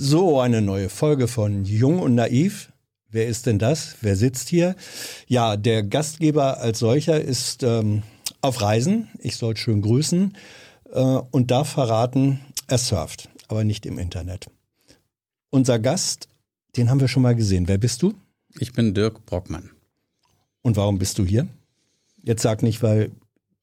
So, eine neue Folge von Jung und Naiv. Wer ist denn das? Wer sitzt hier? Ja, der Gastgeber als solcher ist ähm, auf Reisen. Ich soll schön grüßen äh, und darf verraten, er surft, aber nicht im Internet. Unser Gast, den haben wir schon mal gesehen. Wer bist du? Ich bin Dirk Brockmann. Und warum bist du hier? Jetzt sag nicht, weil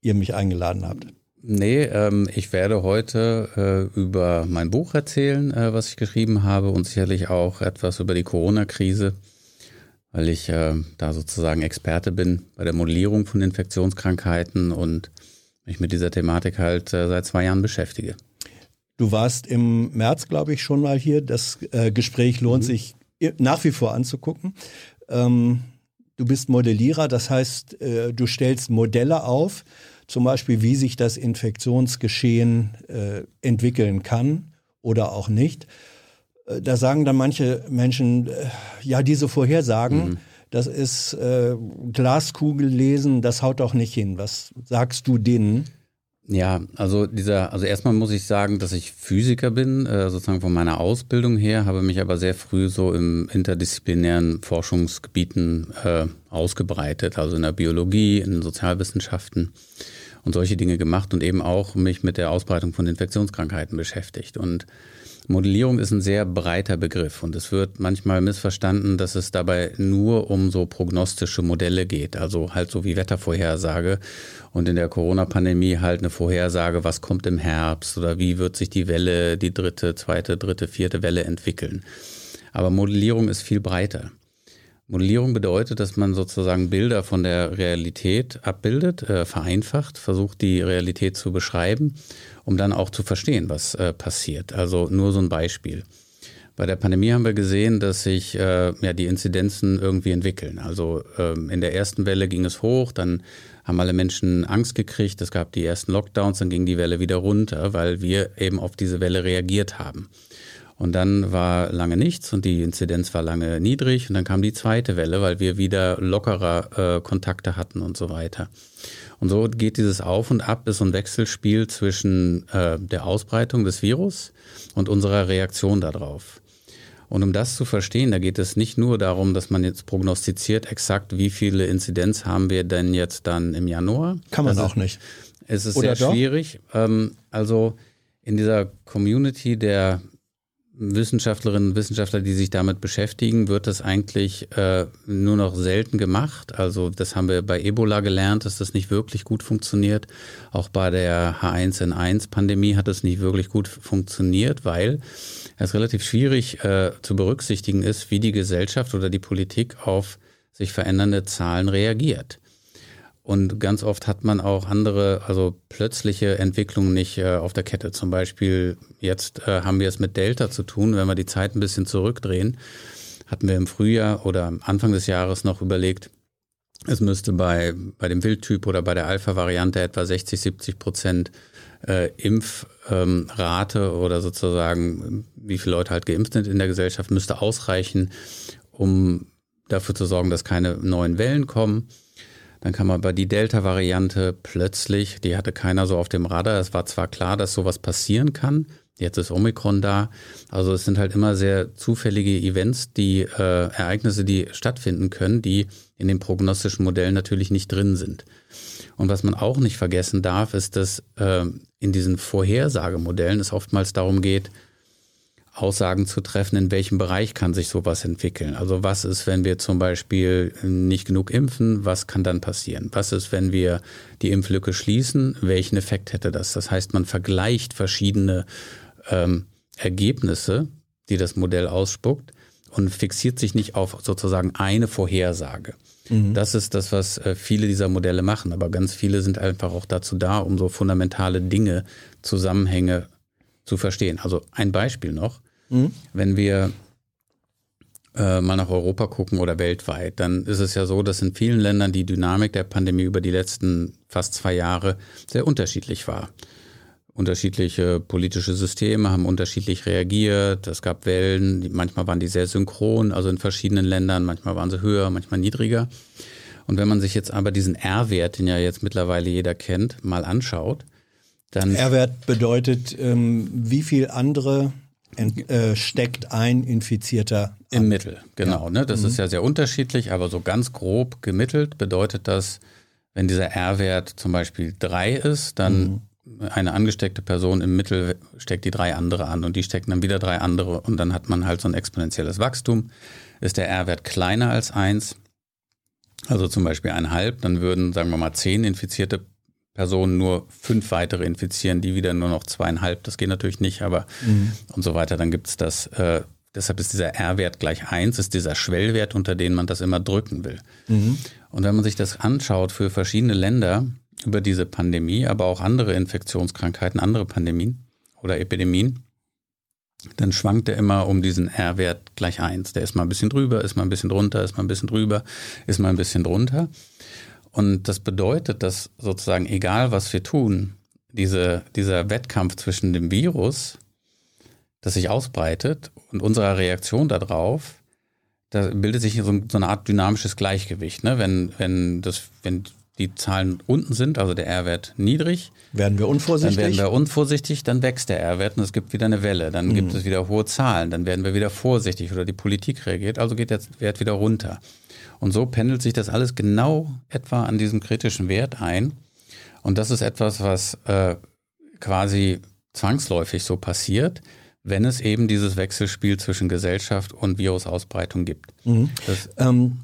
ihr mich eingeladen habt. Nee, ähm, ich werde heute äh, über mein Buch erzählen, äh, was ich geschrieben habe und sicherlich auch etwas über die Corona-Krise, weil ich äh, da sozusagen Experte bin bei der Modellierung von Infektionskrankheiten und mich mit dieser Thematik halt äh, seit zwei Jahren beschäftige. Du warst im März, glaube ich, schon mal hier. Das äh, Gespräch lohnt mhm. sich nach wie vor anzugucken. Ähm, du bist Modellierer, das heißt, äh, du stellst Modelle auf zum Beispiel, wie sich das Infektionsgeschehen äh, entwickeln kann oder auch nicht. Äh, da sagen dann manche Menschen, äh, ja, diese Vorhersagen, mhm. das ist äh, Glaskugel lesen, das haut doch nicht hin. Was sagst du denen? Ja, also dieser, also erstmal muss ich sagen, dass ich Physiker bin, äh, sozusagen von meiner Ausbildung her, habe mich aber sehr früh so im interdisziplinären Forschungsgebieten äh, ausgebreitet, also in der Biologie, in den Sozialwissenschaften und solche Dinge gemacht und eben auch mich mit der Ausbreitung von Infektionskrankheiten beschäftigt. Und Modellierung ist ein sehr breiter Begriff und es wird manchmal missverstanden, dass es dabei nur um so prognostische Modelle geht, also halt so wie Wettervorhersage und in der Corona-Pandemie halt eine Vorhersage, was kommt im Herbst oder wie wird sich die Welle, die dritte, zweite, dritte, vierte Welle entwickeln. Aber Modellierung ist viel breiter. Modellierung bedeutet, dass man sozusagen Bilder von der Realität abbildet, äh, vereinfacht, versucht die Realität zu beschreiben, um dann auch zu verstehen, was äh, passiert. Also nur so ein Beispiel. Bei der Pandemie haben wir gesehen, dass sich äh, ja, die Inzidenzen irgendwie entwickeln. Also ähm, in der ersten Welle ging es hoch, dann haben alle Menschen Angst gekriegt, es gab die ersten Lockdowns, dann ging die Welle wieder runter, weil wir eben auf diese Welle reagiert haben. Und dann war lange nichts und die Inzidenz war lange niedrig und dann kam die zweite Welle, weil wir wieder lockerer äh, Kontakte hatten und so weiter. Und so geht dieses Auf und Ab, ist so ein Wechselspiel zwischen äh, der Ausbreitung des Virus und unserer Reaktion darauf. Und um das zu verstehen, da geht es nicht nur darum, dass man jetzt prognostiziert exakt, wie viele Inzidenz haben wir denn jetzt dann im Januar. Kann man das auch nicht. Es ist Oder sehr doch? schwierig. Ähm, also in dieser Community der Wissenschaftlerinnen und Wissenschaftler, die sich damit beschäftigen, wird das eigentlich äh, nur noch selten gemacht. Also das haben wir bei Ebola gelernt, dass das nicht wirklich gut funktioniert. Auch bei der H1N1-Pandemie hat es nicht wirklich gut funktioniert, weil es relativ schwierig äh, zu berücksichtigen ist, wie die Gesellschaft oder die Politik auf sich verändernde Zahlen reagiert. Und ganz oft hat man auch andere, also plötzliche Entwicklungen nicht äh, auf der Kette. Zum Beispiel jetzt äh, haben wir es mit Delta zu tun. Wenn wir die Zeit ein bisschen zurückdrehen, hatten wir im Frühjahr oder Anfang des Jahres noch überlegt, es müsste bei, bei dem Wildtyp oder bei der Alpha-Variante etwa 60, 70 Prozent äh, Impfrate ähm, oder sozusagen, wie viele Leute halt geimpft sind in der Gesellschaft, müsste ausreichen, um dafür zu sorgen, dass keine neuen Wellen kommen. Dann kam aber die Delta-Variante plötzlich, die hatte keiner so auf dem Radar. Es war zwar klar, dass sowas passieren kann. Jetzt ist Omikron da. Also es sind halt immer sehr zufällige Events, die äh, Ereignisse, die stattfinden können, die in den prognostischen Modellen natürlich nicht drin sind. Und was man auch nicht vergessen darf, ist, dass äh, in diesen Vorhersagemodellen es oftmals darum geht, Aussagen zu treffen, in welchem Bereich kann sich sowas entwickeln. Also was ist, wenn wir zum Beispiel nicht genug impfen, was kann dann passieren? Was ist, wenn wir die Impflücke schließen, welchen Effekt hätte das? Das heißt, man vergleicht verschiedene ähm, Ergebnisse, die das Modell ausspuckt und fixiert sich nicht auf sozusagen eine Vorhersage. Mhm. Das ist das, was äh, viele dieser Modelle machen, aber ganz viele sind einfach auch dazu da, um so fundamentale Dinge, Zusammenhänge zu verstehen. Also ein Beispiel noch. Mhm. Wenn wir äh, mal nach Europa gucken oder weltweit, dann ist es ja so, dass in vielen Ländern die Dynamik der Pandemie über die letzten fast zwei Jahre sehr unterschiedlich war. Unterschiedliche politische Systeme haben unterschiedlich reagiert. Es gab Wellen, manchmal waren die sehr synchron, also in verschiedenen Ländern, manchmal waren sie höher, manchmal niedriger. Und wenn man sich jetzt aber diesen R-Wert, den ja jetzt mittlerweile jeder kennt, mal anschaut, dann. R-Wert bedeutet, ähm, wie viel andere ent, äh, steckt ein Infizierter. An. Im Mittel, genau. Ja. Ne? Das mhm. ist ja sehr unterschiedlich, aber so ganz grob gemittelt bedeutet das, wenn dieser R-Wert zum Beispiel drei ist, dann mhm. eine angesteckte Person im Mittel steckt die drei andere an und die stecken dann wieder drei andere und dann hat man halt so ein exponentielles Wachstum. Ist der R-Wert kleiner als eins, also zum Beispiel einhalb, dann würden, sagen wir mal, zehn infizierte Personen nur fünf weitere infizieren, die wieder nur noch zweieinhalb. Das geht natürlich nicht, aber mhm. und so weiter. Dann gibt es das. Äh, deshalb ist dieser R-Wert gleich eins, ist dieser Schwellwert, unter den man das immer drücken will. Mhm. Und wenn man sich das anschaut für verschiedene Länder über diese Pandemie, aber auch andere Infektionskrankheiten, andere Pandemien oder Epidemien, dann schwankt er immer um diesen R-Wert gleich eins. Der ist mal ein bisschen drüber, ist mal ein bisschen drunter, ist mal ein bisschen drüber, ist mal ein bisschen drunter. Und das bedeutet, dass sozusagen egal was wir tun, diese, dieser Wettkampf zwischen dem Virus, das sich ausbreitet und unserer Reaktion darauf, da bildet sich so, eine Art dynamisches Gleichgewicht. Ne? Wenn, wenn, das, wenn die Zahlen unten sind, also der R-Wert niedrig, werden wir unvorsichtig. Dann werden wir unvorsichtig, dann wächst der R-Wert und es gibt wieder eine Welle. Dann mhm. gibt es wieder hohe Zahlen, dann werden wir wieder vorsichtig oder die Politik reagiert, also geht der Wert wieder runter. Und so pendelt sich das alles genau etwa an diesem kritischen Wert ein. Und das ist etwas, was äh, quasi zwangsläufig so passiert, wenn es eben dieses Wechselspiel zwischen Gesellschaft und Virusausbreitung gibt. Mhm. Ähm.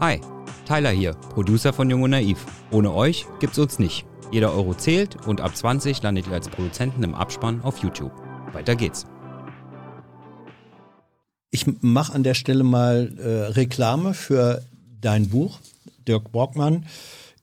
Hi, Tyler hier, Producer von Jung und Naiv. Ohne euch gibt's uns nicht. Jeder Euro zählt und ab 20 landet ihr als Produzenten im Abspann auf YouTube. Weiter geht's. Ich mache an der Stelle mal äh, Reklame für dein Buch, Dirk Borgmann.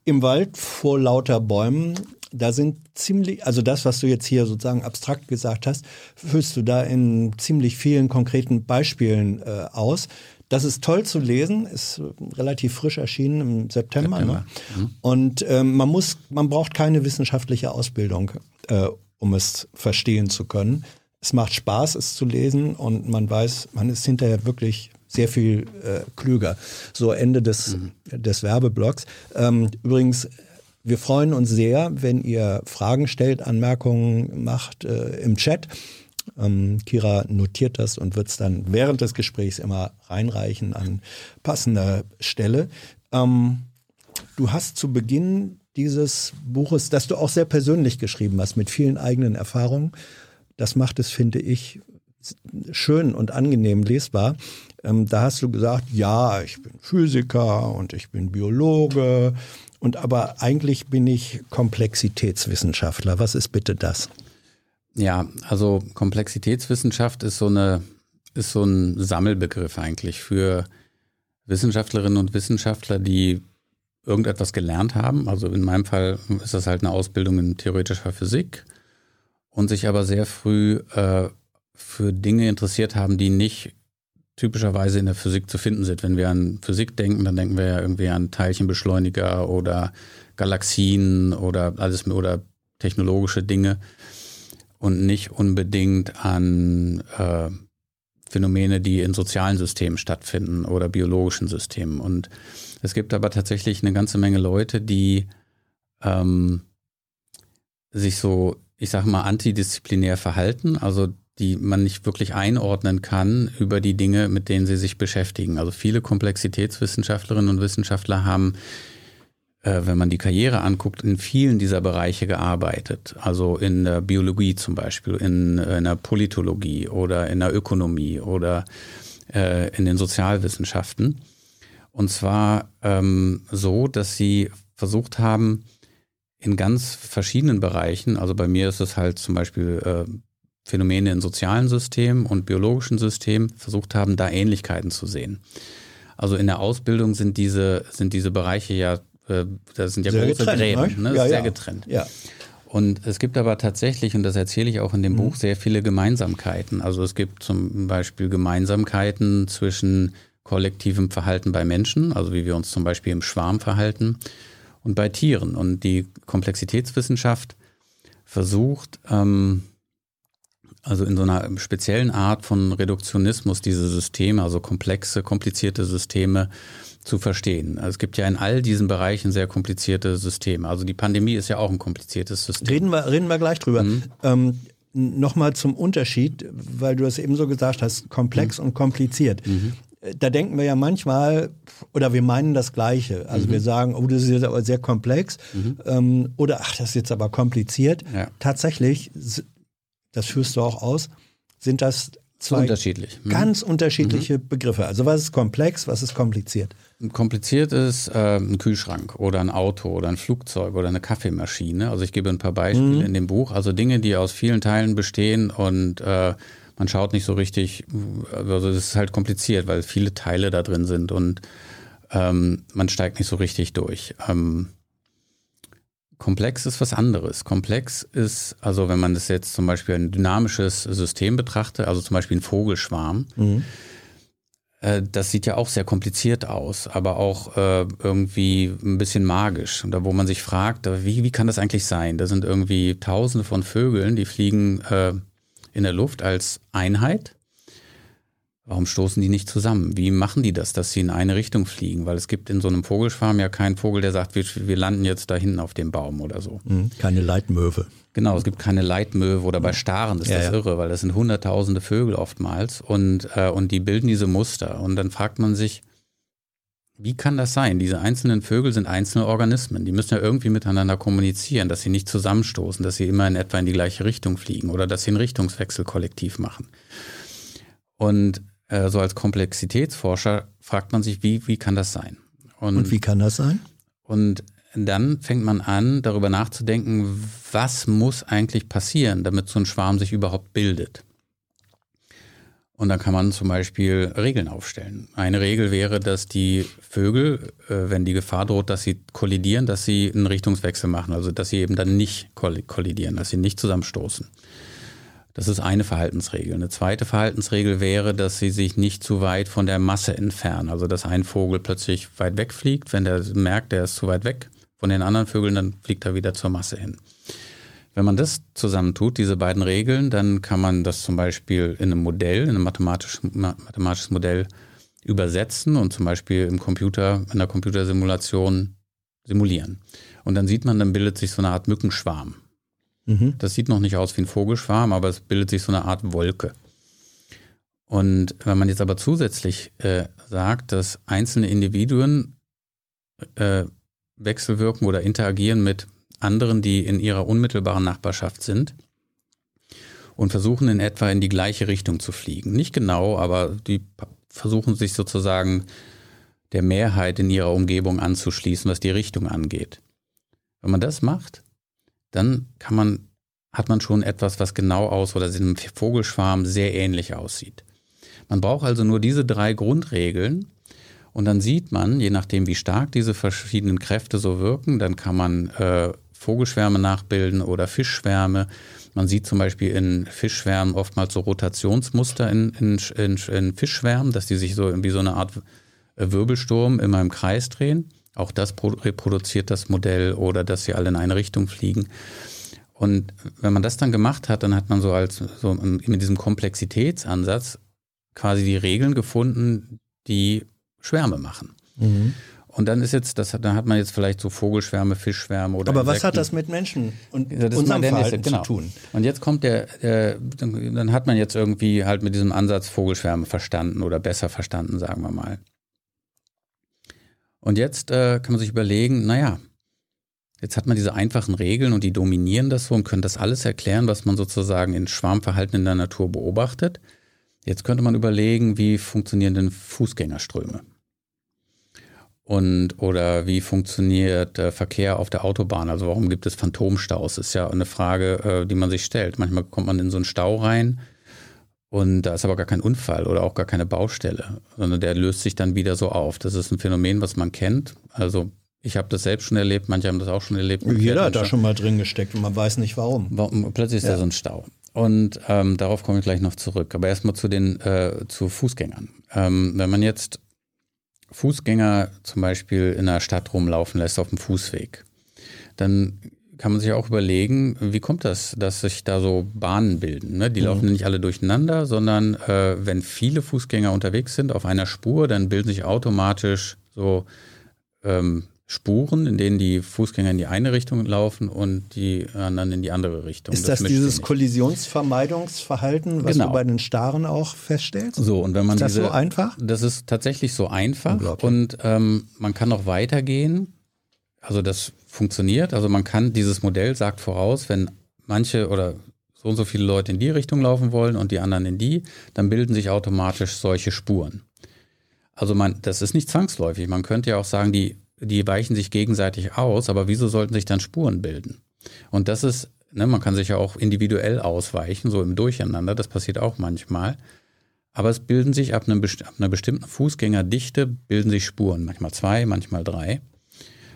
Im Wald vor lauter Bäumen. Da sind ziemlich, also das, was du jetzt hier sozusagen abstrakt gesagt hast, füllst du da in ziemlich vielen konkreten Beispielen äh, aus. Das ist toll zu lesen, ist relativ frisch erschienen im September. Ne? September. Ne? Mhm. Und ähm, man muss, man braucht keine wissenschaftliche Ausbildung, äh, um es verstehen zu können es macht Spaß, es zu lesen und man weiß, man ist hinterher wirklich sehr viel äh, klüger. So Ende des, mhm. des Werbeblocks. Ähm, übrigens, wir freuen uns sehr, wenn ihr Fragen stellt, Anmerkungen macht äh, im Chat. Ähm, Kira notiert das und wird es dann während des Gesprächs immer reinreichen an passender Stelle. Ähm, du hast zu Beginn dieses Buches, das du auch sehr persönlich geschrieben hast, mit vielen eigenen Erfahrungen, das macht es, finde ich, schön und angenehm lesbar. Ähm, da hast du gesagt, ja, ich bin Physiker und ich bin Biologe und aber eigentlich bin ich Komplexitätswissenschaftler. Was ist bitte das? Ja, also Komplexitätswissenschaft ist so eine ist so ein Sammelbegriff eigentlich für Wissenschaftlerinnen und Wissenschaftler, die irgendetwas gelernt haben. Also in meinem Fall ist das halt eine Ausbildung in theoretischer Physik und sich aber sehr früh äh, für Dinge interessiert haben, die nicht typischerweise in der Physik zu finden sind. Wenn wir an Physik denken, dann denken wir ja irgendwie an Teilchenbeschleuniger oder Galaxien oder alles oder technologische Dinge und nicht unbedingt an äh, Phänomene, die in sozialen Systemen stattfinden oder biologischen Systemen. Und es gibt aber tatsächlich eine ganze Menge Leute, die ähm, sich so ich sage mal, antidisziplinär verhalten, also die man nicht wirklich einordnen kann über die Dinge, mit denen sie sich beschäftigen. Also viele Komplexitätswissenschaftlerinnen und Wissenschaftler haben, äh, wenn man die Karriere anguckt, in vielen dieser Bereiche gearbeitet. Also in der Biologie zum Beispiel, in, in der Politologie oder in der Ökonomie oder äh, in den Sozialwissenschaften. Und zwar ähm, so, dass sie versucht haben, in ganz verschiedenen Bereichen. Also bei mir ist es halt zum Beispiel äh, Phänomene in sozialen Systemen und biologischen Systemen versucht haben, da Ähnlichkeiten zu sehen. Also in der Ausbildung sind diese, sind diese Bereiche ja, äh, das sind ja sehr große getrennt, Gräben, ne? Ja, sehr ja. getrennt. Ja. Und es gibt aber tatsächlich, und das erzähle ich auch in dem mhm. Buch, sehr viele Gemeinsamkeiten. Also es gibt zum Beispiel Gemeinsamkeiten zwischen kollektivem Verhalten bei Menschen, also wie wir uns zum Beispiel im Schwarm verhalten, und bei Tieren. Und die Komplexitätswissenschaft versucht, ähm, also in so einer speziellen Art von Reduktionismus diese Systeme, also komplexe, komplizierte Systeme zu verstehen. Also es gibt ja in all diesen Bereichen sehr komplizierte Systeme. Also die Pandemie ist ja auch ein kompliziertes System. Reden wir, reden wir gleich drüber. Mhm. Ähm, nochmal zum Unterschied, weil du es eben so gesagt hast, komplex mhm. und kompliziert. Mhm. Da denken wir ja manchmal, oder wir meinen das Gleiche. Also mhm. wir sagen, oh, das ist jetzt aber sehr komplex. Mhm. Ähm, oder ach, das ist jetzt aber kompliziert. Ja. Tatsächlich, das führst du auch aus, sind das zwei unterschiedlich. Mhm. ganz unterschiedliche mhm. Begriffe. Also was ist komplex, was ist kompliziert? Kompliziert ist äh, ein Kühlschrank oder ein Auto oder ein Flugzeug oder eine Kaffeemaschine. Also ich gebe ein paar Beispiele mhm. in dem Buch. Also Dinge, die aus vielen Teilen bestehen und äh, man schaut nicht so richtig, also das ist halt kompliziert, weil viele Teile da drin sind und ähm, man steigt nicht so richtig durch. Ähm, Komplex ist was anderes. Komplex ist, also wenn man das jetzt zum Beispiel ein dynamisches System betrachtet, also zum Beispiel ein Vogelschwarm, mhm. äh, das sieht ja auch sehr kompliziert aus, aber auch äh, irgendwie ein bisschen magisch. Und da wo man sich fragt, wie, wie kann das eigentlich sein? Da sind irgendwie tausende von Vögeln, die fliegen äh, in der Luft als Einheit Warum stoßen die nicht zusammen? Wie machen die das, dass sie in eine Richtung fliegen? Weil es gibt in so einem Vogelschwarm ja keinen Vogel, der sagt, wir, wir landen jetzt da hinten auf dem Baum oder so. Mhm, keine Leitmöwe. Genau, es gibt keine Leitmöwe oder bei Staren ist ja, das ja. irre, weil das sind hunderttausende Vögel oftmals und, äh, und die bilden diese Muster. Und dann fragt man sich, wie kann das sein? Diese einzelnen Vögel sind einzelne Organismen. Die müssen ja irgendwie miteinander kommunizieren, dass sie nicht zusammenstoßen, dass sie immer in etwa in die gleiche Richtung fliegen oder dass sie einen Richtungswechsel kollektiv machen. Und äh, so als Komplexitätsforscher fragt man sich, wie, wie kann das sein? Und, und wie kann das sein? Und dann fängt man an, darüber nachzudenken, was muss eigentlich passieren, damit so ein Schwarm sich überhaupt bildet. Und dann kann man zum Beispiel Regeln aufstellen. Eine Regel wäre, dass die Vögel, äh, wenn die Gefahr droht, dass sie kollidieren, dass sie einen Richtungswechsel machen, also dass sie eben dann nicht kollidieren, dass sie nicht zusammenstoßen. Das ist eine Verhaltensregel. Eine zweite Verhaltensregel wäre, dass sie sich nicht zu weit von der Masse entfernen. Also dass ein Vogel plötzlich weit wegfliegt. Wenn der merkt, der ist zu weit weg von den anderen Vögeln, dann fliegt er wieder zur Masse hin. Wenn man das zusammentut, diese beiden Regeln, dann kann man das zum Beispiel in einem Modell, in einem mathematisches, mathematisches Modell übersetzen und zum Beispiel im Computer, in der Computersimulation simulieren. Und dann sieht man, dann bildet sich so eine Art Mückenschwarm. Mhm. Das sieht noch nicht aus wie ein Vogelschwarm, aber es bildet sich so eine Art Wolke. Und wenn man jetzt aber zusätzlich äh, sagt, dass einzelne Individuen äh, wechselwirken oder interagieren mit anderen, die in ihrer unmittelbaren Nachbarschaft sind und versuchen in etwa in die gleiche Richtung zu fliegen. Nicht genau, aber die versuchen sich sozusagen der Mehrheit in ihrer Umgebung anzuschließen, was die Richtung angeht. Wenn man das macht, dann kann man, hat man schon etwas, was genau aus oder einem Vogelschwarm sehr ähnlich aussieht. Man braucht also nur diese drei Grundregeln und dann sieht man, je nachdem wie stark diese verschiedenen Kräfte so wirken, dann kann man äh, Vogelschwärme nachbilden oder Fischschwärme. Man sieht zum Beispiel in Fischschwärmen oftmals so Rotationsmuster in, in, in, in Fischschwärmen, dass die sich so wie so eine Art Wirbelsturm immer im Kreis drehen. Auch das reproduziert das Modell oder dass sie alle in eine Richtung fliegen. Und wenn man das dann gemacht hat, dann hat man so als so mit diesem Komplexitätsansatz quasi die Regeln gefunden, die Schwärme machen. Mhm. Und dann ist jetzt, das, dann hat man jetzt vielleicht so Vogelschwärme, Fischschwärme oder. Aber Insekten. was hat das mit Menschen und ja, unserem Verhalten genau. zu tun? Und jetzt kommt der, der, dann hat man jetzt irgendwie halt mit diesem Ansatz Vogelschwärme verstanden oder besser verstanden, sagen wir mal. Und jetzt äh, kann man sich überlegen, naja, jetzt hat man diese einfachen Regeln und die dominieren das so und können das alles erklären, was man sozusagen in Schwarmverhalten in der Natur beobachtet. Jetzt könnte man überlegen, wie funktionieren denn Fußgängerströme? Und oder wie funktioniert äh, Verkehr auf der Autobahn? Also warum gibt es Phantomstaus? Ist ja eine Frage, äh, die man sich stellt. Manchmal kommt man in so einen Stau rein und da ist aber gar kein Unfall oder auch gar keine Baustelle, sondern der löst sich dann wieder so auf. Das ist ein Phänomen, was man kennt. Also ich habe das selbst schon erlebt, manche haben das auch schon erlebt. Jeder hat da schon mal drin gesteckt und man weiß nicht warum. warum plötzlich ist ja. da so ein Stau. Und ähm, darauf komme ich gleich noch zurück. Aber erstmal zu den äh, zu Fußgängern. Ähm, wenn man jetzt Fußgänger zum Beispiel in einer Stadt rumlaufen lässt auf dem Fußweg, dann kann man sich auch überlegen, wie kommt das, dass sich da so Bahnen bilden? Ne? Die mhm. laufen nicht alle durcheinander, sondern äh, wenn viele Fußgänger unterwegs sind auf einer Spur, dann bilden sich automatisch so ähm, Spuren, in denen die Fußgänger in die eine Richtung laufen und die anderen in die andere Richtung. Ist das, das dieses Kollisionsvermeidungsverhalten, was genau. du bei den Starren auch feststellst? So, und wenn man ist das diese, so einfach? Das ist tatsächlich so einfach und ähm, man kann noch weitergehen. Also das funktioniert. Also man kann, dieses Modell sagt voraus, wenn manche oder so und so viele Leute in die Richtung laufen wollen und die anderen in die, dann bilden sich automatisch solche Spuren. Also man, das ist nicht zwangsläufig. Man könnte ja auch sagen, die die weichen sich gegenseitig aus, aber wieso sollten sich dann Spuren bilden? Und das ist, ne, man kann sich ja auch individuell ausweichen, so im Durcheinander, das passiert auch manchmal. Aber es bilden sich ab, einem, ab einer bestimmten Fußgängerdichte bilden sich Spuren, manchmal zwei, manchmal drei.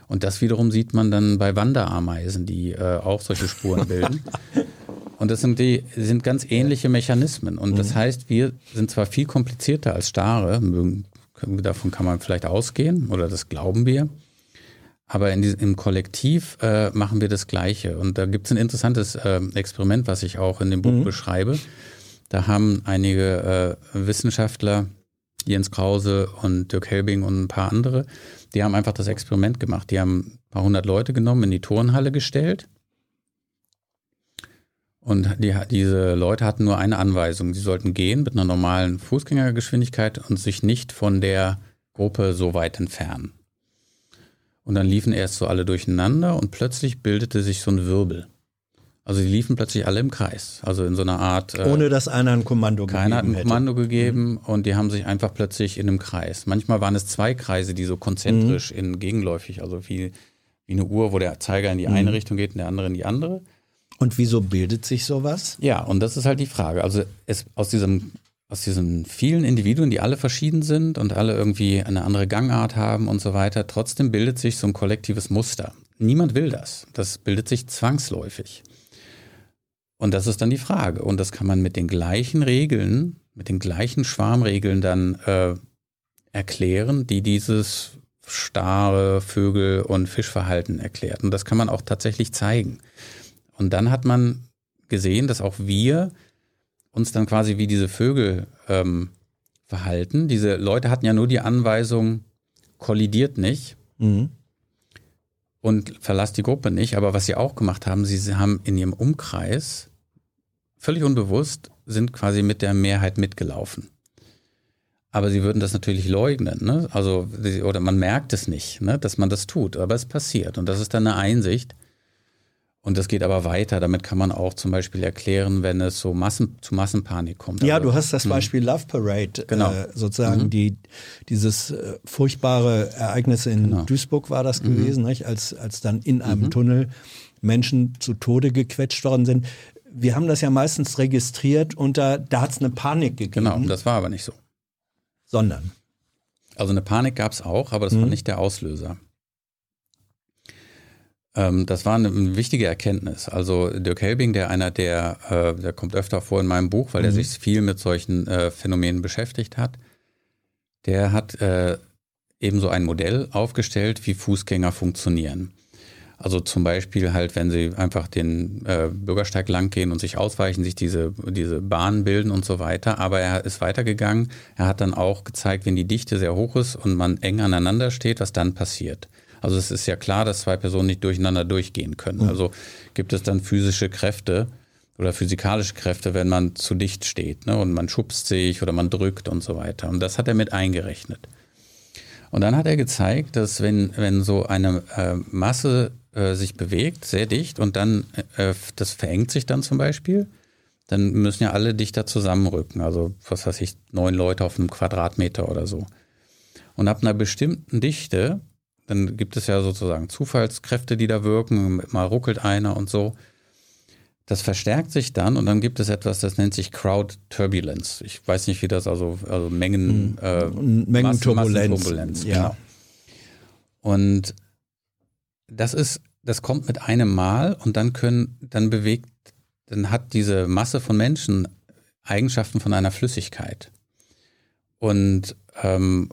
Und das wiederum sieht man dann bei Wanderameisen, die äh, auch solche Spuren bilden. Und das sind die sind ganz ähnliche Mechanismen. Und das mhm. heißt, wir sind zwar viel komplizierter als Stare, mögen Davon kann man vielleicht ausgehen oder das glauben wir. Aber in diesem, im Kollektiv äh, machen wir das Gleiche. Und da gibt es ein interessantes äh, Experiment, was ich auch in dem Buch mhm. beschreibe. Da haben einige äh, Wissenschaftler, Jens Krause und Dirk Helbing und ein paar andere, die haben einfach das Experiment gemacht. Die haben ein paar hundert Leute genommen, in die Turnhalle gestellt und die, diese Leute hatten nur eine Anweisung. Sie sollten gehen mit einer normalen Fußgängergeschwindigkeit und sich nicht von der Gruppe so weit entfernen. Und dann liefen erst so alle durcheinander und plötzlich bildete sich so ein Wirbel. Also die liefen plötzlich alle im Kreis, also in so einer Art. Äh, Ohne dass einer ein Kommando gegeben Keiner hat ein hätte. Kommando gegeben mhm. und die haben sich einfach plötzlich in einem Kreis. Manchmal waren es zwei Kreise, die so konzentrisch mhm. in gegenläufig, also wie, wie eine Uhr, wo der Zeiger in die eine mhm. Richtung geht und der andere in die andere. Und wieso bildet sich sowas? Ja, und das ist halt die Frage. Also es, aus diesem aus diesen vielen Individuen, die alle verschieden sind und alle irgendwie eine andere Gangart haben und so weiter, trotzdem bildet sich so ein kollektives Muster. Niemand will das. Das bildet sich zwangsläufig. Und das ist dann die Frage. Und das kann man mit den gleichen Regeln, mit den gleichen Schwarmregeln dann äh, erklären, die dieses starre Vögel- und Fischverhalten erklärt. Und das kann man auch tatsächlich zeigen. Und dann hat man gesehen, dass auch wir uns dann quasi wie diese Vögel ähm, verhalten. Diese Leute hatten ja nur die Anweisung, kollidiert nicht mhm. und verlasst die Gruppe nicht. Aber was sie auch gemacht haben, sie haben in ihrem Umkreis völlig unbewusst sind quasi mit der Mehrheit mitgelaufen. Aber sie würden das natürlich leugnen, ne? Also, oder man merkt es nicht, ne, dass man das tut, aber es passiert. Und das ist dann eine Einsicht, und das geht aber weiter. Damit kann man auch zum Beispiel erklären, wenn es so Massen, zu Massenpanik kommt. Ja, also, du hast das mhm. Beispiel Love Parade, genau. Äh, sozusagen mhm. die, dieses äh, furchtbare Ereignis in genau. Duisburg war das mhm. gewesen, nicht? Als, als dann in einem mhm. Tunnel Menschen zu Tode gequetscht worden sind. Wir haben das ja meistens registriert und da, da hat es eine Panik gegeben. Genau, das war aber nicht so. Sondern? Also eine Panik gab es auch, aber das war mhm. nicht der Auslöser. Ähm, das war eine, wichtige Erkenntnis. Also Dirk Helbing, der einer der, äh, der kommt öfter vor in meinem Buch, weil mhm. er sich viel mit solchen äh, Phänomenen beschäftigt hat, der hat äh, ebenso ein Modell aufgestellt, wie Fußgänger funktionieren. Also zum Beispiel halt, wenn sie einfach den Bürgersteig langgehen und sich ausweichen, sich diese, diese Bahnen bilden und so weiter. Aber er ist weitergegangen. Er hat dann auch gezeigt, wenn die Dichte sehr hoch ist und man eng aneinander steht, was dann passiert. Also es ist ja klar, dass zwei Personen nicht durcheinander durchgehen können. Mhm. Also gibt es dann physische Kräfte oder physikalische Kräfte, wenn man zu dicht steht ne? und man schubst sich oder man drückt und so weiter. Und das hat er mit eingerechnet. Und dann hat er gezeigt, dass wenn, wenn so eine äh, Masse äh, sich bewegt, sehr dicht, und dann äh, das verengt sich dann zum Beispiel, dann müssen ja alle dichter zusammenrücken. Also was weiß ich, neun Leute auf einem Quadratmeter oder so. Und ab einer bestimmten Dichte dann gibt es ja sozusagen Zufallskräfte, die da wirken. Mal ruckelt einer und so. Das verstärkt sich dann und dann gibt es etwas, das nennt sich Crowd Turbulence. Ich weiß nicht, wie das, also, also Mengen, hm. äh, Mengenturbulenz. Massenturbulenz, ja. genau. Und das ist, das kommt mit einem Mal und dann können, dann bewegt, dann hat diese Masse von Menschen Eigenschaften von einer Flüssigkeit. Und, ähm,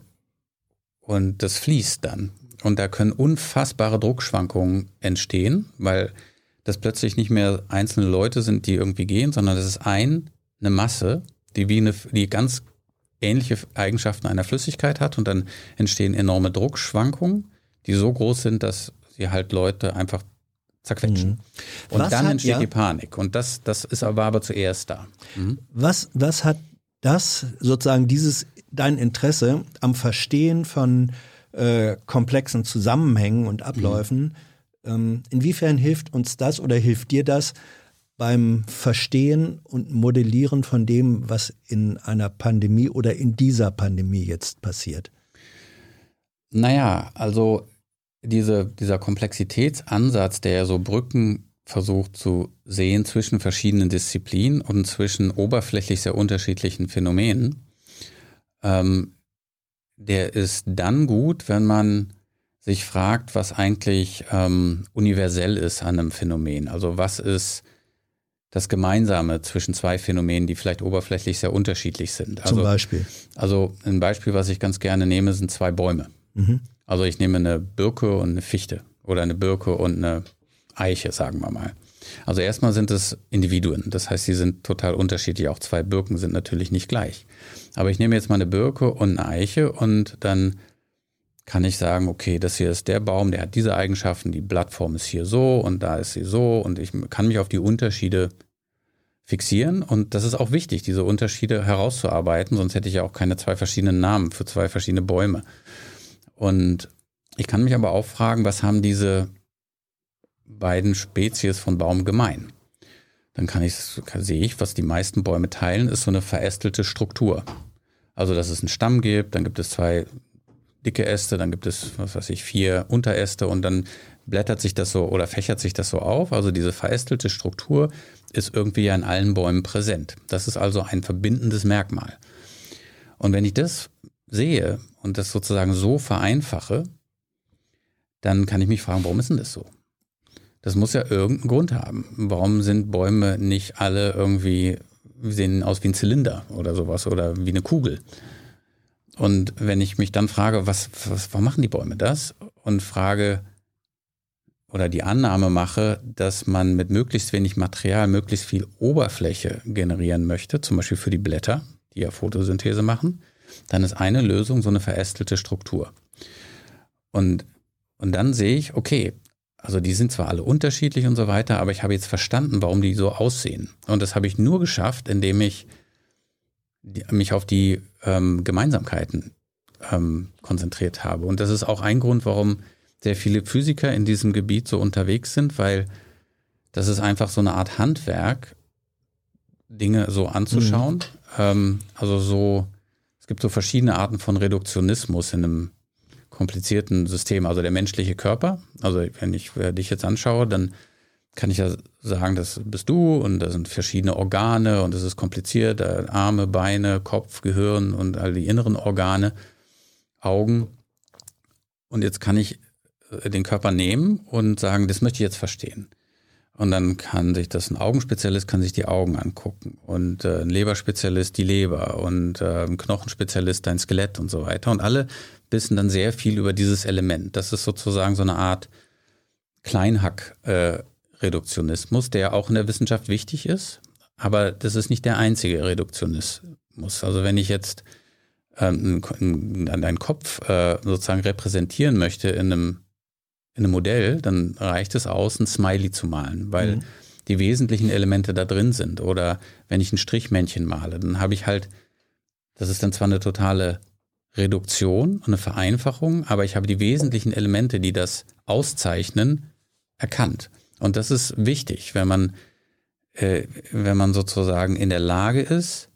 und das fließt dann. Und da können unfassbare Druckschwankungen entstehen, weil das plötzlich nicht mehr einzelne Leute sind, die irgendwie gehen, sondern das ist ein, eine Masse, die wie eine, die ganz ähnliche Eigenschaften einer Flüssigkeit hat und dann entstehen enorme Druckschwankungen, die so groß sind, dass sie halt Leute einfach zerquetschen. Mhm. Und was dann hat, entsteht ja, die Panik. Und das, das ist aber, aber zuerst da. Mhm. Was, was hat das sozusagen dieses dein Interesse am Verstehen von äh, komplexen Zusammenhängen und Abläufen, mhm. ähm, inwiefern hilft uns das oder hilft dir das beim Verstehen und Modellieren von dem, was in einer Pandemie oder in dieser Pandemie jetzt passiert? Naja, also diese, dieser Komplexitätsansatz, der ja so Brücken versucht zu sehen zwischen verschiedenen Disziplinen und zwischen oberflächlich sehr unterschiedlichen Phänomenen, ähm, der ist dann gut, wenn man sich fragt, was eigentlich ähm, universell ist an einem Phänomen. Also was ist das Gemeinsame zwischen zwei Phänomenen, die vielleicht oberflächlich sehr unterschiedlich sind. Also, Zum Beispiel. Also ein Beispiel, was ich ganz gerne nehme, sind zwei Bäume. Mhm. Also ich nehme eine Birke und eine Fichte oder eine Birke und eine Eiche, sagen wir mal. Also erstmal sind es Individuen. Das heißt, sie sind total unterschiedlich. Auch zwei Birken sind natürlich nicht gleich. Aber ich nehme jetzt mal eine Birke und eine Eiche und dann kann ich sagen, okay, das hier ist der Baum, der hat diese Eigenschaften, die Blattform ist hier so und da ist sie so und ich kann mich auf die Unterschiede fixieren und das ist auch wichtig, diese Unterschiede herauszuarbeiten, sonst hätte ich ja auch keine zwei verschiedenen Namen für zwei verschiedene Bäume. Und ich kann mich aber auch fragen, was haben diese beiden Spezies von Baum gemein? Dann kann ich, sehe ich, was die meisten Bäume teilen, ist so eine verästelte Struktur. Also, dass es einen Stamm gibt, dann gibt es zwei dicke Äste, dann gibt es, was weiß ich, vier Unteräste und dann blättert sich das so oder fächert sich das so auf. Also diese verästelte Struktur ist irgendwie ja in allen Bäumen präsent. Das ist also ein verbindendes Merkmal. Und wenn ich das sehe und das sozusagen so vereinfache, dann kann ich mich fragen, warum ist denn das so? Das muss ja irgendeinen Grund haben. Warum sind Bäume nicht alle irgendwie, sehen aus wie ein Zylinder oder sowas oder wie eine Kugel? Und wenn ich mich dann frage, was, was, warum machen die Bäume das? Und frage oder die Annahme mache, dass man mit möglichst wenig Material möglichst viel Oberfläche generieren möchte, zum Beispiel für die Blätter, die ja Photosynthese machen, dann ist eine Lösung so eine verästelte Struktur. Und, und dann sehe ich, okay, also die sind zwar alle unterschiedlich und so weiter, aber ich habe jetzt verstanden, warum die so aussehen. Und das habe ich nur geschafft, indem ich mich auf die ähm, Gemeinsamkeiten ähm, konzentriert habe. Und das ist auch ein Grund, warum sehr viele Physiker in diesem Gebiet so unterwegs sind, weil das ist einfach so eine Art Handwerk, Dinge so anzuschauen. Mhm. Ähm, also so, es gibt so verschiedene Arten von Reduktionismus in einem komplizierten System. Also der menschliche Körper, also wenn ich dich jetzt anschaue, dann kann ich ja sagen, das bist du und da sind verschiedene Organe und es ist kompliziert, Arme, Beine, Kopf, Gehirn und all die inneren Organe, Augen. Und jetzt kann ich äh, den Körper nehmen und sagen, das möchte ich jetzt verstehen. Und dann kann sich das ein Augenspezialist kann sich die Augen angucken und äh, ein Leberspezialist die Leber und äh, ein Knochenspezialist dein Skelett und so weiter. Und alle wissen dann sehr viel über dieses Element. Das ist sozusagen so eine Art Kleinhack. Äh, der auch in der Wissenschaft wichtig ist, aber das ist nicht der einzige Reduktionismus. Also wenn ich jetzt ähm, einen Kopf äh, sozusagen repräsentieren möchte in einem, in einem Modell, dann reicht es aus, ein Smiley zu malen, weil mhm. die wesentlichen Elemente da drin sind. Oder wenn ich ein Strichmännchen male, dann habe ich halt, das ist dann zwar eine totale Reduktion, eine Vereinfachung, aber ich habe die wesentlichen Elemente, die das auszeichnen, erkannt. Und das ist wichtig, wenn man, äh, wenn man sozusagen in der Lage ist,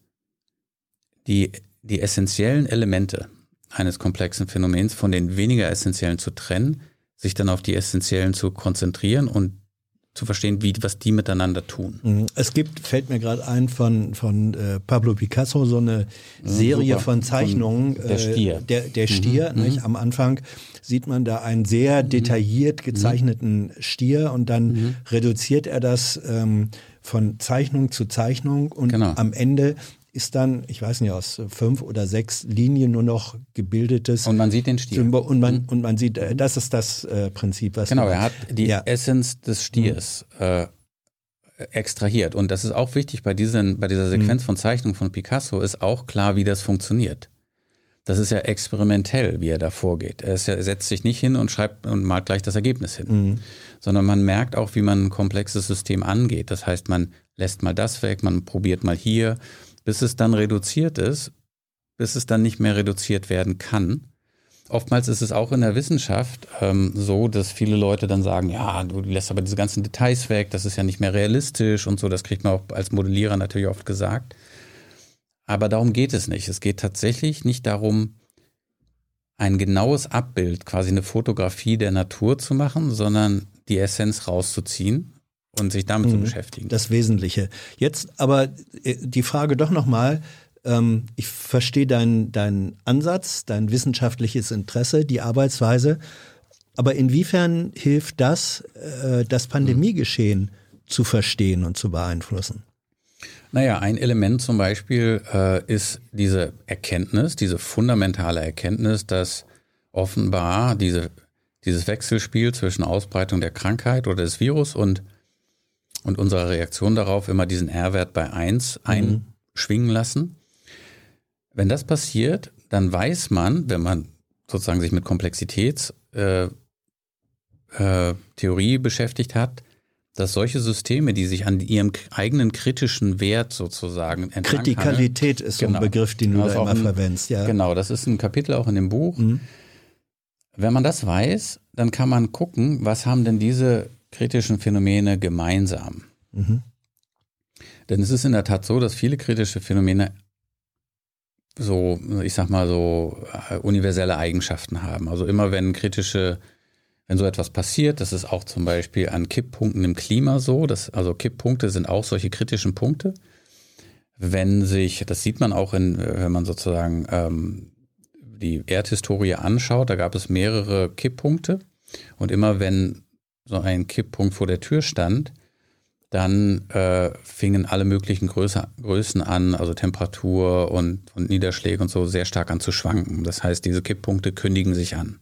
die, die essentiellen Elemente eines komplexen Phänomens von den weniger essentiellen zu trennen, sich dann auf die essentiellen zu konzentrieren und zu verstehen, wie, was die miteinander tun. Mhm. Es gibt, fällt mir gerade ein, von, von äh, Pablo Picasso so eine Serie Super. von Zeichnungen. Von der äh, Stier. Äh, der, der Stier, mhm. nicht? Mhm. Am Anfang sieht man da einen sehr mhm. detailliert gezeichneten mhm. Stier und dann mhm. reduziert er das ähm, von Zeichnung zu Zeichnung und genau. am Ende ist dann, ich weiß nicht, aus fünf oder sechs Linien nur noch gebildetes. Und man sieht den Stier. Und man, mhm. und man sieht, äh, das ist das äh, Prinzip, was. Genau, er hat die ja. Essenz des Stiers mhm. äh, extrahiert. Und das ist auch wichtig bei, diesen, bei dieser Sequenz mhm. von Zeichnungen von Picasso, ist auch klar, wie das funktioniert. das ist ja experimentell, wie er da vorgeht. Er, ja, er setzt sich nicht hin und schreibt und malt gleich das Ergebnis hin, mhm. sondern man merkt auch, wie man ein komplexes System angeht. Das heißt, man lässt mal das weg, man probiert mal hier, bis es dann reduziert ist, bis es dann nicht mehr reduziert werden kann. Oftmals ist es auch in der Wissenschaft ähm, so, dass viele Leute dann sagen, ja, du lässt aber diese ganzen Details weg, das ist ja nicht mehr realistisch und so, das kriegt man auch als Modellierer natürlich oft gesagt. Aber darum geht es nicht. Es geht tatsächlich nicht darum, ein genaues Abbild, quasi eine Fotografie der Natur zu machen, sondern die Essenz rauszuziehen und sich damit mhm, zu beschäftigen. Das Wesentliche. Jetzt aber äh, die Frage doch nochmal, ähm, ich verstehe deinen dein Ansatz, dein wissenschaftliches Interesse, die Arbeitsweise, aber inwiefern hilft das, äh, das Pandemiegeschehen mhm. zu verstehen und zu beeinflussen? Naja, ein Element zum Beispiel äh, ist diese Erkenntnis, diese fundamentale Erkenntnis, dass offenbar diese, dieses Wechselspiel zwischen Ausbreitung der Krankheit oder des Virus und, und unserer Reaktion darauf immer diesen R-Wert bei 1 mhm. einschwingen lassen. Wenn das passiert, dann weiß man, wenn man sozusagen sich mit Komplexitätstheorie äh, äh, beschäftigt hat, dass solche Systeme, die sich an ihrem eigenen kritischen Wert sozusagen Kritikalität ist genau. so ein genau. Begriff, den du also da immer ein, verwendest, ja. Genau, das ist ein Kapitel auch in dem Buch. Mhm. Wenn man das weiß, dann kann man gucken, was haben denn diese kritischen Phänomene gemeinsam. Mhm. Denn es ist in der Tat so, dass viele kritische Phänomene so, ich sag mal so, äh, universelle Eigenschaften haben. Also immer wenn kritische wenn so etwas passiert, das ist auch zum Beispiel an Kipppunkten im Klima so, dass, also Kipppunkte sind auch solche kritischen Punkte. Wenn sich, das sieht man auch in, wenn man sozusagen ähm, die Erdhistorie anschaut, da gab es mehrere Kipppunkte und immer wenn so ein Kipppunkt vor der Tür stand, dann äh, fingen alle möglichen Größe, Größen an, also Temperatur und, und Niederschläge und so sehr stark an zu schwanken. Das heißt, diese Kipppunkte kündigen sich an.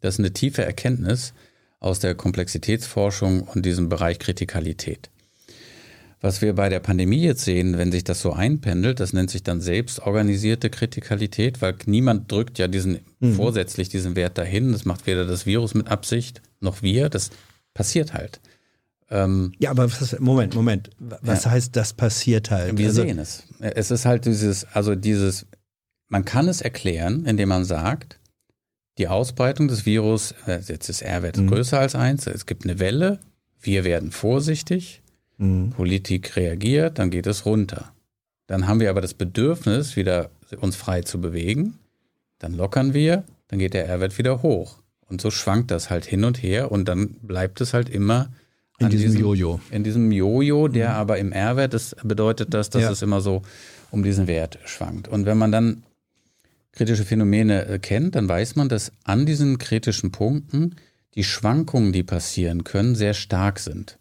Das ist eine tiefe Erkenntnis aus der Komplexitätsforschung und diesem Bereich Kritikalität. Was wir bei der Pandemie jetzt sehen, wenn sich das so einpendelt, das nennt sich dann selbstorganisierte Kritikalität, weil niemand drückt ja diesen mhm. vorsätzlich diesen Wert dahin. Das macht weder das Virus mit Absicht noch wir. Das passiert halt. Ähm, ja, aber was, Moment, Moment. Was ja. heißt, das passiert halt? Wir also, sehen es. Es ist halt dieses, also dieses, man kann es erklären, indem man sagt, die Ausbreitung des Virus, äh, jetzt ist R-Wert mhm. größer als 1, es gibt eine Welle, wir werden vorsichtig, mhm. Politik reagiert, dann geht es runter. Dann haben wir aber das Bedürfnis, wieder uns frei zu bewegen, dann lockern wir, dann geht der R-Wert wieder hoch. Und so schwankt das halt hin und her und dann bleibt es halt immer in diesem, Jojo. In diesem Jojo, der mhm. aber im R-Wert, das bedeutet das, dass ja. es immer so um diesen Wert schwankt. Und wenn man dann kritische Phänomene äh, kennt, dann weiß man, dass an diesen kritischen Punkten die Schwankungen, die passieren können, sehr stark sind.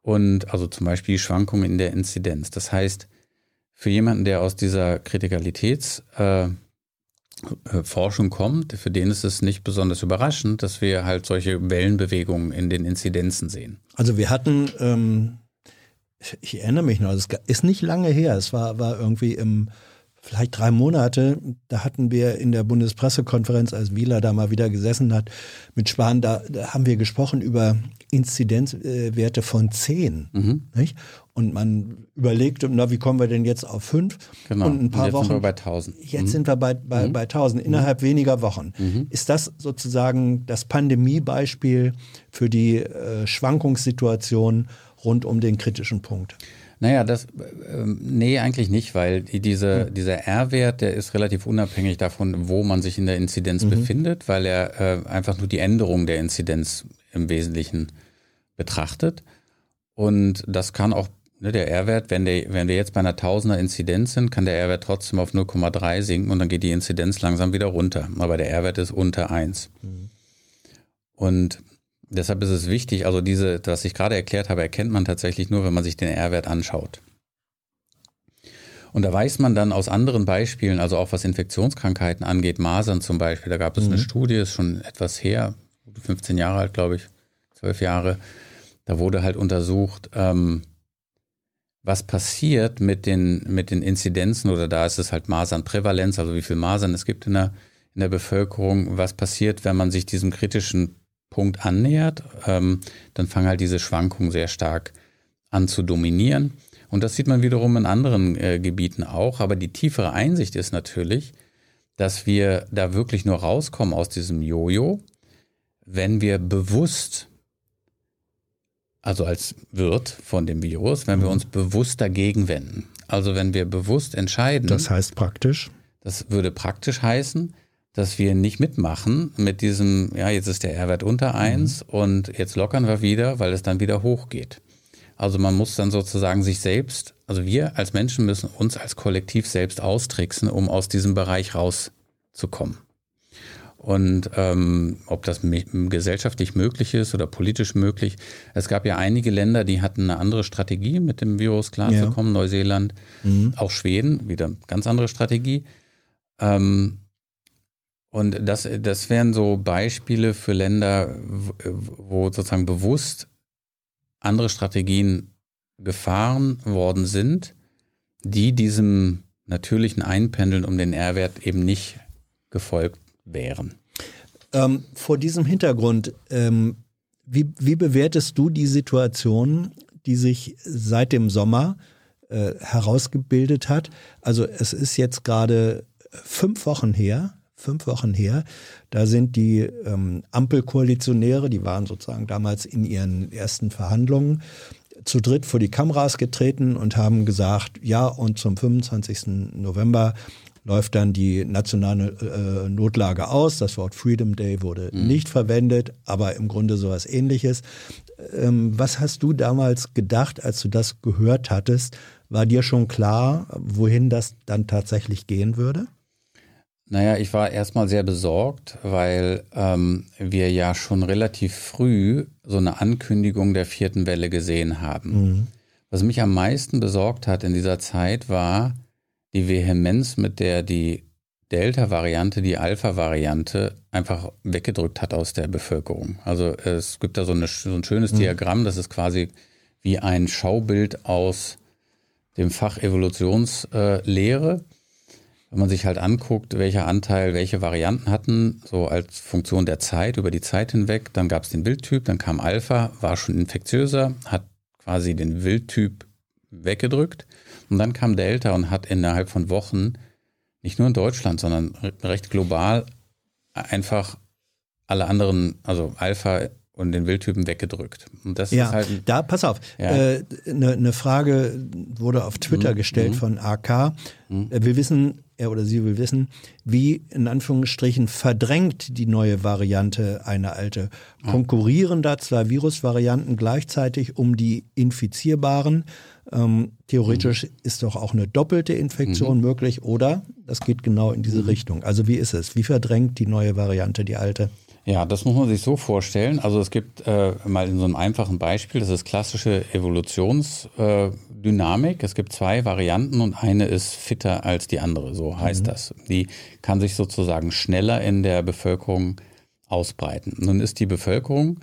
Und also zum Beispiel die Schwankungen in der Inzidenz. Das heißt, für jemanden, der aus dieser Kritikalitätsforschung äh, äh kommt, für den ist es nicht besonders überraschend, dass wir halt solche Wellenbewegungen in den Inzidenzen sehen. Also wir hatten, ähm, ich erinnere mich noch, es ist nicht lange her, es war, war irgendwie im vielleicht drei Monate, da hatten wir in der Bundespressekonferenz, als Wieler da mal wieder gesessen hat, mit Spahn, da, da haben wir gesprochen über Inzidenzwerte von zehn. Mhm. Und man überlegte, na, wie kommen wir denn jetzt auf fünf? Genau. Und ein paar jetzt Wochen. Sind wir bei 1000. Jetzt mhm. sind wir bei, bei, mhm. bei 1000, innerhalb mhm. weniger Wochen. Mhm. Ist das sozusagen das Pandemiebeispiel für die äh, Schwankungssituation rund um den kritischen Punkt? Naja, das, äh, nee, eigentlich nicht, weil diese, mhm. dieser R-Wert, der ist relativ unabhängig davon, wo man sich in der Inzidenz mhm. befindet, weil er äh, einfach nur die Änderung der Inzidenz im Wesentlichen betrachtet. Und das kann auch, ne, der R-Wert, wenn, wenn wir jetzt bei einer Tausender Inzidenz sind, kann der R-Wert trotzdem auf 0,3 sinken und dann geht die Inzidenz langsam wieder runter. Aber der R-Wert ist unter 1. Mhm. Und Deshalb ist es wichtig, also diese, was ich gerade erklärt habe, erkennt man tatsächlich nur, wenn man sich den R-Wert anschaut. Und da weiß man dann aus anderen Beispielen, also auch was Infektionskrankheiten angeht, Masern zum Beispiel, da gab es mhm. eine Studie, ist schon etwas her, 15 Jahre alt, glaube ich, 12 Jahre, da wurde halt untersucht, ähm, was passiert mit den, mit den Inzidenzen oder da ist es halt Masernprävalenz, also wie viel Masern es gibt in der, in der Bevölkerung, was passiert, wenn man sich diesem kritischen Punkt annähert, ähm, dann fangen halt diese Schwankungen sehr stark an zu dominieren. Und das sieht man wiederum in anderen äh, Gebieten auch. Aber die tiefere Einsicht ist natürlich, dass wir da wirklich nur rauskommen aus diesem Jojo, wenn wir bewusst, also als Wirt von dem Virus, wenn wir mhm. uns bewusst dagegen wenden. Also wenn wir bewusst entscheiden. Das heißt praktisch? Das würde praktisch heißen, dass wir nicht mitmachen mit diesem, ja, jetzt ist der R-Wert unter 1 mhm. und jetzt lockern wir wieder, weil es dann wieder hochgeht. Also man muss dann sozusagen sich selbst, also wir als Menschen müssen uns als Kollektiv selbst austricksen, um aus diesem Bereich rauszukommen. Und ähm, ob das gesellschaftlich möglich ist oder politisch möglich. Es gab ja einige Länder, die hatten eine andere Strategie, mit dem Virus klarzukommen. Ja. Neuseeland, mhm. auch Schweden, wieder ganz andere Strategie. Ähm, und das, das wären so Beispiele für Länder, wo sozusagen bewusst andere Strategien gefahren worden sind, die diesem natürlichen Einpendeln um den R-Wert eben nicht gefolgt wären. Ähm, vor diesem Hintergrund, ähm, wie, wie bewertest du die Situation, die sich seit dem Sommer äh, herausgebildet hat? Also es ist jetzt gerade fünf Wochen her, fünf Wochen her. Da sind die ähm, Ampelkoalitionäre, die waren sozusagen damals in ihren ersten Verhandlungen, zu dritt vor die Kameras getreten und haben gesagt, ja, und zum 25. November läuft dann die nationale äh, Notlage aus. Das Wort Freedom Day wurde mhm. nicht verwendet, aber im Grunde sowas ähnliches. Ähm, was hast du damals gedacht, als du das gehört hattest? War dir schon klar, wohin das dann tatsächlich gehen würde? Naja, ich war erstmal sehr besorgt, weil ähm, wir ja schon relativ früh so eine Ankündigung der vierten Welle gesehen haben. Mhm. Was mich am meisten besorgt hat in dieser Zeit war die Vehemenz, mit der die Delta-Variante die Alpha-Variante einfach weggedrückt hat aus der Bevölkerung. Also es gibt da so, eine, so ein schönes mhm. Diagramm, das ist quasi wie ein Schaubild aus dem Fach Evolutionslehre wenn man sich halt anguckt, welcher Anteil welche Varianten hatten, so als Funktion der Zeit, über die Zeit hinweg, dann gab es den Wildtyp, dann kam Alpha, war schon infektiöser, hat quasi den Wildtyp weggedrückt und dann kam Delta und hat innerhalb von Wochen, nicht nur in Deutschland, sondern recht global einfach alle anderen, also Alpha und den Wildtypen weggedrückt. Und das ja, ist halt da pass auf. Eine ja. äh, ne, ne Frage wurde auf Twitter mhm. gestellt mhm. von AK. Mhm. Äh, wir wissen, er oder sie will wissen, wie in Anführungsstrichen verdrängt die neue Variante eine alte. Konkurrieren da zwei Virusvarianten gleichzeitig um die infizierbaren? Ähm, theoretisch ist doch auch eine doppelte Infektion mhm. möglich, oder? Das geht genau in diese mhm. Richtung. Also wie ist es? Wie verdrängt die neue Variante die alte? Ja, das muss man sich so vorstellen. Also es gibt äh, mal in so einem einfachen Beispiel, das ist klassische Evolutionsdynamik. Äh, es gibt zwei Varianten und eine ist fitter als die andere, so heißt mhm. das. Die kann sich sozusagen schneller in der Bevölkerung ausbreiten. Nun ist die Bevölkerung,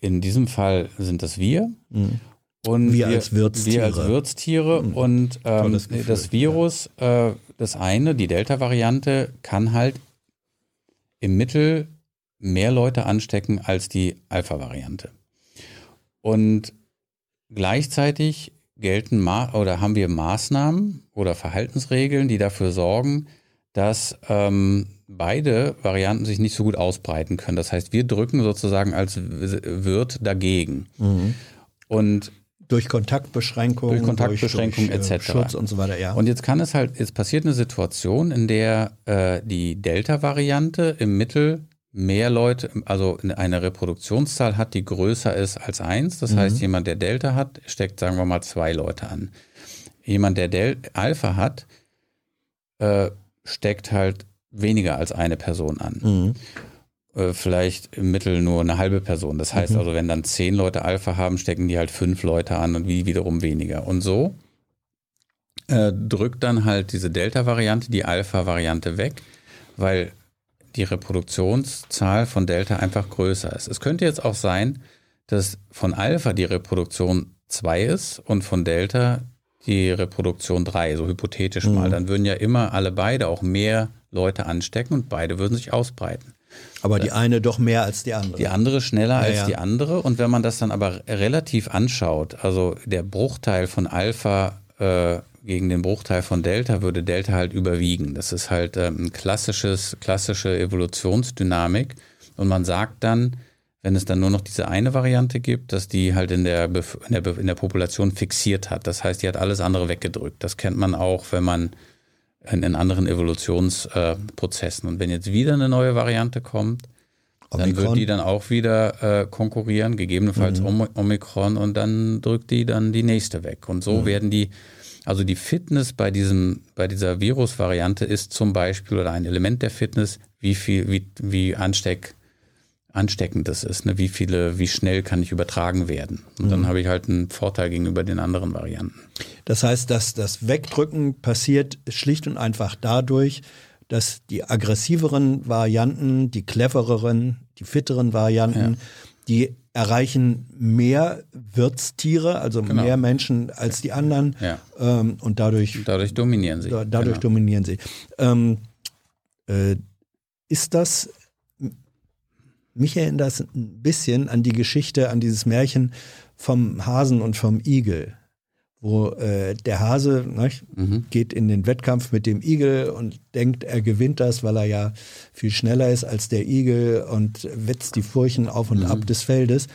in diesem Fall sind das wir. Mhm. Und wir, wir, als Wirtstiere. Wir als Wirtstiere mhm. und ähm, das Virus, äh, das eine, die Delta-Variante, kann halt im Mittel mehr Leute anstecken als die Alpha-Variante. Und gleichzeitig gelten Ma oder haben wir Maßnahmen oder Verhaltensregeln, die dafür sorgen, dass ähm, beide Varianten sich nicht so gut ausbreiten können. Das heißt, wir drücken sozusagen als Wirt dagegen. Mhm. Und durch Kontaktbeschränkungen, durch Kontaktbeschränkungen durch, etc. Schutz und so weiter, ja. Und jetzt kann es halt, jetzt passiert eine Situation, in der äh, die Delta-Variante im Mittel mehr Leute, also eine Reproduktionszahl hat, die größer ist als eins. Das mhm. heißt, jemand, der Delta hat, steckt, sagen wir mal, zwei Leute an. Jemand, der Del Alpha hat, äh, steckt halt weniger als eine Person an. Mhm. Äh, vielleicht im Mittel nur eine halbe Person. Das heißt mhm. also, wenn dann zehn Leute Alpha haben, stecken die halt fünf Leute an und wie wiederum weniger. Und so äh, drückt dann halt diese Delta-Variante die Alpha-Variante weg, weil die Reproduktionszahl von Delta einfach größer ist. Es könnte jetzt auch sein, dass von Alpha die Reproduktion 2 ist und von Delta die Reproduktion 3, so hypothetisch mhm. mal, dann würden ja immer alle beide auch mehr Leute anstecken und beide würden sich ausbreiten. Aber die eine doch mehr als die andere. Die andere schneller als ja. die andere. Und wenn man das dann aber relativ anschaut, also der Bruchteil von Alpha äh, gegen den Bruchteil von Delta, würde Delta halt überwiegen. Das ist halt ähm, ein klassisches, klassische Evolutionsdynamik. Und man sagt dann, wenn es dann nur noch diese eine Variante gibt, dass die halt in der, in der, in der Population fixiert hat. Das heißt, die hat alles andere weggedrückt. Das kennt man auch, wenn man in, in anderen Evolutionsprozessen. Äh, und wenn jetzt wieder eine neue Variante kommt, Omikron. dann wird die dann auch wieder äh, konkurrieren, gegebenenfalls mhm. Omikron, und dann drückt die dann die nächste weg. Und so mhm. werden die, also die Fitness bei diesem, bei dieser Virusvariante ist zum Beispiel oder ein Element der Fitness, wie viel, wie, wie ansteck, ansteckend das ist, ne? wie viele, wie schnell kann ich übertragen werden. Und mhm. dann habe ich halt einen Vorteil gegenüber den anderen Varianten. Das heißt, dass das Wegdrücken passiert schlicht und einfach dadurch, dass die aggressiveren Varianten, die clevereren, die fitteren Varianten, ja. die erreichen mehr Wirtstiere, also genau. mehr Menschen als die anderen ja. ähm, und dadurch, dadurch dominieren sie. Da, dadurch genau. dominieren sie. Ähm, äh, ist das mich erinnert das ein bisschen an die Geschichte, an dieses Märchen vom Hasen und vom Igel, wo äh, der Hase ne, mhm. geht in den Wettkampf mit dem Igel und denkt, er gewinnt das, weil er ja viel schneller ist als der Igel und wetzt die Furchen auf und mhm. ab des Feldes.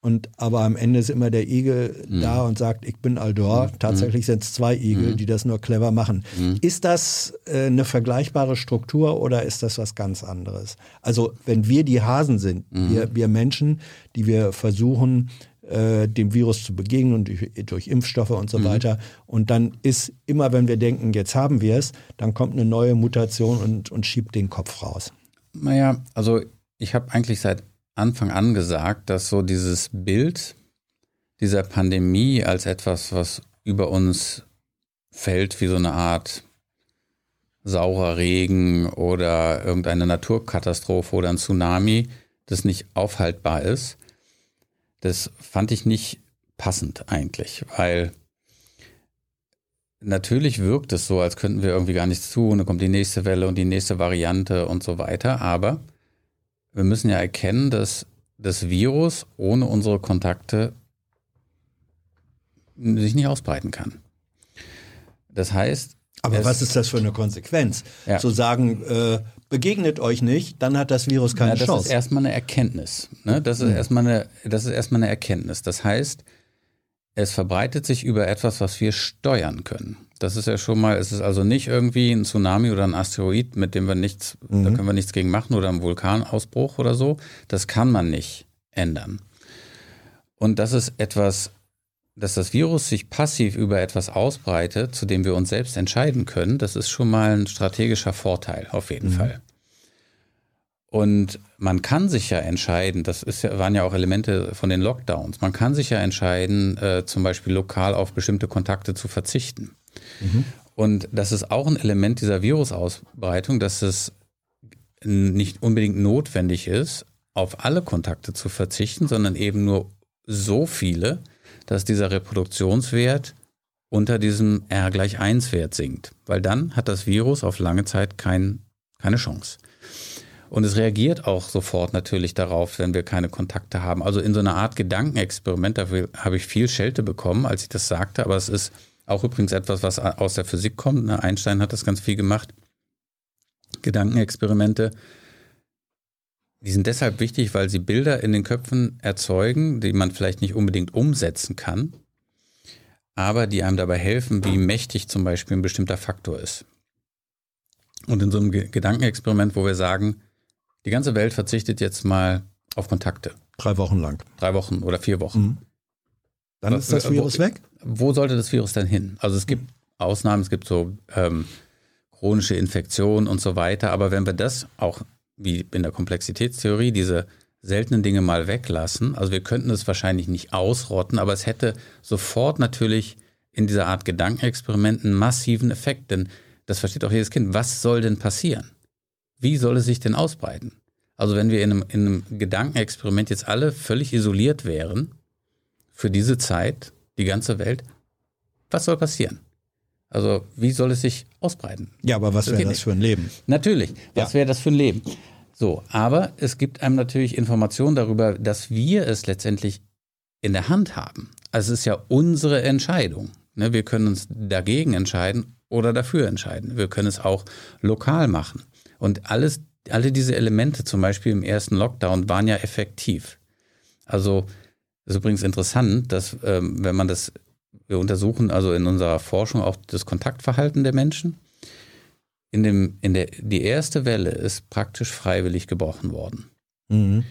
Und aber am Ende ist immer der Igel mhm. da und sagt, ich bin Aldor. Mhm. Tatsächlich sind es zwei Igel, mhm. die das nur clever machen. Mhm. Ist das äh, eine vergleichbare Struktur oder ist das was ganz anderes? Also wenn wir die Hasen sind, mhm. wir, wir Menschen, die wir versuchen, äh, dem Virus zu begegnen und durch, durch Impfstoffe und so mhm. weiter. Und dann ist immer, wenn wir denken, jetzt haben wir es, dann kommt eine neue Mutation und, und schiebt den Kopf raus. Naja, also ich habe eigentlich seit Anfang an gesagt, dass so dieses Bild dieser Pandemie als etwas, was über uns fällt, wie so eine Art saurer Regen oder irgendeine Naturkatastrophe oder ein Tsunami, das nicht aufhaltbar ist, das fand ich nicht passend eigentlich, weil natürlich wirkt es so, als könnten wir irgendwie gar nichts tun, dann kommt die nächste Welle und die nächste Variante und so weiter, aber wir müssen ja erkennen, dass das Virus ohne unsere Kontakte sich nicht ausbreiten kann. Das heißt. Aber was ist das für eine Konsequenz? Ja. Zu sagen, äh, begegnet euch nicht, dann hat das Virus keine ja, das Chance. Das ist erstmal eine Erkenntnis. Ne? Das, ist mhm. erstmal eine, das ist erstmal eine Erkenntnis. Das heißt, es verbreitet sich über etwas, was wir steuern können. Das ist ja schon mal, es ist also nicht irgendwie ein Tsunami oder ein Asteroid, mit dem wir nichts, mhm. da können wir nichts gegen machen oder ein Vulkanausbruch oder so. Das kann man nicht ändern. Und das ist etwas, dass das Virus sich passiv über etwas ausbreitet, zu dem wir uns selbst entscheiden können, das ist schon mal ein strategischer Vorteil, auf jeden mhm. Fall. Und man kann sich ja entscheiden, das ist ja, waren ja auch Elemente von den Lockdowns, man kann sich ja entscheiden, äh, zum Beispiel lokal auf bestimmte Kontakte zu verzichten. Mhm. Und das ist auch ein Element dieser Virusausbreitung, dass es nicht unbedingt notwendig ist, auf alle Kontakte zu verzichten, sondern eben nur so viele, dass dieser Reproduktionswert unter diesem R gleich 1 Wert sinkt. Weil dann hat das Virus auf lange Zeit kein, keine Chance. Und es reagiert auch sofort natürlich darauf, wenn wir keine Kontakte haben. Also in so einer Art Gedankenexperiment, dafür habe ich viel Schelte bekommen, als ich das sagte, aber es ist auch übrigens etwas, was aus der Physik kommt. Ne? Einstein hat das ganz viel gemacht. Gedankenexperimente. Die sind deshalb wichtig, weil sie Bilder in den Köpfen erzeugen, die man vielleicht nicht unbedingt umsetzen kann, aber die einem dabei helfen, wie mächtig zum Beispiel ein bestimmter Faktor ist. Und in so einem Gedankenexperiment, wo wir sagen, die ganze Welt verzichtet jetzt mal auf Kontakte. Drei Wochen lang. Drei Wochen oder vier Wochen. Mhm. Dann ist das Virus wo, weg? Wo sollte das Virus denn hin? Also es gibt Ausnahmen, es gibt so ähm, chronische Infektionen und so weiter, aber wenn wir das auch wie in der Komplexitätstheorie diese seltenen Dinge mal weglassen, also wir könnten es wahrscheinlich nicht ausrotten, aber es hätte sofort natürlich in dieser Art Gedankenexperiment einen massiven Effekt, denn das versteht auch jedes Kind. Was soll denn passieren? Wie soll es sich denn ausbreiten? Also wenn wir in einem, in einem Gedankenexperiment jetzt alle völlig isoliert wären, für diese Zeit, die ganze Welt. Was soll passieren? Also wie soll es sich ausbreiten? Ja, aber was wäre das für ein Leben? Natürlich, was ja. wäre das für ein Leben? So, aber es gibt einem natürlich Informationen darüber, dass wir es letztendlich in der Hand haben. Also es ist ja unsere Entscheidung. Ne? Wir können uns dagegen entscheiden oder dafür entscheiden. Wir können es auch lokal machen. Und alles, alle diese Elemente, zum Beispiel im ersten Lockdown, waren ja effektiv. Also ist übrigens interessant, dass ähm, wenn man das, wir untersuchen also in unserer Forschung auch das Kontaktverhalten der Menschen. In dem, in der, die erste Welle ist praktisch freiwillig gebrochen worden. Mhm.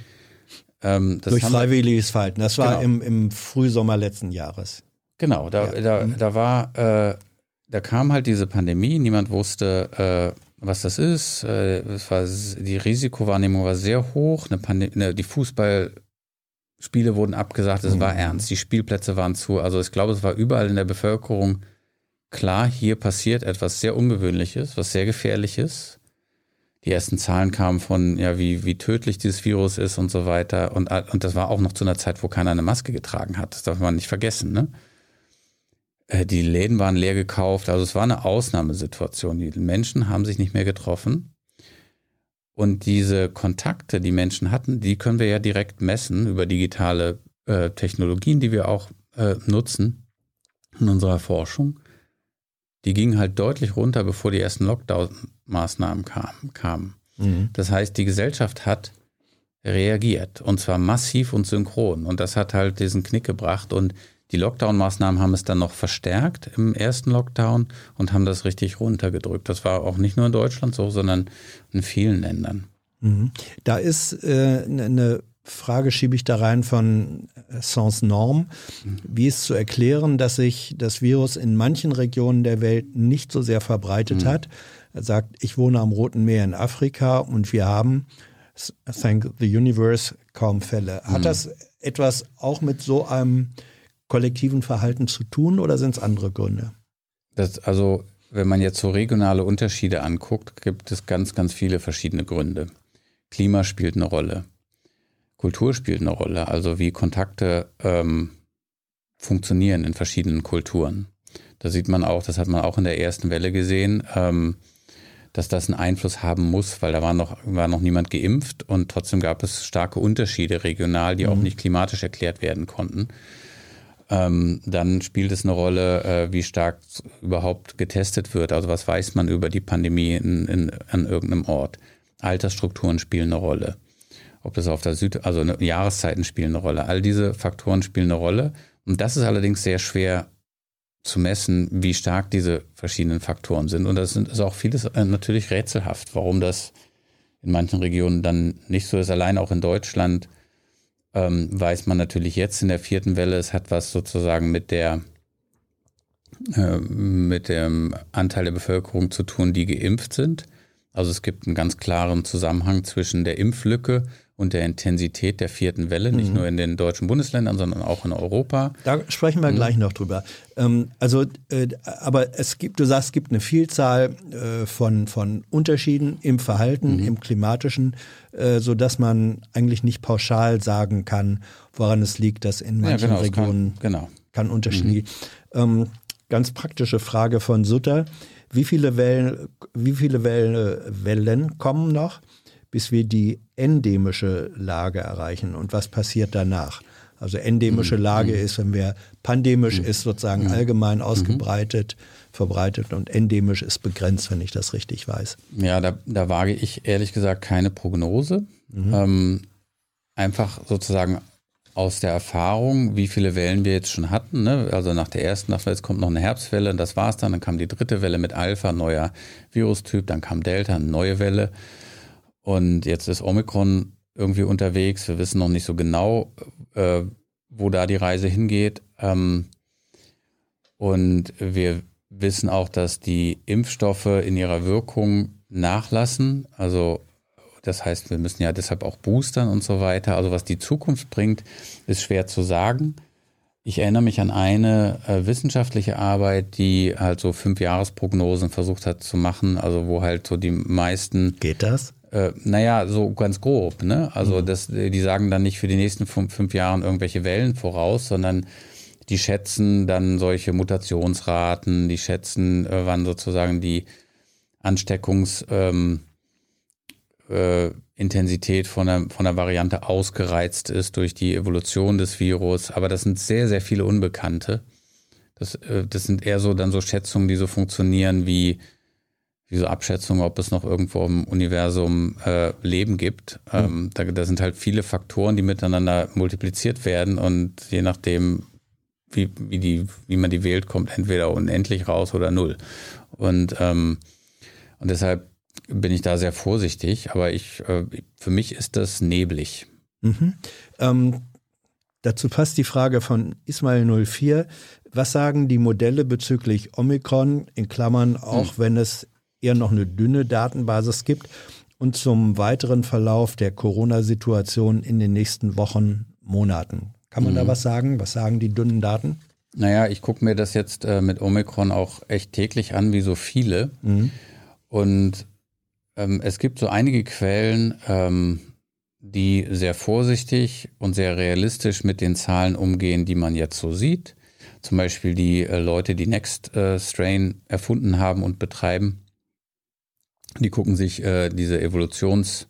Ähm, Durch freiwilliges Verhalten. Das war genau. im, im Frühsommer letzten Jahres. Genau, da, ja. da, mhm. da war, äh, da kam halt diese Pandemie, niemand wusste, äh, was das ist. Äh, es war, die Risikowahrnehmung war sehr hoch. Eine eine, die Fußballspiele wurden abgesagt, es mhm. war ernst. Die Spielplätze waren zu. Also ich glaube, es war überall in der Bevölkerung klar, hier passiert etwas sehr Ungewöhnliches, was sehr gefährliches. Die ersten Zahlen kamen von, ja, wie, wie tödlich dieses Virus ist und so weiter. Und, und das war auch noch zu einer Zeit, wo keiner eine Maske getragen hat. Das darf man nicht vergessen, ne? Äh, die Läden waren leer gekauft. Also es war eine Ausnahmesituation. Die Menschen haben sich nicht mehr getroffen. Und diese Kontakte, die Menschen hatten, die können wir ja direkt messen über digitale äh, Technologien, die wir auch äh, nutzen in unserer Forschung. Die gingen halt deutlich runter, bevor die ersten Lockdown-Maßnahmen kamen. kamen. Mhm. Das heißt, die Gesellschaft hat reagiert und zwar massiv und synchron. Und das hat halt diesen Knick gebracht. Und die Lockdown-Maßnahmen haben es dann noch verstärkt im ersten Lockdown und haben das richtig runtergedrückt. Das war auch nicht nur in Deutschland so, sondern in vielen Ländern. Mhm. Da ist äh, eine ne Frage, schiebe ich da rein von Sans Norm. Wie ist zu erklären, dass sich das Virus in manchen Regionen der Welt nicht so sehr verbreitet mhm. hat? Er sagt, ich wohne am Roten Meer in Afrika und wir haben, thank the universe, kaum Fälle. Hat mhm. das etwas auch mit so einem kollektiven Verhalten zu tun oder sind es andere Gründe? Das, also, wenn man jetzt so regionale Unterschiede anguckt, gibt es ganz, ganz viele verschiedene Gründe. Klima spielt eine Rolle. Kultur spielt eine Rolle, also wie Kontakte ähm, funktionieren in verschiedenen Kulturen. Da sieht man auch, das hat man auch in der ersten Welle gesehen, ähm, dass das einen Einfluss haben muss, weil da war noch, war noch niemand geimpft und trotzdem gab es starke Unterschiede regional, die mhm. auch nicht klimatisch erklärt werden konnten. Ähm, dann spielt es eine Rolle, äh, wie stark überhaupt getestet wird. Also was weiß man über die Pandemie in, in, an irgendeinem Ort. Altersstrukturen spielen eine Rolle. Ob das auf der Süd, also eine, Jahreszeiten spielen eine Rolle. All diese Faktoren spielen eine Rolle. Und das ist allerdings sehr schwer zu messen, wie stark diese verschiedenen Faktoren sind. Und das ist auch vieles äh, natürlich rätselhaft, warum das in manchen Regionen dann nicht so ist. Allein auch in Deutschland ähm, weiß man natürlich jetzt in der vierten Welle, es hat was sozusagen mit der äh, mit dem Anteil der Bevölkerung zu tun, die geimpft sind. Also es gibt einen ganz klaren Zusammenhang zwischen der Impflücke und der Intensität der vierten Welle, nicht mhm. nur in den deutschen Bundesländern, sondern auch in Europa. Da sprechen wir mhm. gleich noch drüber. Ähm, also, äh, aber es gibt, du sagst, es gibt eine Vielzahl äh, von, von Unterschieden im Verhalten, mhm. im klimatischen, äh, so dass man eigentlich nicht pauschal sagen kann, woran es liegt, dass in manchen ja, genau, Regionen kann, genau. kann Unterschied mhm. Ähm, ganz praktische Frage von Sutter. Wie viele Wellen, wie viele Wellen, Wellen kommen noch? Bis wir die endemische Lage erreichen. Und was passiert danach? Also endemische mhm. Lage mhm. ist, wenn wir pandemisch mhm. ist sozusagen mhm. allgemein ausgebreitet, verbreitet und endemisch ist begrenzt, wenn ich das richtig weiß. Ja, da, da wage ich ehrlich gesagt keine Prognose. Mhm. Ähm, einfach sozusagen aus der Erfahrung, wie viele Wellen wir jetzt schon hatten. Ne? Also nach der ersten dachten wir, jetzt kommt noch eine Herbstwelle und das war's dann. Dann kam die dritte Welle mit Alpha, neuer Virustyp, dann kam Delta, eine neue Welle. Und jetzt ist Omikron irgendwie unterwegs. Wir wissen noch nicht so genau, äh, wo da die Reise hingeht. Ähm, und wir wissen auch, dass die Impfstoffe in ihrer Wirkung nachlassen. Also das heißt, wir müssen ja deshalb auch boostern und so weiter. Also was die Zukunft bringt, ist schwer zu sagen. Ich erinnere mich an eine äh, wissenschaftliche Arbeit, die halt so fünf Jahresprognosen versucht hat zu machen, also wo halt so die meisten. Geht das? Äh, naja, so ganz grob. Ne? Also mhm. das, die sagen dann nicht für die nächsten fünf, fünf Jahren irgendwelche Wellen voraus, sondern die schätzen dann solche Mutationsraten, die schätzen, äh, wann sozusagen die Ansteckungs ähm, äh, von der, von der Variante ausgereizt ist durch die Evolution des Virus. Aber das sind sehr, sehr viele Unbekannte. Das, äh, das sind eher so dann so Schätzungen, die so funktionieren wie, wie so Abschätzungen, ob es noch irgendwo im Universum äh, Leben gibt. Mhm. Ähm, da, da sind halt viele Faktoren, die miteinander multipliziert werden und je nachdem, wie, wie, die, wie man die wählt, kommt entweder unendlich raus oder null. Und, ähm, und deshalb bin ich da sehr vorsichtig, aber ich, äh, für mich ist das neblig. Mhm. Ähm, dazu passt die Frage von Ismail 04. Was sagen die Modelle bezüglich Omikron, in Klammern, auch mhm. wenn es eher noch eine dünne Datenbasis gibt, und zum weiteren Verlauf der Corona-Situation in den nächsten Wochen, Monaten? Kann man mhm. da was sagen? Was sagen die dünnen Daten? Naja, ich gucke mir das jetzt äh, mit Omikron auch echt täglich an, wie so viele. Mhm. Und ähm, es gibt so einige Quellen, ähm, die sehr vorsichtig und sehr realistisch mit den Zahlen umgehen, die man jetzt so sieht. Zum Beispiel die äh, Leute, die Next äh, Strain erfunden haben und betreiben. Die gucken sich äh, diese Evolutionswege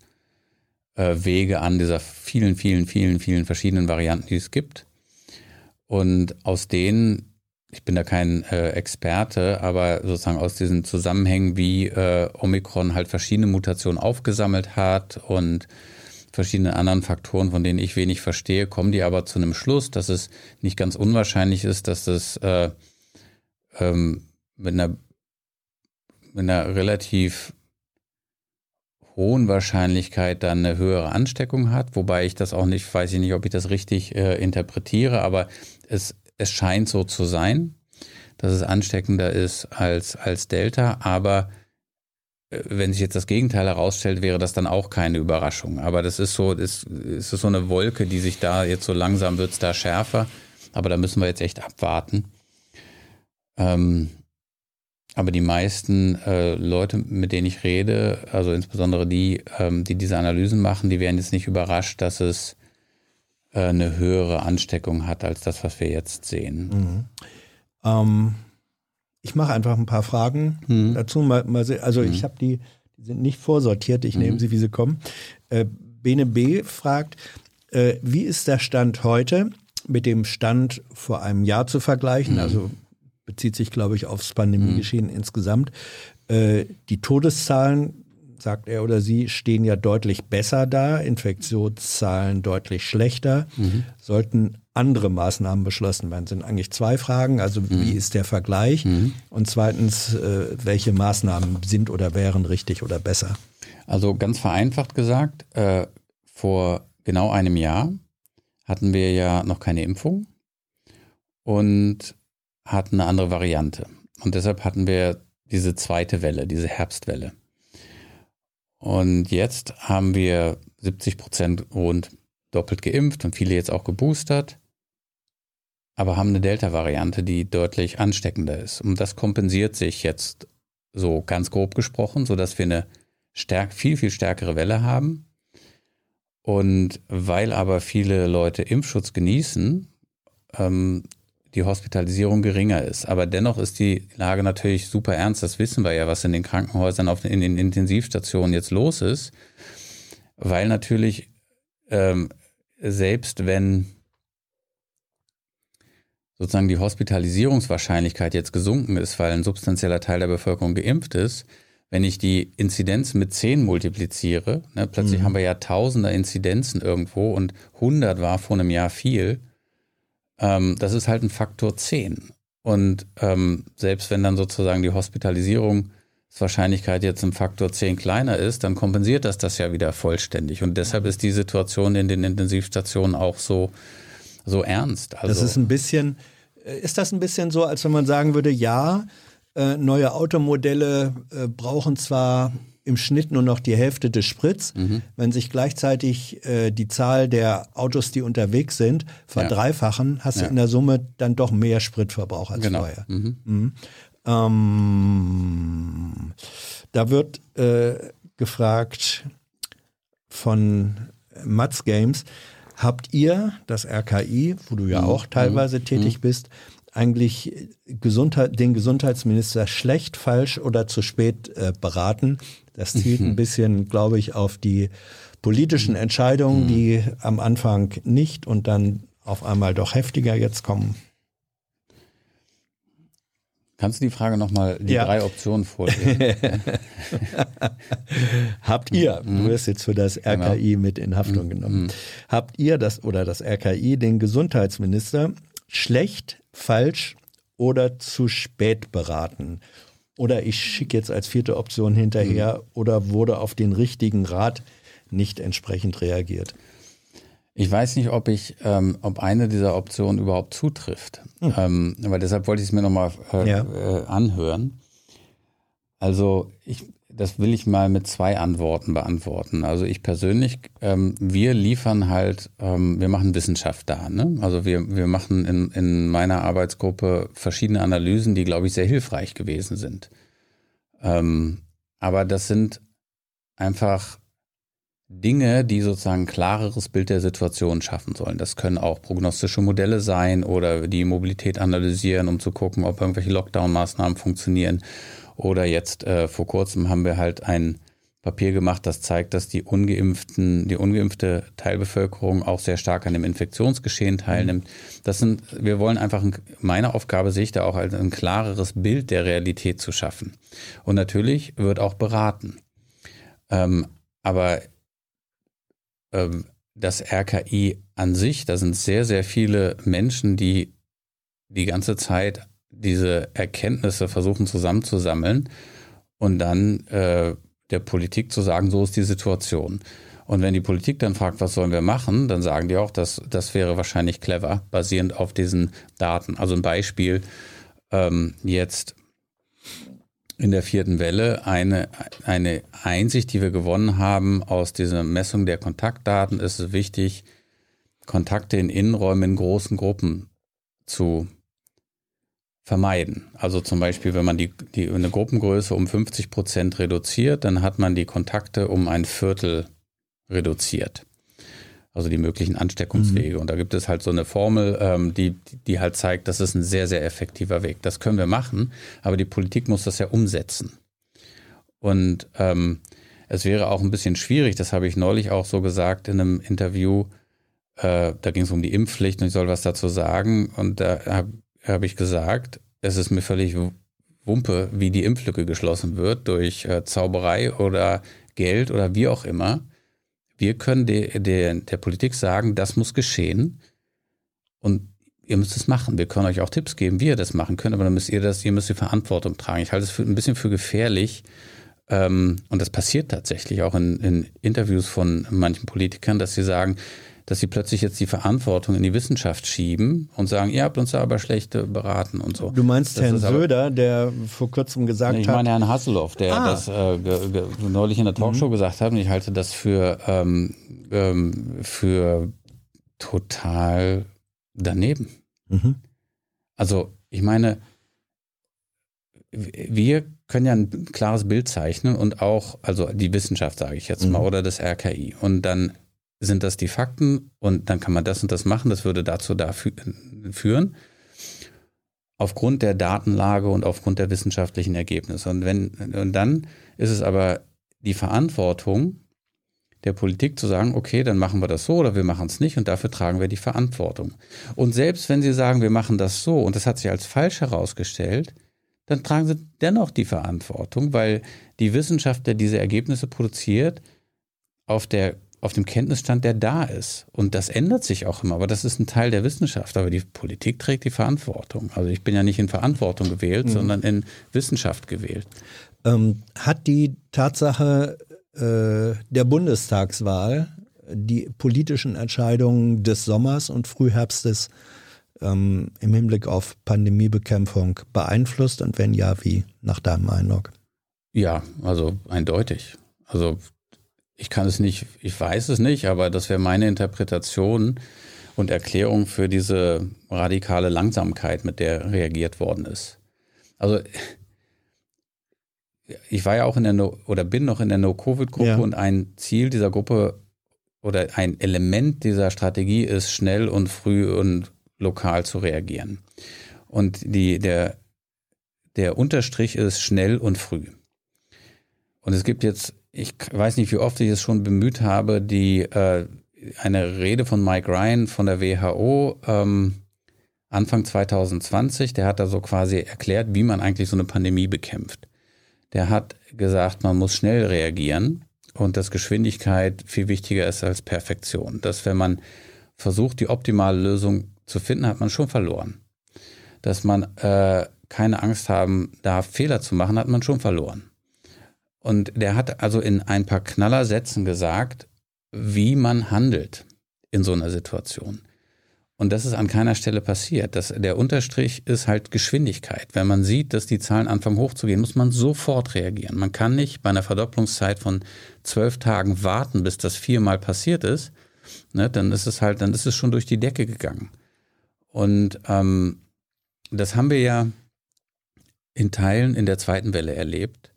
äh, an, dieser vielen, vielen, vielen, vielen verschiedenen Varianten, die es gibt. Und aus denen ich bin da kein äh, Experte, aber sozusagen aus diesen Zusammenhängen, wie äh, Omikron halt verschiedene Mutationen aufgesammelt hat und verschiedene anderen Faktoren, von denen ich wenig verstehe, kommen die aber zu einem Schluss, dass es nicht ganz unwahrscheinlich ist, dass es äh, ähm, mit, einer, mit einer relativ hohen Wahrscheinlichkeit dann eine höhere Ansteckung hat, wobei ich das auch nicht, weiß ich nicht, ob ich das richtig äh, interpretiere, aber es es scheint so zu sein, dass es ansteckender ist als, als Delta, aber äh, wenn sich jetzt das Gegenteil herausstellt, wäre das dann auch keine Überraschung. Aber das ist so, das ist so eine Wolke, die sich da jetzt so langsam wird es da schärfer. Aber da müssen wir jetzt echt abwarten. Ähm, aber die meisten äh, Leute, mit denen ich rede, also insbesondere die, ähm, die diese Analysen machen, die werden jetzt nicht überrascht, dass es äh, eine höhere Ansteckung hat als das, was wir jetzt sehen. Mhm. Ähm, ich mache einfach ein paar Fragen mhm. dazu. Mal, mal also mhm. ich habe die, die sind nicht vorsortiert, ich nehme mhm. sie, wie sie kommen. Äh, Bene B fragt, äh, wie ist der Stand heute mit dem Stand vor einem Jahr zu vergleichen? Mhm. Also bezieht sich, glaube ich, aufs Pandemiegeschehen mhm. insgesamt. Äh, die Todeszahlen sagt er oder sie, stehen ja deutlich besser da, Infektionszahlen deutlich schlechter. Mhm. Sollten andere Maßnahmen beschlossen werden? Sind eigentlich zwei Fragen. Also mhm. wie ist der Vergleich? Mhm. Und zweitens, äh, welche Maßnahmen sind oder wären richtig oder besser? Also ganz vereinfacht gesagt, äh, vor genau einem Jahr hatten wir ja noch keine Impfung und hatten eine andere Variante. Und deshalb hatten wir diese zweite Welle, diese Herbstwelle. Und jetzt haben wir 70 Prozent rund doppelt geimpft und viele jetzt auch geboostert, aber haben eine Delta-Variante, die deutlich ansteckender ist. Und das kompensiert sich jetzt so ganz grob gesprochen, sodass wir eine stärk, viel, viel stärkere Welle haben. Und weil aber viele Leute Impfschutz genießen, ähm, die Hospitalisierung geringer ist. Aber dennoch ist die Lage natürlich super ernst. Das wissen wir ja, was in den Krankenhäusern, auf, in den Intensivstationen jetzt los ist. Weil natürlich ähm, selbst wenn sozusagen die Hospitalisierungswahrscheinlichkeit jetzt gesunken ist, weil ein substanzieller Teil der Bevölkerung geimpft ist, wenn ich die Inzidenz mit 10 multipliziere, ne, plötzlich mhm. haben wir ja tausender Inzidenzen irgendwo und 100 war vor einem Jahr viel, ähm, das ist halt ein Faktor 10. Und ähm, selbst wenn dann sozusagen die Hospitalisierungswahrscheinlichkeit jetzt ein Faktor 10 kleiner ist, dann kompensiert das das ja wieder vollständig. Und deshalb ist die Situation in den Intensivstationen auch so, so ernst. Also, das ist ein bisschen, äh, ist das ein bisschen so, als wenn man sagen würde, ja, äh, neue Automodelle äh, brauchen zwar im Schnitt nur noch die Hälfte des Sprits. Mhm. Wenn sich gleichzeitig äh, die Zahl der Autos, die unterwegs sind, verdreifachen, ja. hast du in der Summe dann doch mehr Spritverbrauch als genau. vorher. Mhm. Mhm. Ähm, da wird äh, gefragt von Mats Games, Habt ihr das RKI, wo du ja mhm. auch teilweise mhm. tätig bist, eigentlich Gesundheit, den Gesundheitsminister schlecht, falsch oder zu spät äh, beraten? Das zielt mhm. ein bisschen, glaube ich, auf die politischen Entscheidungen, mhm. die am Anfang nicht und dann auf einmal doch heftiger jetzt kommen. Kannst du die Frage nochmal, die ja. drei Optionen vorlesen? Habt ihr, mhm. du wirst jetzt für das RKI genau. mit in Haftung mhm. genommen, mhm. habt ihr das oder das RKI den Gesundheitsminister schlecht, falsch oder zu spät beraten? Oder ich schicke jetzt als vierte Option hinterher mhm. oder wurde auf den richtigen Rat nicht entsprechend reagiert? Ich weiß nicht, ob ich, ähm, ob eine dieser Optionen überhaupt zutrifft. Hm. Ähm, aber deshalb wollte ich es mir nochmal äh, ja. äh, anhören. Also ich, das will ich mal mit zwei Antworten beantworten. Also ich persönlich, ähm, wir liefern halt, ähm, wir machen Wissenschaft da. Ne? Also wir, wir machen in, in meiner Arbeitsgruppe verschiedene Analysen, die, glaube ich, sehr hilfreich gewesen sind. Ähm, aber das sind einfach Dinge, die sozusagen ein klareres Bild der Situation schaffen sollen. Das können auch prognostische Modelle sein oder die Mobilität analysieren, um zu gucken, ob irgendwelche Lockdown-Maßnahmen funktionieren. Oder jetzt äh, vor kurzem haben wir halt ein Papier gemacht, das zeigt, dass die ungeimpften, die ungeimpfte Teilbevölkerung auch sehr stark an dem Infektionsgeschehen teilnimmt. Das sind, wir wollen einfach, ein, meine Aufgabe sehe ich da auch als ein klareres Bild der Realität zu schaffen. Und natürlich wird auch beraten. Ähm, aber ähm, das RKI an sich, da sind sehr, sehr viele Menschen, die die ganze Zeit diese Erkenntnisse versuchen zusammenzusammeln und dann äh, der Politik zu sagen, so ist die Situation. Und wenn die Politik dann fragt, was sollen wir machen, dann sagen die auch, dass das wäre wahrscheinlich clever, basierend auf diesen Daten. Also ein Beispiel ähm, jetzt in der vierten Welle eine, eine Einsicht, die wir gewonnen haben aus dieser Messung der Kontaktdaten, ist es wichtig, Kontakte in Innenräumen in großen Gruppen zu vermeiden. Also zum Beispiel, wenn man die, die eine Gruppengröße um 50 Prozent reduziert, dann hat man die Kontakte um ein Viertel reduziert also die möglichen Ansteckungswege. Mhm. Und da gibt es halt so eine Formel, ähm, die, die halt zeigt, das ist ein sehr, sehr effektiver Weg. Das können wir machen, aber die Politik muss das ja umsetzen. Und ähm, es wäre auch ein bisschen schwierig, das habe ich neulich auch so gesagt in einem Interview, äh, da ging es um die Impfpflicht und ich soll was dazu sagen. Und da habe hab ich gesagt, es ist mir völlig Wumpe, wie die Impflücke geschlossen wird durch äh, Zauberei oder Geld oder wie auch immer. Wir können de, de, der Politik sagen, das muss geschehen und ihr müsst es machen. Wir können euch auch Tipps geben, wie ihr das machen könnt, aber dann müsst ihr das, ihr müsst die Verantwortung tragen. Ich halte es für, ein bisschen für gefährlich, ähm, und das passiert tatsächlich auch in, in Interviews von manchen Politikern, dass sie sagen, dass sie plötzlich jetzt die Verantwortung in die Wissenschaft schieben und sagen, ihr habt uns da aber schlecht beraten und so. Du meinst das Herrn Söder, der vor kurzem gesagt hat. Ich meine Herrn Hasselhoff, der ah. das äh, neulich in der Talkshow mhm. gesagt hat und ich halte das für, ähm, ähm, für total daneben. Mhm. Also ich meine, wir können ja ein klares Bild zeichnen und auch, also die Wissenschaft sage ich jetzt mhm. mal, oder das RKI. Und dann sind das die Fakten und dann kann man das und das machen. Das würde dazu dafür führen. Aufgrund der Datenlage und aufgrund der wissenschaftlichen Ergebnisse. Und wenn, und dann ist es aber die Verantwortung der Politik zu sagen, okay, dann machen wir das so oder wir machen es nicht und dafür tragen wir die Verantwortung. Und selbst wenn Sie sagen, wir machen das so und das hat sich als falsch herausgestellt, dann tragen Sie dennoch die Verantwortung, weil die Wissenschaft, der diese Ergebnisse produziert, auf der auf dem Kenntnisstand, der da ist. Und das ändert sich auch immer, aber das ist ein Teil der Wissenschaft. Aber die Politik trägt die Verantwortung. Also ich bin ja nicht in Verantwortung gewählt, mhm. sondern in Wissenschaft gewählt. Ähm, hat die Tatsache äh, der Bundestagswahl die politischen Entscheidungen des Sommers und Frühherbstes ähm, im Hinblick auf Pandemiebekämpfung beeinflusst? Und wenn ja, wie nach deinem Eindruck? Ja, also eindeutig. Also ich kann es nicht, ich weiß es nicht, aber das wäre meine Interpretation und Erklärung für diese radikale Langsamkeit, mit der reagiert worden ist. Also ich war ja auch in der no oder bin noch in der No-Covid-Gruppe ja. und ein Ziel dieser Gruppe oder ein Element dieser Strategie ist, schnell und früh und lokal zu reagieren. Und die, der, der Unterstrich ist schnell und früh. Und es gibt jetzt, ich weiß nicht, wie oft ich es schon bemüht habe, die äh, eine Rede von Mike Ryan von der WHO ähm, Anfang 2020, der hat da so quasi erklärt, wie man eigentlich so eine Pandemie bekämpft. Der hat gesagt, man muss schnell reagieren und dass Geschwindigkeit viel wichtiger ist als Perfektion. Dass wenn man versucht, die optimale Lösung zu finden, hat man schon verloren. Dass man äh, keine Angst haben darf, Fehler zu machen, hat man schon verloren. Und der hat also in ein paar Knallersätzen gesagt, wie man handelt in so einer Situation. Und das ist an keiner Stelle passiert. Das, der Unterstrich ist halt Geschwindigkeit. Wenn man sieht, dass die Zahlen anfangen hochzugehen, muss man sofort reagieren. Man kann nicht bei einer Verdopplungszeit von zwölf Tagen warten, bis das viermal passiert ist. Ne, dann ist es halt, dann ist es schon durch die Decke gegangen. Und ähm, das haben wir ja in Teilen in der zweiten Welle erlebt.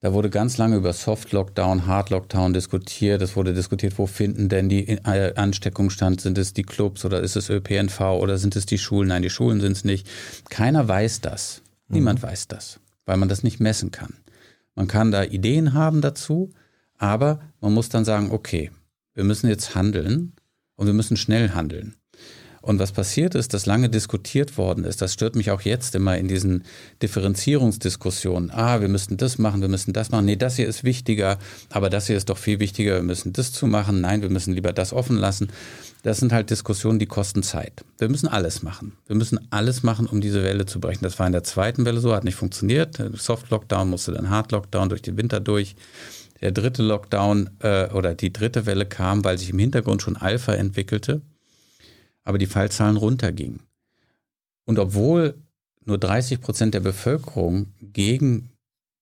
Da wurde ganz lange über Soft Lockdown, Hard Lockdown diskutiert. Es wurde diskutiert, wo finden denn die äh, Ansteckungen stand? Sind es die Clubs oder ist es ÖPNV oder sind es die Schulen? Nein, die Schulen sind es nicht. Keiner weiß das. Niemand mhm. weiß das, weil man das nicht messen kann. Man kann da Ideen haben dazu, aber man muss dann sagen, okay, wir müssen jetzt handeln und wir müssen schnell handeln. Und was passiert ist, dass lange diskutiert worden ist, das stört mich auch jetzt immer in diesen Differenzierungsdiskussionen. Ah, wir müssten das machen, wir müssen das machen. Nee, das hier ist wichtiger, aber das hier ist doch viel wichtiger, wir müssen das zu machen. Nein, wir müssen lieber das offen lassen. Das sind halt Diskussionen, die kosten Zeit. Wir müssen alles machen. Wir müssen alles machen, um diese Welle zu brechen. Das war in der zweiten Welle so, hat nicht funktioniert. Soft Lockdown musste dann Hard Lockdown durch den Winter durch. Der dritte Lockdown äh, oder die dritte Welle kam, weil sich im Hintergrund schon Alpha entwickelte aber die Fallzahlen runtergingen. Und obwohl nur 30 Prozent der Bevölkerung gegen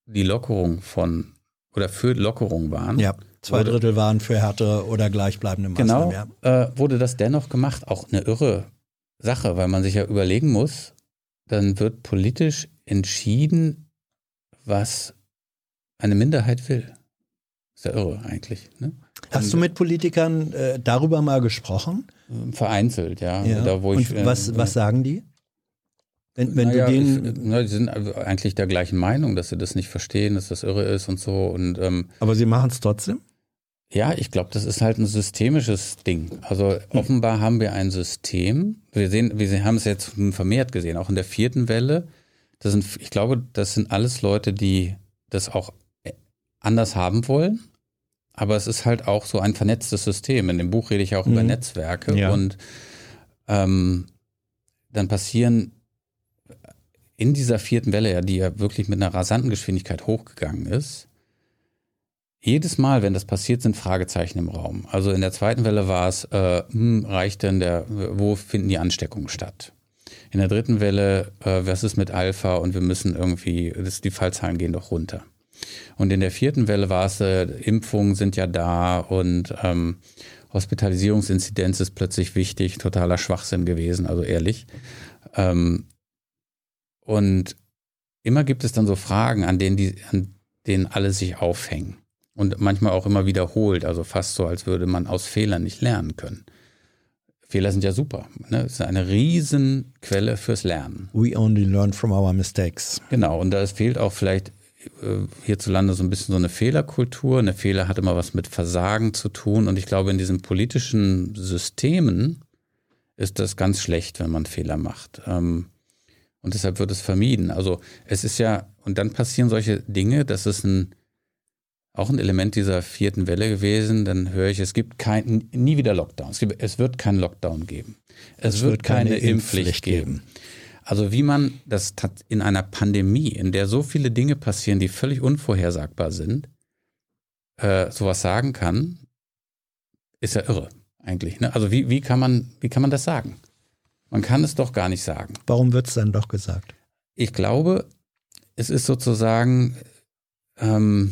die Lockerung von oder für Lockerung waren. Ja, zwei wurde, Drittel waren für härtere oder gleichbleibende Maßnahmen. Genau, ja. äh, wurde das dennoch gemacht. Auch eine irre Sache, weil man sich ja überlegen muss, dann wird politisch entschieden, was eine Minderheit will. Ist ja irre eigentlich. Ne? Hast du mit Politikern äh, darüber mal gesprochen? Vereinzelt, ja. ja. Da, wo ich, Und was, äh, was sagen die? Wenn, wenn naja, du denen ich, na, die sind eigentlich der gleichen Meinung, dass sie das nicht verstehen, dass das irre ist und so. Und, ähm, Aber sie machen es trotzdem? Ja, ich glaube, das ist halt ein systemisches Ding. Also hm. offenbar haben wir ein System. Wir sehen, wir haben es jetzt vermehrt gesehen, auch in der vierten Welle. Das sind, ich glaube, das sind alles Leute, die das auch äh, anders haben wollen, aber es ist halt auch so ein vernetztes System. In dem Buch rede ich auch mhm. über Netzwerke ja. und ähm, dann passieren in dieser vierten Welle, ja, die ja wirklich mit einer rasanten Geschwindigkeit hochgegangen ist, jedes Mal, wenn das passiert, sind Fragezeichen im Raum. Also in der zweiten Welle war es, äh, hm, reicht denn der, wo finden die Ansteckungen statt? In der dritten Welle, äh, was ist mit Alpha und wir müssen irgendwie, das, die Fallzahlen gehen doch runter. Und in der vierten Welle war es, äh, Impfungen sind ja da und ähm, Hospitalisierungsinzidenz ist plötzlich wichtig, totaler Schwachsinn gewesen, also ehrlich. Ähm, und immer gibt es dann so Fragen, an denen, die, an denen alle sich aufhängen. Und manchmal auch immer wiederholt, also fast so, als würde man aus Fehlern nicht lernen können. Fehler sind ja super. Ne? Es ist eine Riesenquelle fürs Lernen. We only learn from our mistakes. Genau, und da fehlt auch vielleicht hierzulande so ein bisschen so eine Fehlerkultur. Eine Fehler hat immer was mit Versagen zu tun. Und ich glaube, in diesen politischen Systemen ist das ganz schlecht, wenn man Fehler macht. Ähm, und deshalb wird es vermieden. Also es ist ja, und dann passieren solche Dinge, das ist ein, auch ein Element dieser vierten Welle gewesen. Dann höre ich, es gibt kein, nie wieder Lockdown. Es, gibt, es wird keinen Lockdown geben. Es, es wird, wird, keine, keine Impfpflicht, Impfpflicht geben. geben. Also wie man das in einer Pandemie, in der so viele Dinge passieren, die völlig unvorhersagbar sind, äh, sowas sagen kann, ist ja irre eigentlich. Ne? Also wie, wie, kann man, wie kann man das sagen? Man kann es doch gar nicht sagen. Warum wird es dann doch gesagt? Ich glaube, es ist sozusagen ähm,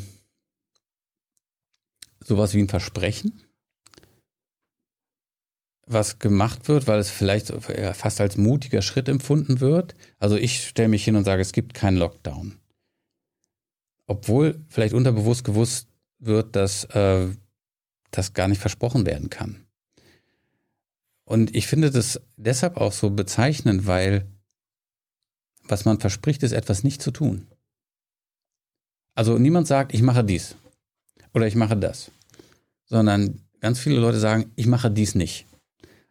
sowas wie ein Versprechen was gemacht wird, weil es vielleicht fast als mutiger Schritt empfunden wird. Also ich stelle mich hin und sage, es gibt keinen Lockdown. Obwohl vielleicht unterbewusst gewusst wird, dass äh, das gar nicht versprochen werden kann. Und ich finde das deshalb auch so bezeichnend, weil was man verspricht, ist etwas nicht zu tun. Also niemand sagt, ich mache dies oder ich mache das, sondern ganz viele Leute sagen, ich mache dies nicht.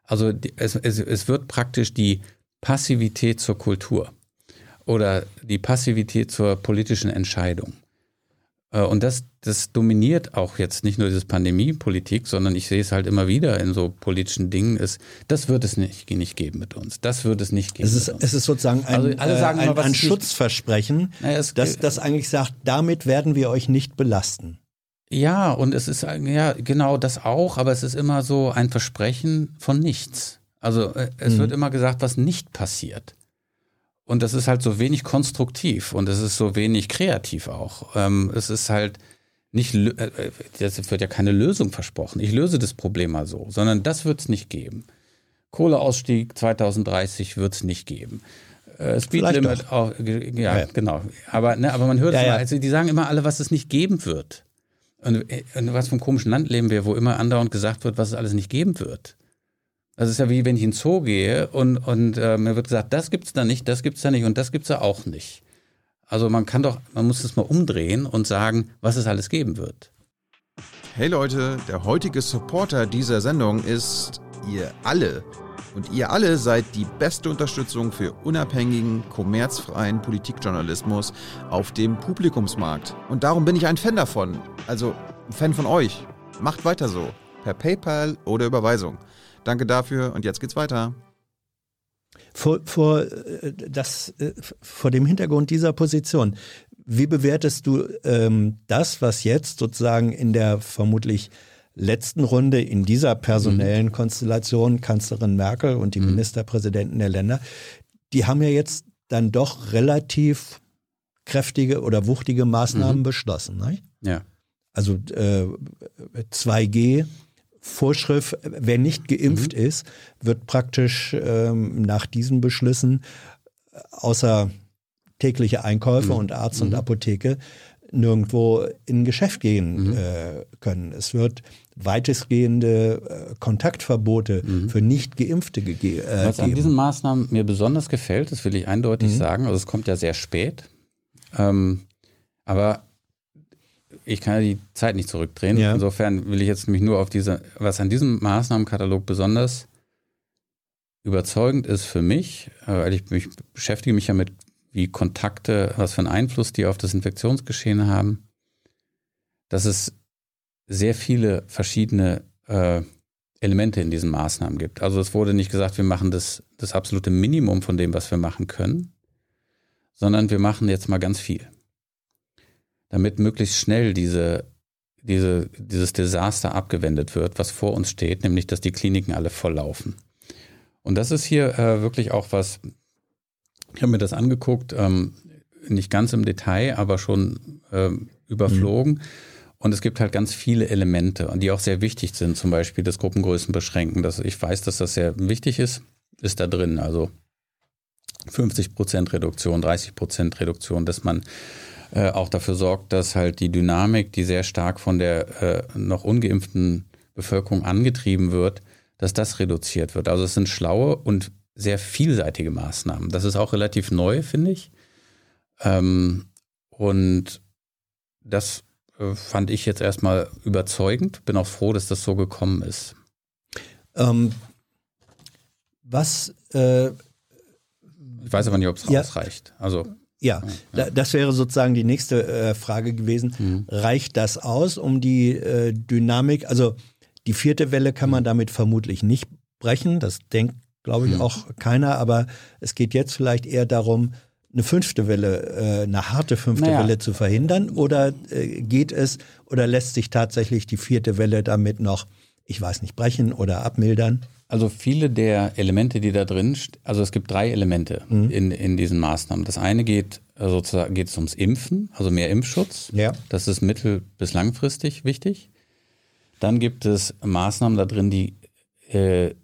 Also es, es, es wird praktisch die Passivität zur Kultur oder die Passivität zur politischen Entscheidung. Äh, und das, das dominiert auch jetzt nicht nur diese Pandemiepolitik, sondern ich sehe es halt immer wieder in so politischen Dingen. Ist, das wird es nicht, nicht geben mit uns. Das wird es nicht geben. Es ist, es ist sozusagen ein, also alle sagen äh, ein, ein Schutzversprechen, naja, das eigentlich sagt, damit werden wir euch nicht belasten. Ja, und es ist ja genau das auch, aber es ist immer so ein Versprechen von nichts. Also äh, es mhm. wird immer gesagt, was nicht passiert. Und das ist halt so wenig konstruktiv und es ist so wenig kreativ auch. Ähm, es ist halt nicht, äh, es wird ja keine Lösung versprochen. Ich löse das Problem mal so, sondern das wird es nicht geben. Kohleausstieg 2030 wird es nicht geben. Äh, Speedlimit auch, ja, ja, genau. Aber, ne, aber man hört ja, es immer, also die sagen immer alle, was es nicht geben wird. Und, und was vom komischen Land leben wir, wo immer andauernd gesagt wird, was es alles nicht geben wird. Das ist ja wie wenn ich in den Zoo gehe und, und äh, mir wird gesagt, das gibt's da nicht, das gibt's da nicht und das gibt's da auch nicht. Also man kann doch, man muss das mal umdrehen und sagen, was es alles geben wird. Hey Leute, der heutige Supporter dieser Sendung ist ihr alle. Und ihr alle seid die beste Unterstützung für unabhängigen, kommerzfreien Politikjournalismus auf dem Publikumsmarkt. Und darum bin ich ein Fan davon. Also ein Fan von euch. Macht weiter so. Per PayPal oder Überweisung. Danke dafür und jetzt geht's weiter. Vor, vor, äh, das, äh, vor dem Hintergrund dieser Position, wie bewertest du ähm, das, was jetzt sozusagen in der vermutlich letzten Runde in dieser personellen mhm. Konstellation, Kanzlerin Merkel und die mhm. Ministerpräsidenten der Länder, die haben ja jetzt dann doch relativ kräftige oder wuchtige Maßnahmen mhm. beschlossen. Nicht? Ja. Also äh, 2G, Vorschrift, wer nicht geimpft mhm. ist, wird praktisch ähm, nach diesen Beschlüssen äh, außer tägliche Einkäufe mhm. und Arzt und mhm. Apotheke nirgendwo in ein Geschäft gehen äh, können. Es wird weitestgehende äh, Kontaktverbote mhm. für nicht Geimpfte gegeben. Äh, Was an diesen Maßnahmen mir besonders gefällt, das will ich eindeutig mhm. sagen, also es kommt ja sehr spät, ähm, aber ich kann ja die Zeit nicht zurückdrehen. Ja. Insofern will ich jetzt mich nur auf diese, was an diesem Maßnahmenkatalog besonders überzeugend ist für mich, äh, weil ich mich beschäftige mich ja mit, wie Kontakte, was für einen Einfluss die auf das Infektionsgeschehen haben, dass es sehr viele verschiedene äh, Elemente in diesen Maßnahmen gibt. Also es wurde nicht gesagt, wir machen das, das absolute Minimum von dem, was wir machen können, sondern wir machen jetzt mal ganz viel damit möglichst schnell diese, diese, dieses Desaster abgewendet wird, was vor uns steht, nämlich dass die Kliniken alle volllaufen. Und das ist hier äh, wirklich auch was, ich habe mir das angeguckt, ähm, nicht ganz im Detail, aber schon ähm, überflogen. Mhm. Und es gibt halt ganz viele Elemente, die auch sehr wichtig sind, zum Beispiel das Gruppengrößen beschränken. Das, ich weiß, dass das sehr wichtig ist, ist da drin. Also 50 Prozent Reduktion, 30 Prozent Reduktion, dass man äh, auch dafür sorgt, dass halt die Dynamik, die sehr stark von der äh, noch ungeimpften Bevölkerung angetrieben wird, dass das reduziert wird. Also es sind schlaue und sehr vielseitige Maßnahmen. Das ist auch relativ neu, finde ich. Ähm, und das fand ich jetzt erstmal überzeugend. Bin auch froh, dass das so gekommen ist. Ähm, was äh, ich weiß aber nicht, ob es ja, ausreicht. Also ja, ja. das wäre sozusagen die nächste äh, Frage gewesen. Mhm. Reicht das aus, um die äh, Dynamik, also die vierte Welle kann man mhm. damit vermutlich nicht brechen, das denkt, glaube ich, mhm. auch keiner, aber es geht jetzt vielleicht eher darum, eine fünfte Welle, äh, eine harte fünfte naja. Welle zu verhindern? Oder äh, geht es oder lässt sich tatsächlich die vierte Welle damit noch, ich weiß nicht, brechen oder abmildern? Also viele der Elemente, die da drin, also es gibt drei Elemente mhm. in, in diesen Maßnahmen. Das eine geht äh, sozusagen geht es ums Impfen, also mehr Impfschutz. Ja. Das ist mittel- bis langfristig wichtig. Dann gibt es Maßnahmen da drin, die, äh,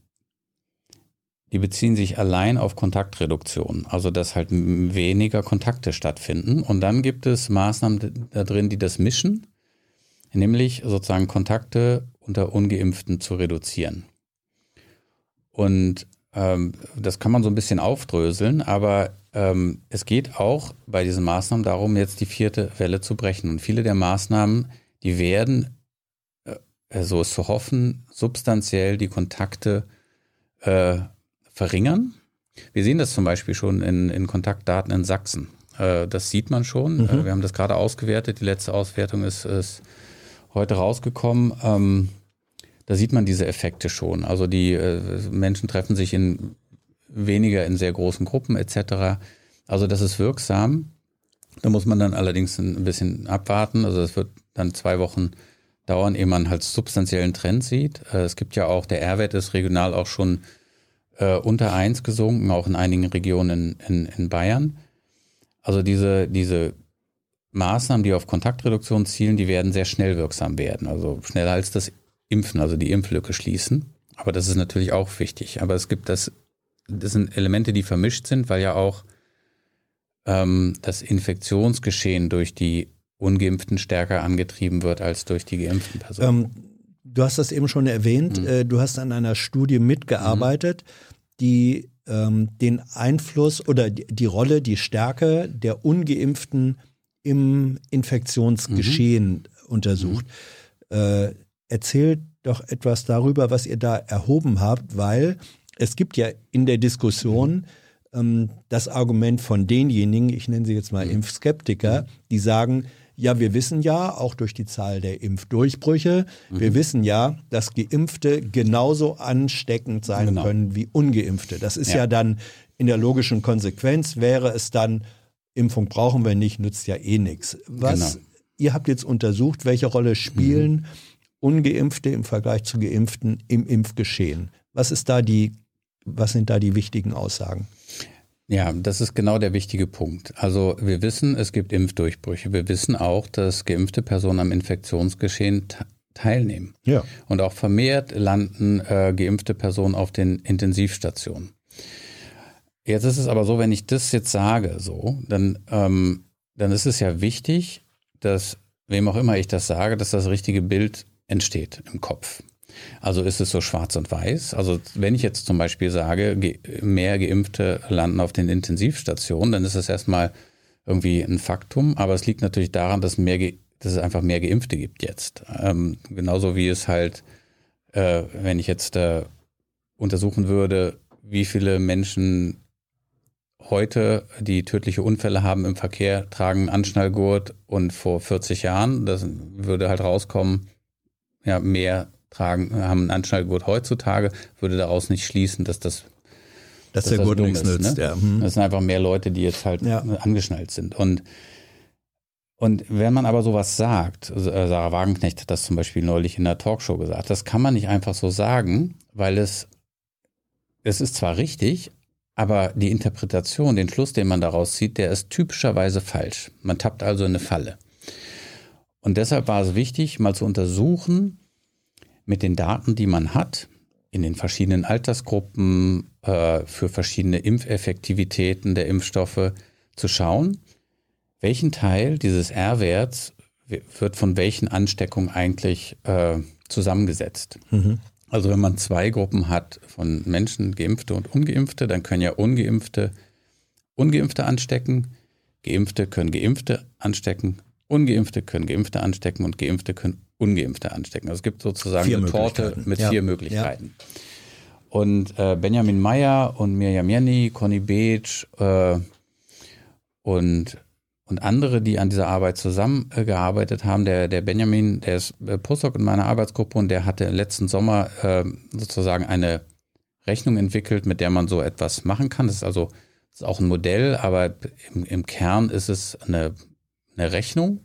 die beziehen sich allein auf Kontaktreduktion, also dass halt weniger Kontakte stattfinden. Und dann gibt es Maßnahmen da drin, die das mischen, nämlich sozusagen Kontakte unter Ungeimpften zu reduzieren. Und ähm, das kann man so ein bisschen aufdröseln, aber ähm, es geht auch bei diesen Maßnahmen darum, jetzt die vierte Welle zu brechen. Und viele der Maßnahmen, die werden, äh, so ist zu hoffen, substanziell die Kontakte äh, verringern. Wir sehen das zum Beispiel schon in, in Kontaktdaten in Sachsen. Äh, das sieht man schon. Mhm. Äh, wir haben das gerade ausgewertet. Die letzte Auswertung ist, ist heute rausgekommen. Ähm, da sieht man diese Effekte schon. Also die äh, Menschen treffen sich in weniger in sehr großen Gruppen etc. Also das ist wirksam. Da muss man dann allerdings ein bisschen abwarten. Also es wird dann zwei Wochen dauern, ehe man halt substanziellen Trend sieht. Äh, es gibt ja auch, der R-Wert ist regional auch schon äh, unter eins gesunken, auch in einigen Regionen in, in, in Bayern. Also diese, diese Maßnahmen, die auf Kontaktreduktion zielen, die werden sehr schnell wirksam werden. Also schneller als das Impfen, also die Impflücke schließen. Aber das ist natürlich auch wichtig. Aber es gibt das, das sind Elemente, die vermischt sind, weil ja auch ähm, das Infektionsgeschehen durch die Ungeimpften stärker angetrieben wird als durch die geimpften Personen. Ähm, du hast das eben schon erwähnt. Mhm. Äh, du hast an einer Studie mitgearbeitet, mhm. Die ähm, den Einfluss oder die, die, Rolle, die Stärke der Ungeimpften im Infektionsgeschehen mhm. untersucht. Mhm. Äh, erzählt doch etwas darüber, was ihr da erhoben habt, weil es gibt ja in der Diskussion ähm, das Argument von denjenigen, ich nenne sie jetzt mal mhm. Impfskeptiker, die sagen, ja, wir wissen ja, auch durch die Zahl der Impfdurchbrüche, mhm. wir wissen ja, dass Geimpfte genauso ansteckend sein genau. können wie Ungeimpfte. Das ist ja. ja dann in der logischen Konsequenz, wäre es dann, Impfung brauchen wir nicht, nützt ja eh nichts. Was, genau. ihr habt jetzt untersucht, welche Rolle spielen mhm. Ungeimpfte im Vergleich zu Geimpften im Impfgeschehen. Was ist da die, was sind da die wichtigen Aussagen? Ja, das ist genau der wichtige Punkt. Also wir wissen, es gibt Impfdurchbrüche. Wir wissen auch, dass geimpfte Personen am Infektionsgeschehen teilnehmen. Ja. Und auch vermehrt landen äh, geimpfte Personen auf den Intensivstationen. Jetzt ist es aber so, wenn ich das jetzt sage, so, dann, ähm, dann ist es ja wichtig, dass, wem auch immer ich das sage, dass das richtige Bild entsteht im Kopf. Also ist es so schwarz und weiß? Also wenn ich jetzt zum Beispiel sage, mehr Geimpfte landen auf den Intensivstationen, dann ist es erstmal irgendwie ein Faktum, aber es liegt natürlich daran, dass, mehr, dass es einfach mehr Geimpfte gibt jetzt. Ähm, genauso wie es halt, äh, wenn ich jetzt äh, untersuchen würde, wie viele Menschen heute, die tödliche Unfälle haben im Verkehr, tragen Anschnallgurt und vor 40 Jahren, das würde halt rauskommen, ja, mehr tragen, haben einen Anschnallgurt heutzutage, würde daraus nicht schließen, dass das dass, dass der Gurt nichts nützt. Ne? Ja. Mhm. Das sind einfach mehr Leute, die jetzt halt ja. angeschnallt sind. Und, und wenn man aber sowas sagt, äh, Sarah Wagenknecht hat das zum Beispiel neulich in der Talkshow gesagt, das kann man nicht einfach so sagen, weil es, es ist zwar richtig, aber die Interpretation, den Schluss, den man daraus zieht, der ist typischerweise falsch. Man tappt also in eine Falle. Und deshalb war es wichtig, mal zu untersuchen, mit den Daten, die man hat, in den verschiedenen Altersgruppen, äh, für verschiedene Impfeffektivitäten der Impfstoffe zu schauen, welchen Teil dieses R-Werts wird von welchen Ansteckungen eigentlich äh, zusammengesetzt. Mhm. Also wenn man zwei Gruppen hat von Menschen, Geimpfte und Ungeimpfte, dann können ja Ungeimpfte Ungeimpfte anstecken, Geimpfte können Geimpfte anstecken, Ungeimpfte können Geimpfte anstecken und Geimpfte können Ungeimpfte anstecken. Also es gibt sozusagen vier eine Torte mit ja. vier Möglichkeiten. Ja. Und äh, Benjamin Meyer und Mirjam Jenny, Conny Beetsch äh, und, und andere, die an dieser Arbeit zusammengearbeitet äh, haben. Der, der Benjamin, der ist äh, Postdoc in meiner Arbeitsgruppe und der hatte letzten Sommer äh, sozusagen eine Rechnung entwickelt, mit der man so etwas machen kann. Das ist also das ist auch ein Modell, aber im, im Kern ist es eine, eine Rechnung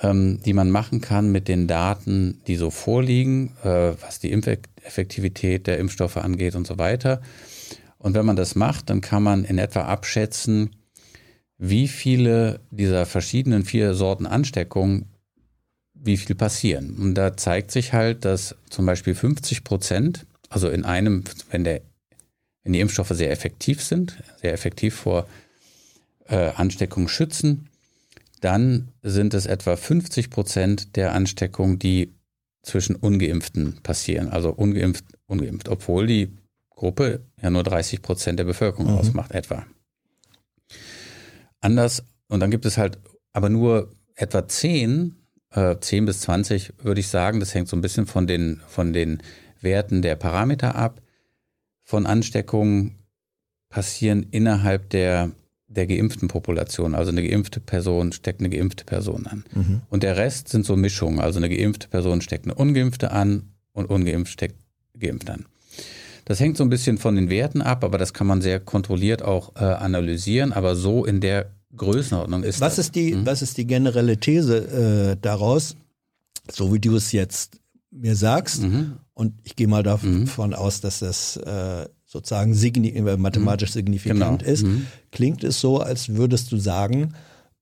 ähm, die man machen kann mit den Daten, die so vorliegen, äh, was die Impfeffektivität der Impfstoffe angeht und so weiter. Und wenn man das macht, dann kann man in etwa abschätzen, wie viele dieser verschiedenen vier Sorten Ansteckung, wie viel passieren. Und da zeigt sich halt, dass zum Beispiel 50 Prozent, also in einem, wenn der, wenn die Impfstoffe sehr effektiv sind, sehr effektiv vor äh, Ansteckung schützen, dann sind es etwa 50 Prozent der Ansteckungen, die zwischen Ungeimpften passieren. Also ungeimpft, ungeimpft, obwohl die Gruppe ja nur 30 Prozent der Bevölkerung mhm. ausmacht, etwa. Anders, und dann gibt es halt aber nur etwa 10, äh, 10 bis 20, würde ich sagen, das hängt so ein bisschen von den, von den Werten der Parameter ab, von Ansteckungen passieren innerhalb der, der geimpften Population. Also eine geimpfte Person steckt eine geimpfte Person an. Mhm. Und der Rest sind so Mischungen. Also eine geimpfte Person steckt eine ungeimpfte an und ungeimpft steckt geimpft an. Das hängt so ein bisschen von den Werten ab, aber das kann man sehr kontrolliert auch äh, analysieren. Aber so in der Größenordnung ist was das. Ist die, mhm. Was ist die generelle These äh, daraus, so wie du es jetzt mir sagst? Mhm. Und ich gehe mal davon mhm. aus, dass das äh, sozusagen signi äh, mathematisch mhm. signifikant genau. ist. Mhm. Klingt es so, als würdest du sagen,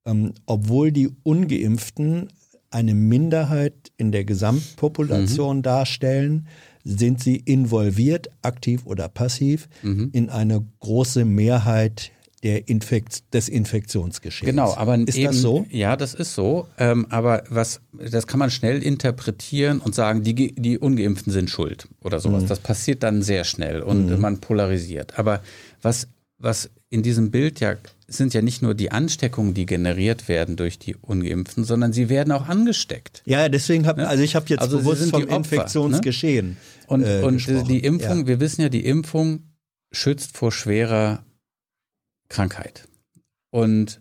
ähm, obwohl die ungeimpften eine Minderheit in der Gesamtpopulation mhm. darstellen, sind sie involviert, aktiv oder passiv, mhm. in eine große Mehrheit der Infekt des Infektionsgeschehens. Genau, aber ist eben, das so? Ja, das ist so. Ähm, aber was, das kann man schnell interpretieren und sagen, die, die Ungeimpften sind schuld oder sowas. Mhm. Das passiert dann sehr schnell und mhm. man polarisiert. Aber was, was in diesem Bild ja sind ja nicht nur die Ansteckungen, die generiert werden durch die Ungeimpften, sondern sie werden auch angesteckt. Ja, deswegen habe ne? also ich habe jetzt also bewusst vom Opfer, Infektionsgeschehen. Ne? Und, äh, und die Impfung, ja. wir wissen ja, die Impfung schützt vor schwerer Krankheit. Und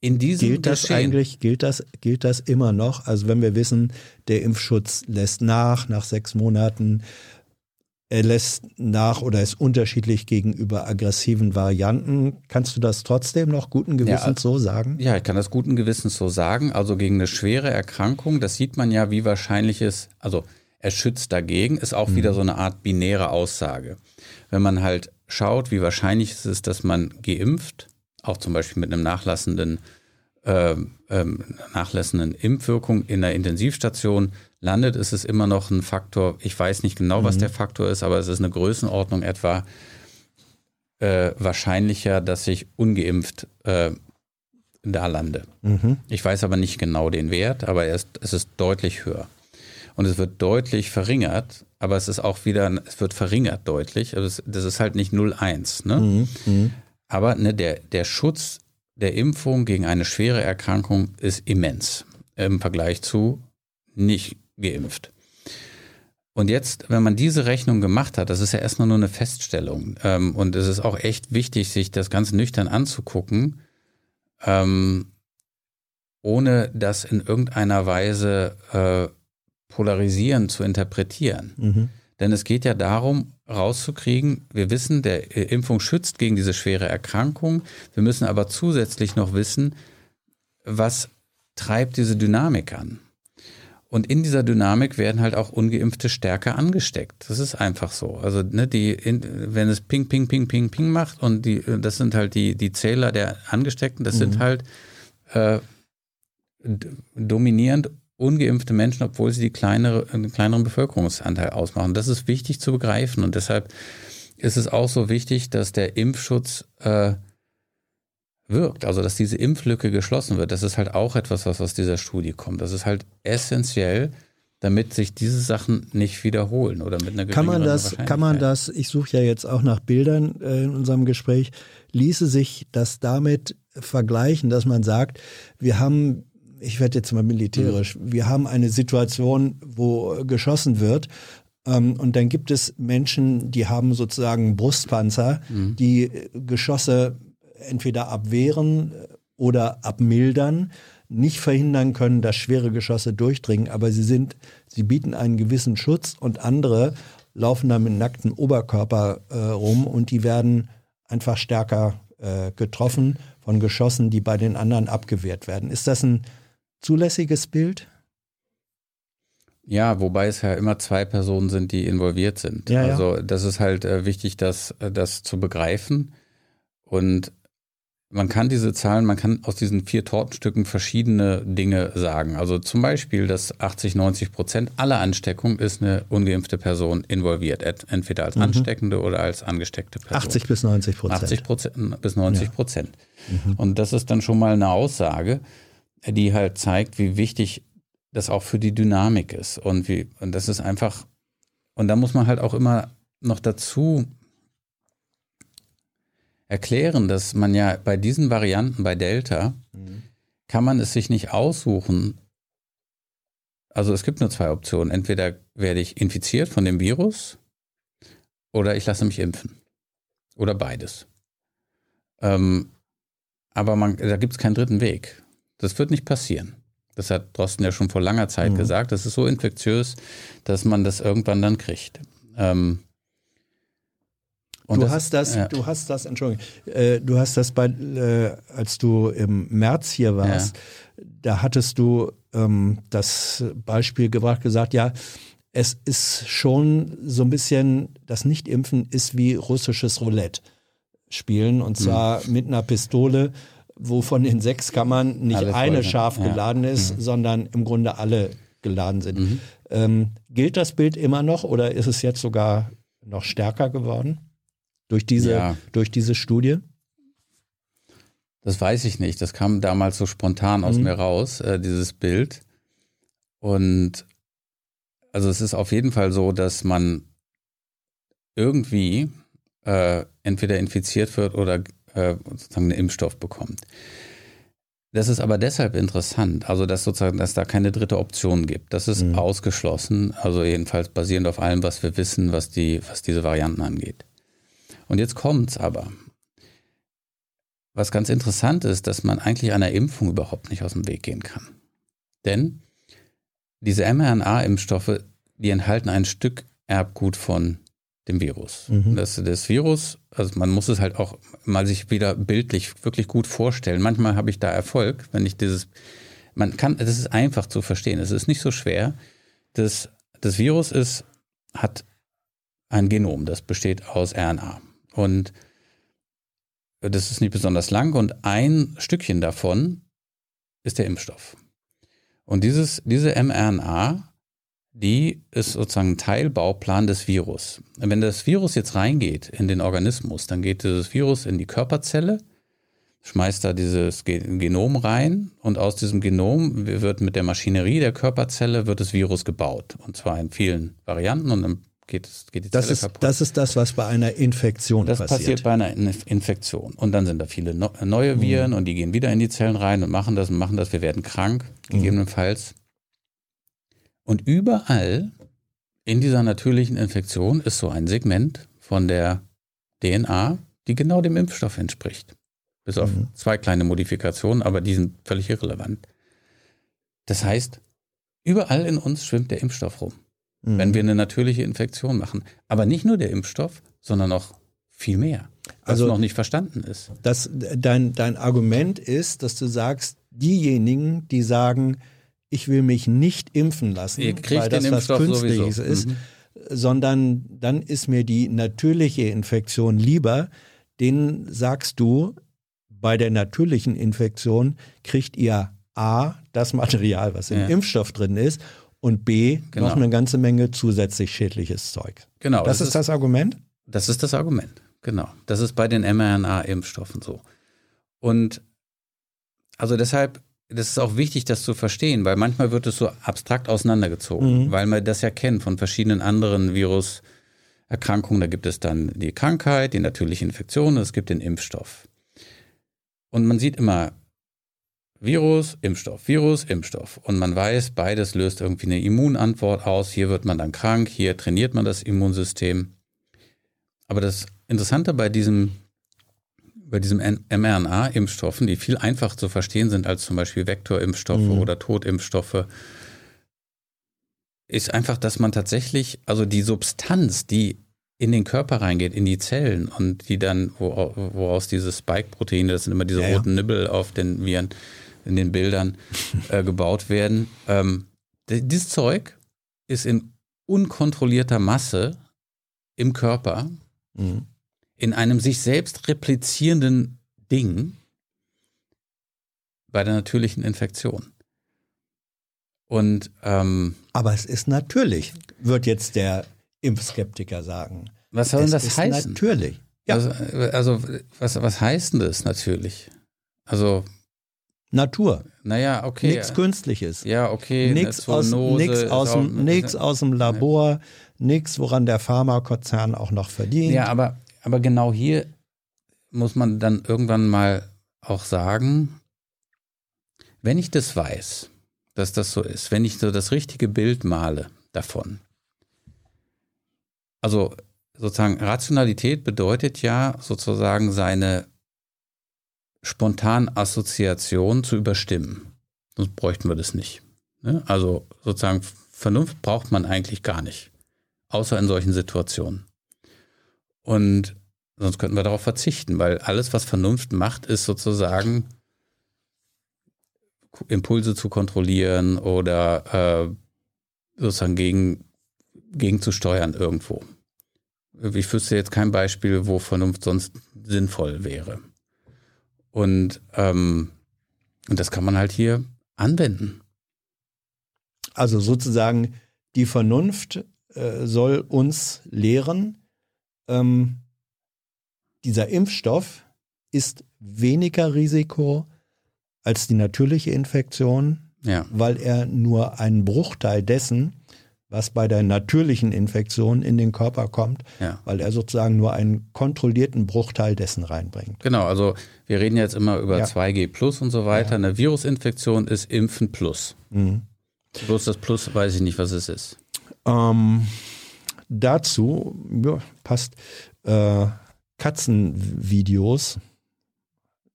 in diesem gilt das Geschehen, eigentlich, gilt das, gilt das immer noch? Also wenn wir wissen, der Impfschutz lässt nach, nach sechs Monaten, er lässt nach oder ist unterschiedlich gegenüber aggressiven Varianten. Kannst du das trotzdem noch guten Gewissens ja, so sagen? Ja, ich kann das guten Gewissens so sagen. Also gegen eine schwere Erkrankung, das sieht man ja, wie wahrscheinlich es, also er schützt dagegen, ist auch mhm. wieder so eine Art binäre Aussage. Wenn man halt schaut, wie wahrscheinlich es ist, dass man geimpft, auch zum Beispiel mit einem nachlassenden, äh, ähm, nachlassenden Impfwirkung in der Intensivstation landet, ist es immer noch ein Faktor, ich weiß nicht genau, was mhm. der Faktor ist, aber es ist eine Größenordnung etwa äh, wahrscheinlicher, dass ich ungeimpft äh, da lande. Mhm. Ich weiß aber nicht genau den Wert, aber er ist, es ist deutlich höher. Und es wird deutlich verringert, aber es ist auch wieder, es wird verringert deutlich. Also das ist halt nicht 0,1. Ne? Mhm. Mhm. Aber ne, der, der Schutz der Impfung gegen eine schwere Erkrankung ist immens im Vergleich zu nicht geimpft. Und jetzt, wenn man diese Rechnung gemacht hat, das ist ja erstmal nur eine Feststellung. Ähm, und es ist auch echt wichtig, sich das ganz nüchtern anzugucken, ähm, ohne das in irgendeiner Weise äh, polarisieren zu interpretieren. Mhm. Denn es geht ja darum, rauszukriegen, wir wissen, der äh, Impfung schützt gegen diese schwere Erkrankung. Wir müssen aber zusätzlich noch wissen, was treibt diese Dynamik an. Und in dieser Dynamik werden halt auch Ungeimpfte stärker angesteckt. Das ist einfach so. Also, ne, die, wenn es Ping, Ping, Ping, Ping, Ping macht und die, das sind halt die, die Zähler der Angesteckten, das mhm. sind halt äh, dominierend ungeimpfte Menschen, obwohl sie die kleinere, einen kleineren Bevölkerungsanteil ausmachen. Das ist wichtig zu begreifen und deshalb ist es auch so wichtig, dass der Impfschutz äh, wirkt, also dass diese Impflücke geschlossen wird. Das ist halt auch etwas, was aus dieser Studie kommt. Das ist halt essentiell, damit sich diese Sachen nicht wiederholen oder mit einer kann man das kann man das ich suche ja jetzt auch nach Bildern äh, in unserem Gespräch ließe sich das damit vergleichen dass man sagt wir haben ich werde jetzt mal militärisch mhm. wir haben eine Situation wo geschossen wird ähm, und dann gibt es Menschen die haben sozusagen Brustpanzer mhm. die Geschosse entweder abwehren äh, oder abmildern, nicht verhindern können, dass schwere Geschosse durchdringen, aber sie sind, sie bieten einen gewissen Schutz und andere laufen da mit nacktem Oberkörper äh, rum und die werden einfach stärker äh, getroffen von Geschossen, die bei den anderen abgewehrt werden. Ist das ein zulässiges Bild? Ja, wobei es ja immer zwei Personen sind, die involviert sind. Ja, also das ist halt äh, wichtig, das, äh, das zu begreifen. Und man kann diese Zahlen, man kann aus diesen vier Tortenstücken verschiedene Dinge sagen. Also zum Beispiel, dass 80, 90 Prozent aller Ansteckungen ist eine ungeimpfte Person involviert, entweder als mhm. Ansteckende oder als angesteckte Person. 80 bis 90 Prozent. 80 Prozent bis 90 Prozent. Ja. Mhm. Und das ist dann schon mal eine Aussage, die halt zeigt, wie wichtig das auch für die Dynamik ist. Und, wie, und das ist einfach, und da muss man halt auch immer noch dazu erklären, dass man ja bei diesen Varianten bei Delta mhm. kann man es sich nicht aussuchen. Also es gibt nur zwei Optionen. Entweder werde ich infiziert von dem Virus oder ich lasse mich impfen. Oder beides. Ähm, aber man, da gibt es keinen dritten Weg. Das wird nicht passieren. Das hat Drosten ja schon vor langer Zeit mhm. gesagt. Das ist so infektiös, dass man das irgendwann dann kriegt. Ähm, du das, hast das, ja. du hast das, Entschuldigung, äh, du hast das bei, äh, als du im März hier warst, ja. da hattest du ähm, das Beispiel gebracht, gesagt, ja, es ist schon so ein bisschen, das Nicht-Impfen ist wie russisches Roulette spielen und mhm. zwar mhm. mit einer Pistole, wo von den sechs Kammern nicht alle eine scharf ja. geladen ist, mhm. sondern im Grunde alle geladen sind. Mhm. Ähm, gilt das Bild immer noch oder ist es jetzt sogar noch stärker geworden durch diese, ja. durch diese Studie? Das weiß ich nicht. Das kam damals so spontan aus mhm. mir raus, äh, dieses Bild. Und also es ist auf jeden Fall so, dass man irgendwie äh, entweder infiziert wird oder äh, sozusagen einen Impfstoff bekommt. Das ist aber deshalb interessant, also dass sozusagen, dass da keine dritte Option gibt. Das ist mhm. ausgeschlossen, also jedenfalls basierend auf allem, was wir wissen, was die, was diese Varianten angeht. Und jetzt kommt's aber. Was ganz interessant ist, dass man eigentlich einer Impfung überhaupt nicht aus dem Weg gehen kann. Denn diese mRNA-Impfstoffe, die enthalten ein Stück Erbgut von dem Virus. Mhm. Das, das Virus, also man muss es halt auch mal sich wieder bildlich wirklich gut vorstellen. Manchmal habe ich da Erfolg, wenn ich dieses, man kann, das ist einfach zu verstehen, es ist nicht so schwer. Das, das Virus ist, hat ein Genom, das besteht aus RNA. Und das ist nicht besonders lang und ein Stückchen davon ist der Impfstoff. Und dieses, diese mRNA, die ist sozusagen ein Teilbauplan des Virus. Wenn das Virus jetzt reingeht in den Organismus, dann geht dieses Virus in die Körperzelle, schmeißt da dieses Genom rein und aus diesem Genom wird mit der Maschinerie der Körperzelle wird das Virus gebaut. Und zwar in vielen Varianten und dann geht, es, geht die das Zelle ist, kaputt. Das ist das, was bei einer Infektion das passiert. Das passiert bei einer Infektion. Und dann sind da viele neue Viren mhm. und die gehen wieder in die Zellen rein und machen das und machen das. Wir werden krank, mhm. gegebenenfalls. Und überall in dieser natürlichen Infektion ist so ein Segment von der DNA, die genau dem Impfstoff entspricht. Bis auf mhm. zwei kleine Modifikationen, aber die sind völlig irrelevant. Das heißt, überall in uns schwimmt der Impfstoff rum mhm. wenn wir eine natürliche Infektion machen. Aber nicht nur der Impfstoff, sondern auch viel mehr, was also, noch nicht verstanden ist. Das, dein, dein Argument ist, dass du sagst, diejenigen, die sagen, ich will mich nicht impfen lassen, weil das was Künstliches sowieso. ist, mhm. sondern dann ist mir die natürliche Infektion lieber. Den sagst du, bei der natürlichen Infektion kriegt ihr A, das Material, was im ja. Impfstoff drin ist, und B, genau. noch eine ganze Menge zusätzlich schädliches Zeug. Genau. Das, das ist das Argument? Das ist das Argument, genau. Das ist bei den mRNA-Impfstoffen so. Und also deshalb, das ist auch wichtig, das zu verstehen, weil manchmal wird es so abstrakt auseinandergezogen, mhm. weil man das ja kennt von verschiedenen anderen Viruserkrankungen. Da gibt es dann die Krankheit, die natürliche Infektion, es gibt den Impfstoff. Und man sieht immer, Virus, Impfstoff, Virus, Impfstoff. Und man weiß, beides löst irgendwie eine Immunantwort aus. Hier wird man dann krank, hier trainiert man das Immunsystem. Aber das Interessante bei diesem, bei diesem mRNA-Impfstoffen, die viel einfacher zu verstehen sind als zum Beispiel Vektorimpfstoffe mhm. oder Totimpfstoffe, ist einfach, dass man tatsächlich, also die Substanz, die in den Körper reingeht, in die Zellen und die dann, woraus diese Spike-Proteine, das sind immer diese ja, roten ja. Nibbel auf den Viren, in den Bildern äh, gebaut werden. Ähm, dieses Zeug ist in unkontrollierter Masse im Körper, mhm. In einem sich selbst replizierenden Ding bei der natürlichen Infektion. Und ähm, aber es ist natürlich, wird jetzt der Impfskeptiker sagen. Was soll denn das ist heißen? Natürlich. Ja. Also, also was, was heißt denn das natürlich? Also Natur. Naja, okay. Nichts Künstliches. Ja, okay. Nichts aus, nix aus, dem, nix aus dem Labor, nichts, woran der Pharmakonzern auch noch verdient. Ja, aber, aber genau hier muss man dann irgendwann mal auch sagen, wenn ich das weiß, dass das so ist, wenn ich so das richtige Bild male davon, also sozusagen Rationalität bedeutet ja sozusagen seine spontan Assoziation zu überstimmen. Sonst bräuchten wir das nicht. Ne? Also sozusagen Vernunft braucht man eigentlich gar nicht, außer in solchen Situationen. Und sonst könnten wir darauf verzichten, weil alles, was Vernunft macht, ist sozusagen Impulse zu kontrollieren oder äh, sozusagen gegen, gegen zu steuern irgendwo. Ich wüsste jetzt kein Beispiel, wo Vernunft sonst sinnvoll wäre. Und, ähm, und das kann man halt hier anwenden. Also sozusagen die Vernunft äh, soll uns lehren, ähm, dieser Impfstoff ist weniger Risiko als die natürliche Infektion, ja. weil er nur einen Bruchteil dessen was bei der natürlichen Infektion in den Körper kommt, ja. weil er sozusagen nur einen kontrollierten Bruchteil dessen reinbringt. Genau, also wir reden jetzt immer über ja. 2G Plus und so weiter. Eine Virusinfektion ist Impfen Plus. Mhm. Bloß das Plus weiß ich nicht, was es ist. Ähm, dazu ja, passt äh, Katzenvideos,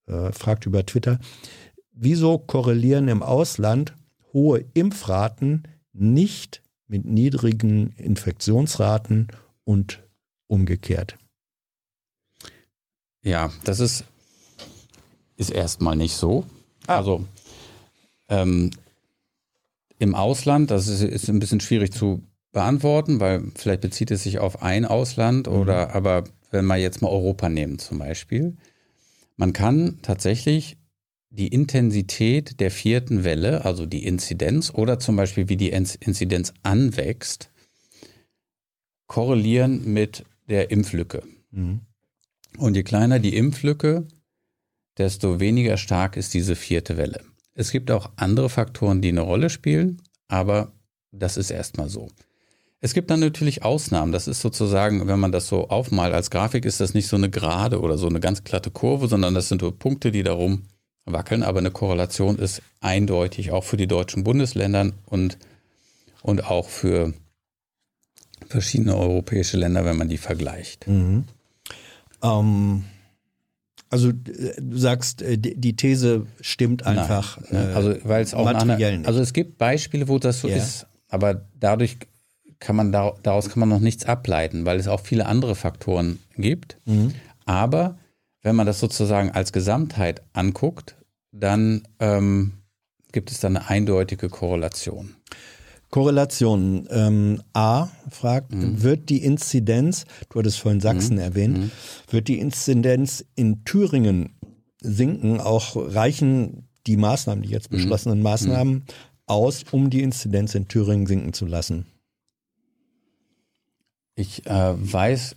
äh, fragt über Twitter, wieso korrelieren im Ausland hohe Impfraten nicht mit niedrigen Infektionsraten und umgekehrt. Ja, das ist, ist erstmal nicht so. Ah. Also ähm, im Ausland, das ist, ist ein bisschen schwierig zu beantworten, weil vielleicht bezieht es sich auf ein Ausland mhm. oder aber wenn wir jetzt mal Europa nehmen zum Beispiel, man kann tatsächlich die Intensität der vierten Welle, also die Inzidenz oder zum Beispiel wie die Inzidenz anwächst, korrelieren mit der Impflücke. Mhm. Und je kleiner die Impflücke, desto weniger stark ist diese vierte Welle. Es gibt auch andere Faktoren, die eine Rolle spielen, aber das ist erstmal so. Es gibt dann natürlich Ausnahmen. Das ist sozusagen, wenn man das so aufmalt als Grafik, ist das nicht so eine gerade oder so eine ganz glatte Kurve, sondern das sind nur Punkte, die darum wackeln, aber eine Korrelation ist eindeutig auch für die deutschen Bundesländer und, und auch für verschiedene europäische Länder, wenn man die vergleicht. Mhm. Ähm, also äh, du sagst, äh, die These stimmt einfach. Nein, ne? also weil es auch eine, Also es gibt Beispiele, wo das so ja. ist, aber dadurch kann man daraus kann man noch nichts ableiten, weil es auch viele andere Faktoren gibt. Mhm. Aber wenn man das sozusagen als Gesamtheit anguckt, dann ähm, gibt es da eine eindeutige Korrelation. Korrelation. Ähm, A fragt, mhm. wird die Inzidenz, du hattest vorhin Sachsen mhm. erwähnt, mhm. wird die Inzidenz in Thüringen sinken? Auch reichen die Maßnahmen, die jetzt mhm. beschlossenen Maßnahmen mhm. aus, um die Inzidenz in Thüringen sinken zu lassen? Ich äh, weiß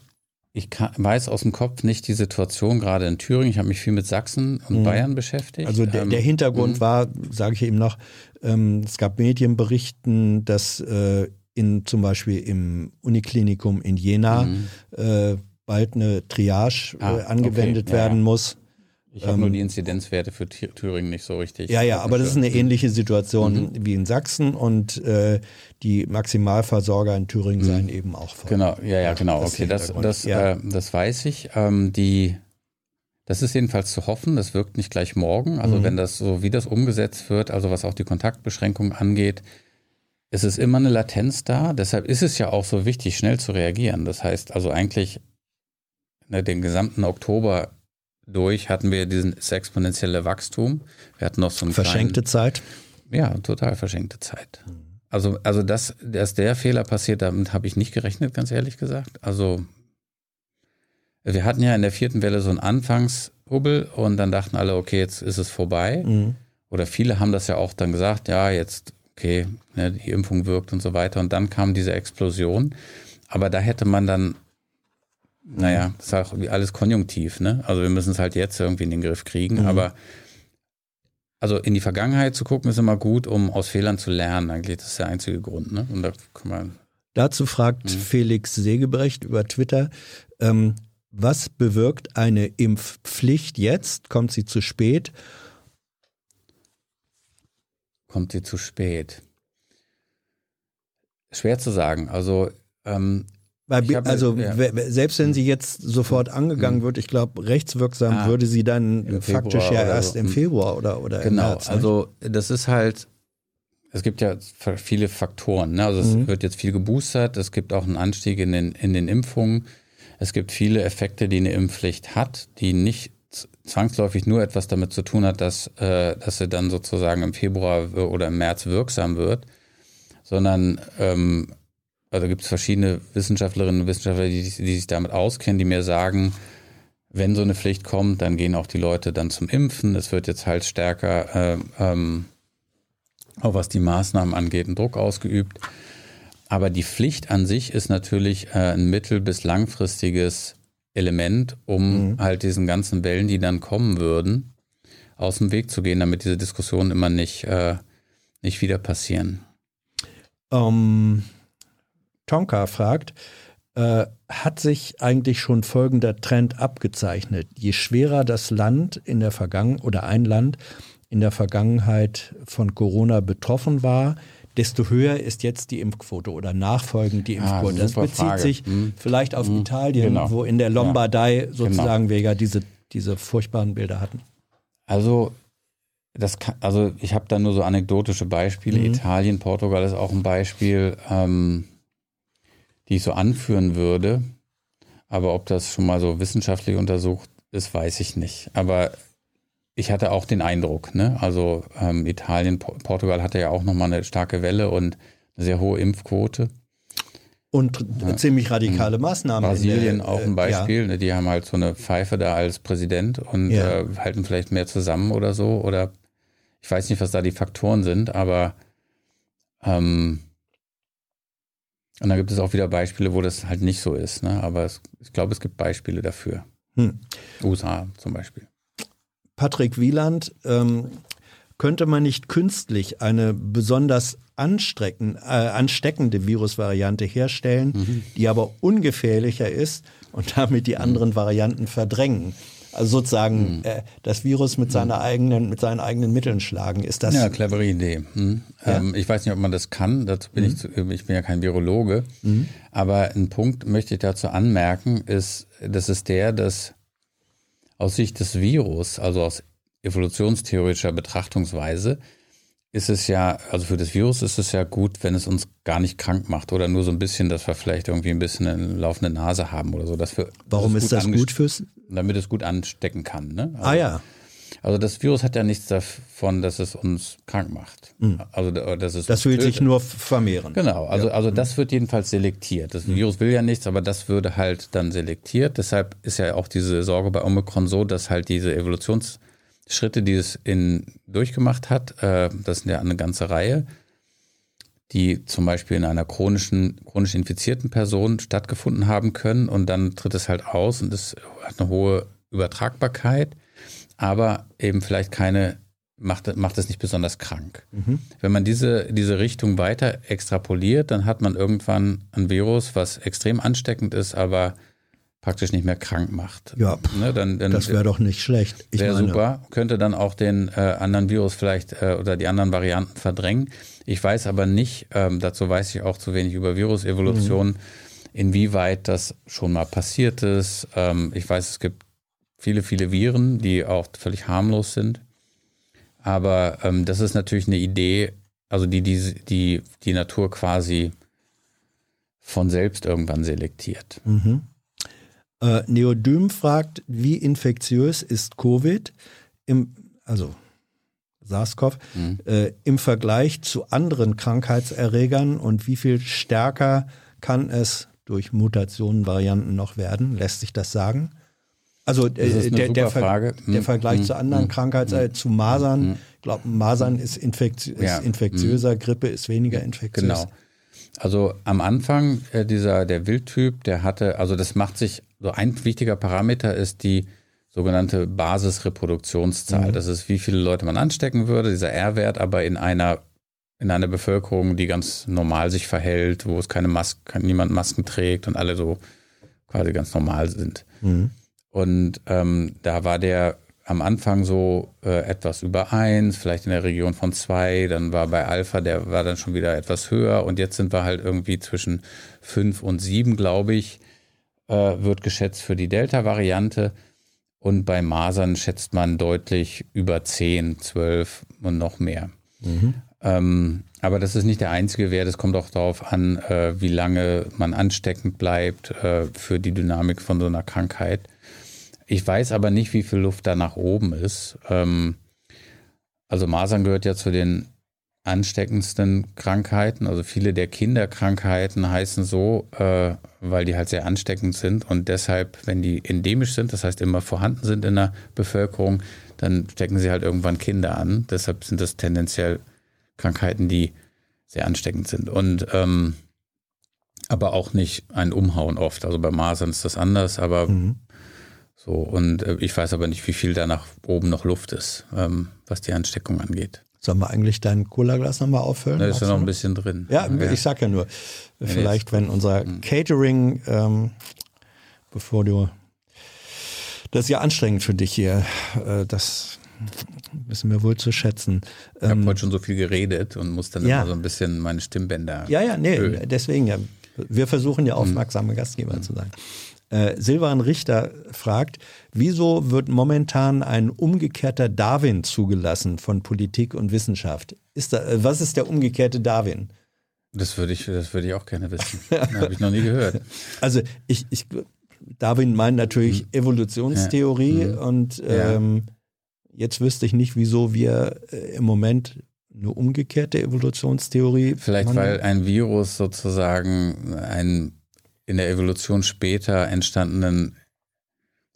ich kann, weiß aus dem Kopf nicht die Situation gerade in Thüringen. Ich habe mich viel mit Sachsen und mhm. Bayern beschäftigt. Also der, der ähm, Hintergrund mhm. war, sage ich eben noch, ähm, es gab Medienberichten, dass äh, in zum Beispiel im Uniklinikum in Jena mhm. äh, bald eine Triage äh, ah, angewendet okay. werden ja. muss. Ich habe ähm, nur die Inzidenzwerte für Thüringen nicht so richtig. Ja, ja, aber das ist eine ähnliche Situation mhm. wie in Sachsen und äh, die Maximalversorger in Thüringen mhm. seien eben auch voll. Genau, ja, ja, genau. Das okay, das, das, ja. äh, das weiß ich. Ähm, die, das ist jedenfalls zu hoffen. Das wirkt nicht gleich morgen. Also mhm. wenn das so wie das umgesetzt wird, also was auch die Kontaktbeschränkung angeht, ist es immer eine Latenz da. Deshalb ist es ja auch so wichtig, schnell zu reagieren. Das heißt also eigentlich ne, den gesamten Oktober durch hatten wir dieses exponentielle Wachstum. Wir hatten noch so einen Verschenkte kleinen, Zeit? Ja, total verschenkte Zeit. Also, also dass, dass der Fehler passiert, damit habe ich nicht gerechnet, ganz ehrlich gesagt. Also wir hatten ja in der vierten Welle so einen Anfangshubbel und dann dachten alle, okay, jetzt ist es vorbei. Mhm. Oder viele haben das ja auch dann gesagt, ja, jetzt, okay, ne, die Impfung wirkt und so weiter. Und dann kam diese Explosion. Aber da hätte man dann naja, das ist auch alles konjunktiv, ne? Also wir müssen es halt jetzt irgendwie in den Griff kriegen, mhm. aber also in die Vergangenheit zu gucken, ist immer gut, um aus Fehlern zu lernen. Eigentlich das ist der einzige Grund. Ne? Und da kann man Dazu fragt mhm. Felix Segebrecht über Twitter, ähm, was bewirkt eine Impfpflicht jetzt? Kommt sie zu spät? Kommt sie zu spät? Schwer zu sagen. Also ähm, weil, hab, also ja. selbst wenn sie jetzt sofort hm. angegangen wird, ich glaube, rechtswirksam ah, würde sie dann faktisch ja erst so. im hm. Februar oder, oder genau, im März. Genau, also das ist halt, es gibt ja viele Faktoren. Ne? Also es mhm. wird jetzt viel geboostert, es gibt auch einen Anstieg in den, in den Impfungen. Es gibt viele Effekte, die eine Impfpflicht hat, die nicht zwangsläufig nur etwas damit zu tun hat, dass, äh, dass sie dann sozusagen im Februar oder im März wirksam wird, sondern ähm, also gibt es verschiedene Wissenschaftlerinnen und Wissenschaftler, die, die sich damit auskennen, die mir sagen, wenn so eine Pflicht kommt, dann gehen auch die Leute dann zum Impfen. Es wird jetzt halt stärker, äh, ähm, auch was die Maßnahmen angeht, ein Druck ausgeübt. Aber die Pflicht an sich ist natürlich äh, ein mittel- bis langfristiges Element, um mhm. halt diesen ganzen Wellen, die dann kommen würden, aus dem Weg zu gehen, damit diese Diskussionen immer nicht, äh, nicht wieder passieren. Um Tonka fragt, äh, hat sich eigentlich schon folgender Trend abgezeichnet. Je schwerer das Land in der Vergangenheit oder ein Land in der Vergangenheit von Corona betroffen war, desto höher ist jetzt die Impfquote oder nachfolgend die ah, Impfquote. Ah, das bezieht Frage. sich hm. vielleicht auf hm. Italien, genau. wo in der Lombardei ja. sozusagen genau. wir ja diese, diese furchtbaren Bilder hatten. Also das kann, also ich habe da nur so anekdotische Beispiele. Mhm. Italien, Portugal ist auch ein Beispiel. Ähm, die ich so anführen würde. Aber ob das schon mal so wissenschaftlich untersucht ist, weiß ich nicht. Aber ich hatte auch den Eindruck, ne? Also ähm, Italien, Portugal hatte ja auch nochmal eine starke Welle und eine sehr hohe Impfquote. Und ja. ziemlich radikale mhm. Maßnahmen. Brasilien der, auch ein äh, Beispiel. Ja. Ne? Die haben halt so eine Pfeife da als Präsident und ja. äh, halten vielleicht mehr zusammen oder so. Oder ich weiß nicht, was da die Faktoren sind, aber ähm, und dann gibt es auch wieder Beispiele, wo das halt nicht so ist. Ne? Aber es, ich glaube, es gibt Beispiele dafür. Hm. USA zum Beispiel. Patrick Wieland, ähm, könnte man nicht künstlich eine besonders äh, ansteckende Virusvariante herstellen, mhm. die aber ungefährlicher ist und damit die anderen Varianten verdrängen? Also sozusagen mhm. äh, das Virus mit seiner mhm. eigenen, mit seinen eigenen Mitteln schlagen. Ist das? Ja, clevere Idee. Mhm. Ja? Ähm, ich weiß nicht, ob man das kann. Dazu bin ich, mhm. zu, ich bin ja kein Virologe. Mhm. Aber ein Punkt möchte ich dazu anmerken, ist, das ist der, dass aus Sicht des Virus, also aus evolutionstheoretischer Betrachtungsweise, ist es ja, also für das Virus ist es ja gut, wenn es uns gar nicht krank macht oder nur so ein bisschen, dass wir vielleicht irgendwie ein bisschen eine laufende Nase haben oder so. Dass wir, Warum ist das gut fürs? Damit es gut anstecken kann. Ne? Also, ah ja. Also das Virus hat ja nichts davon, dass es uns krank macht. Mhm. Also dass es das will tötet. sich nur vermehren. Genau, also, ja. also das wird jedenfalls selektiert. Das mhm. Virus will ja nichts, aber das würde halt dann selektiert. Deshalb ist ja auch diese Sorge bei Omikron so, dass halt diese Evolutions- Schritte, die es in, durchgemacht hat, äh, das sind ja eine ganze Reihe, die zum Beispiel in einer chronischen, chronisch infizierten Person stattgefunden haben können und dann tritt es halt aus und es hat eine hohe Übertragbarkeit, aber eben vielleicht keine, macht, macht es nicht besonders krank. Mhm. Wenn man diese, diese Richtung weiter extrapoliert, dann hat man irgendwann ein Virus, was extrem ansteckend ist, aber praktisch nicht mehr krank macht. Ja, ne, dann, dann, das wäre doch nicht schlecht. Wäre super, könnte dann auch den äh, anderen Virus vielleicht äh, oder die anderen Varianten verdrängen. Ich weiß aber nicht, ähm, dazu weiß ich auch zu wenig über Virusevolution, mhm. inwieweit das schon mal passiert ist. Ähm, ich weiß, es gibt viele, viele Viren, die auch völlig harmlos sind. Aber ähm, das ist natürlich eine Idee, also die, die die, die Natur quasi von selbst irgendwann selektiert. Mhm. Äh, Neodym fragt, wie infektiös ist Covid im, also SARS-CoV, mhm. äh, im Vergleich zu anderen Krankheitserregern und wie viel stärker kann es durch Mutationen, Varianten noch werden? Lässt sich das sagen? Also äh, der, der, Ver der, mhm. Vergleich mhm. zu anderen mhm. Krankheitserregern, zu Masern, mhm. ich glaube, Masern ist, infekti ist ja. infektiöser, mhm. Grippe ist weniger infektiös. Genau. Also am Anfang äh, dieser der Wildtyp, der hatte, also das macht sich so ein wichtiger Parameter ist die sogenannte Basisreproduktionszahl. Mhm. Das ist, wie viele Leute man anstecken würde, dieser R-Wert, aber in einer, in einer Bevölkerung, die ganz normal sich verhält, wo es keine Masken, niemand Masken trägt und alle so quasi ganz normal sind. Mhm. Und ähm, da war der am Anfang so äh, etwas über eins, vielleicht in der Region von zwei, dann war bei Alpha, der war dann schon wieder etwas höher und jetzt sind wir halt irgendwie zwischen fünf und sieben, glaube ich, äh, wird geschätzt für die Delta-Variante. Und bei Masern schätzt man deutlich über zehn, zwölf und noch mehr. Mhm. Ähm, aber das ist nicht der einzige Wert. Es kommt auch darauf an, äh, wie lange man ansteckend bleibt äh, für die Dynamik von so einer Krankheit. Ich weiß aber nicht, wie viel Luft da nach oben ist. Ähm, also Masern gehört ja zu den ansteckendsten Krankheiten. Also viele der Kinderkrankheiten heißen so, äh, weil die halt sehr ansteckend sind und deshalb, wenn die endemisch sind, das heißt immer vorhanden sind in der Bevölkerung, dann stecken sie halt irgendwann Kinder an. Deshalb sind das tendenziell Krankheiten, die sehr ansteckend sind. Und ähm, aber auch nicht ein Umhauen oft. Also bei Masern ist das anders, aber mhm. So, und äh, ich weiß aber nicht, wie viel da nach oben noch Luft ist, ähm, was die Ansteckung angeht. Sollen wir eigentlich dein Cola-Glas nochmal auffüllen? Da ist ja noch ein bisschen drin. Ja, ja, ich sag ja nur, vielleicht wenn unser hm. Catering, ähm, bevor du, das ist ja anstrengend für dich hier, äh, das wissen wir wohl zu schätzen. Ich ähm, habe heute schon so viel geredet und muss dann ja. immer so ein bisschen meine Stimmbänder. Ja, ja, nee, ölen. deswegen ja. Wir versuchen ja hm. aufmerksame Gastgeber mhm. zu sein. Äh, Silvan Richter fragt, wieso wird momentan ein umgekehrter Darwin zugelassen von Politik und Wissenschaft? Ist da, äh, was ist der umgekehrte Darwin? Das würde ich, das würde ich auch gerne wissen. Habe ich noch nie gehört. Also ich, ich Darwin meint natürlich hm. Evolutionstheorie ja. hm. und ähm, ja. jetzt wüsste ich nicht, wieso wir äh, im Moment eine umgekehrte Evolutionstheorie. Vielleicht weil ein Virus sozusagen ein in der Evolution später entstandenen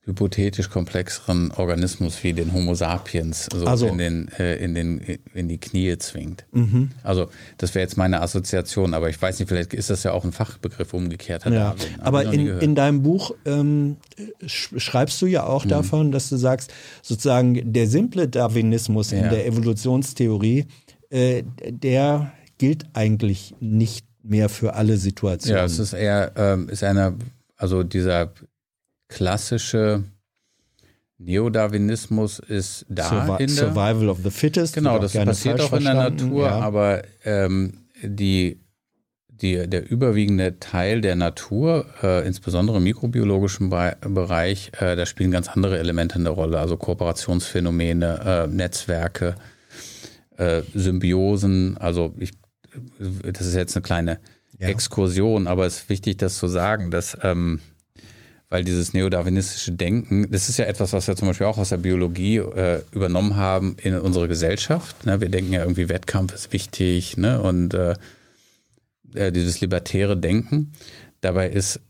hypothetisch komplexeren Organismus wie den Homo sapiens so also. in, den, äh, in, den, in die Knie zwingt. Mhm. Also das wäre jetzt meine Assoziation, aber ich weiß nicht, vielleicht ist das ja auch ein Fachbegriff umgekehrt. Ja. Aber in, in deinem Buch ähm, schreibst du ja auch mhm. davon, dass du sagst, sozusagen der simple Darwinismus ja. in der Evolutionstheorie, äh, der gilt eigentlich nicht mehr für alle Situationen. Ja, es ist eher, ähm, ist einer, also dieser klassische Neodarwinismus ist da. Survi in der, Survival of the Fittest. Genau, das passiert auch in der Natur, ja. aber ähm, die, die, der überwiegende Teil der Natur, äh, insbesondere im mikrobiologischen Bereich, äh, da spielen ganz andere Elemente eine Rolle, also Kooperationsphänomene, äh, Netzwerke, äh, Symbiosen. Also ich das ist jetzt eine kleine ja. Exkursion, aber es ist wichtig, das zu sagen, dass, ähm, weil dieses neodarwinistische Denken, das ist ja etwas, was wir zum Beispiel auch aus der Biologie äh, übernommen haben in unsere Gesellschaft. Ne? Wir denken ja irgendwie, Wettkampf ist wichtig ne? und äh, äh dieses libertäre Denken. Dabei ist,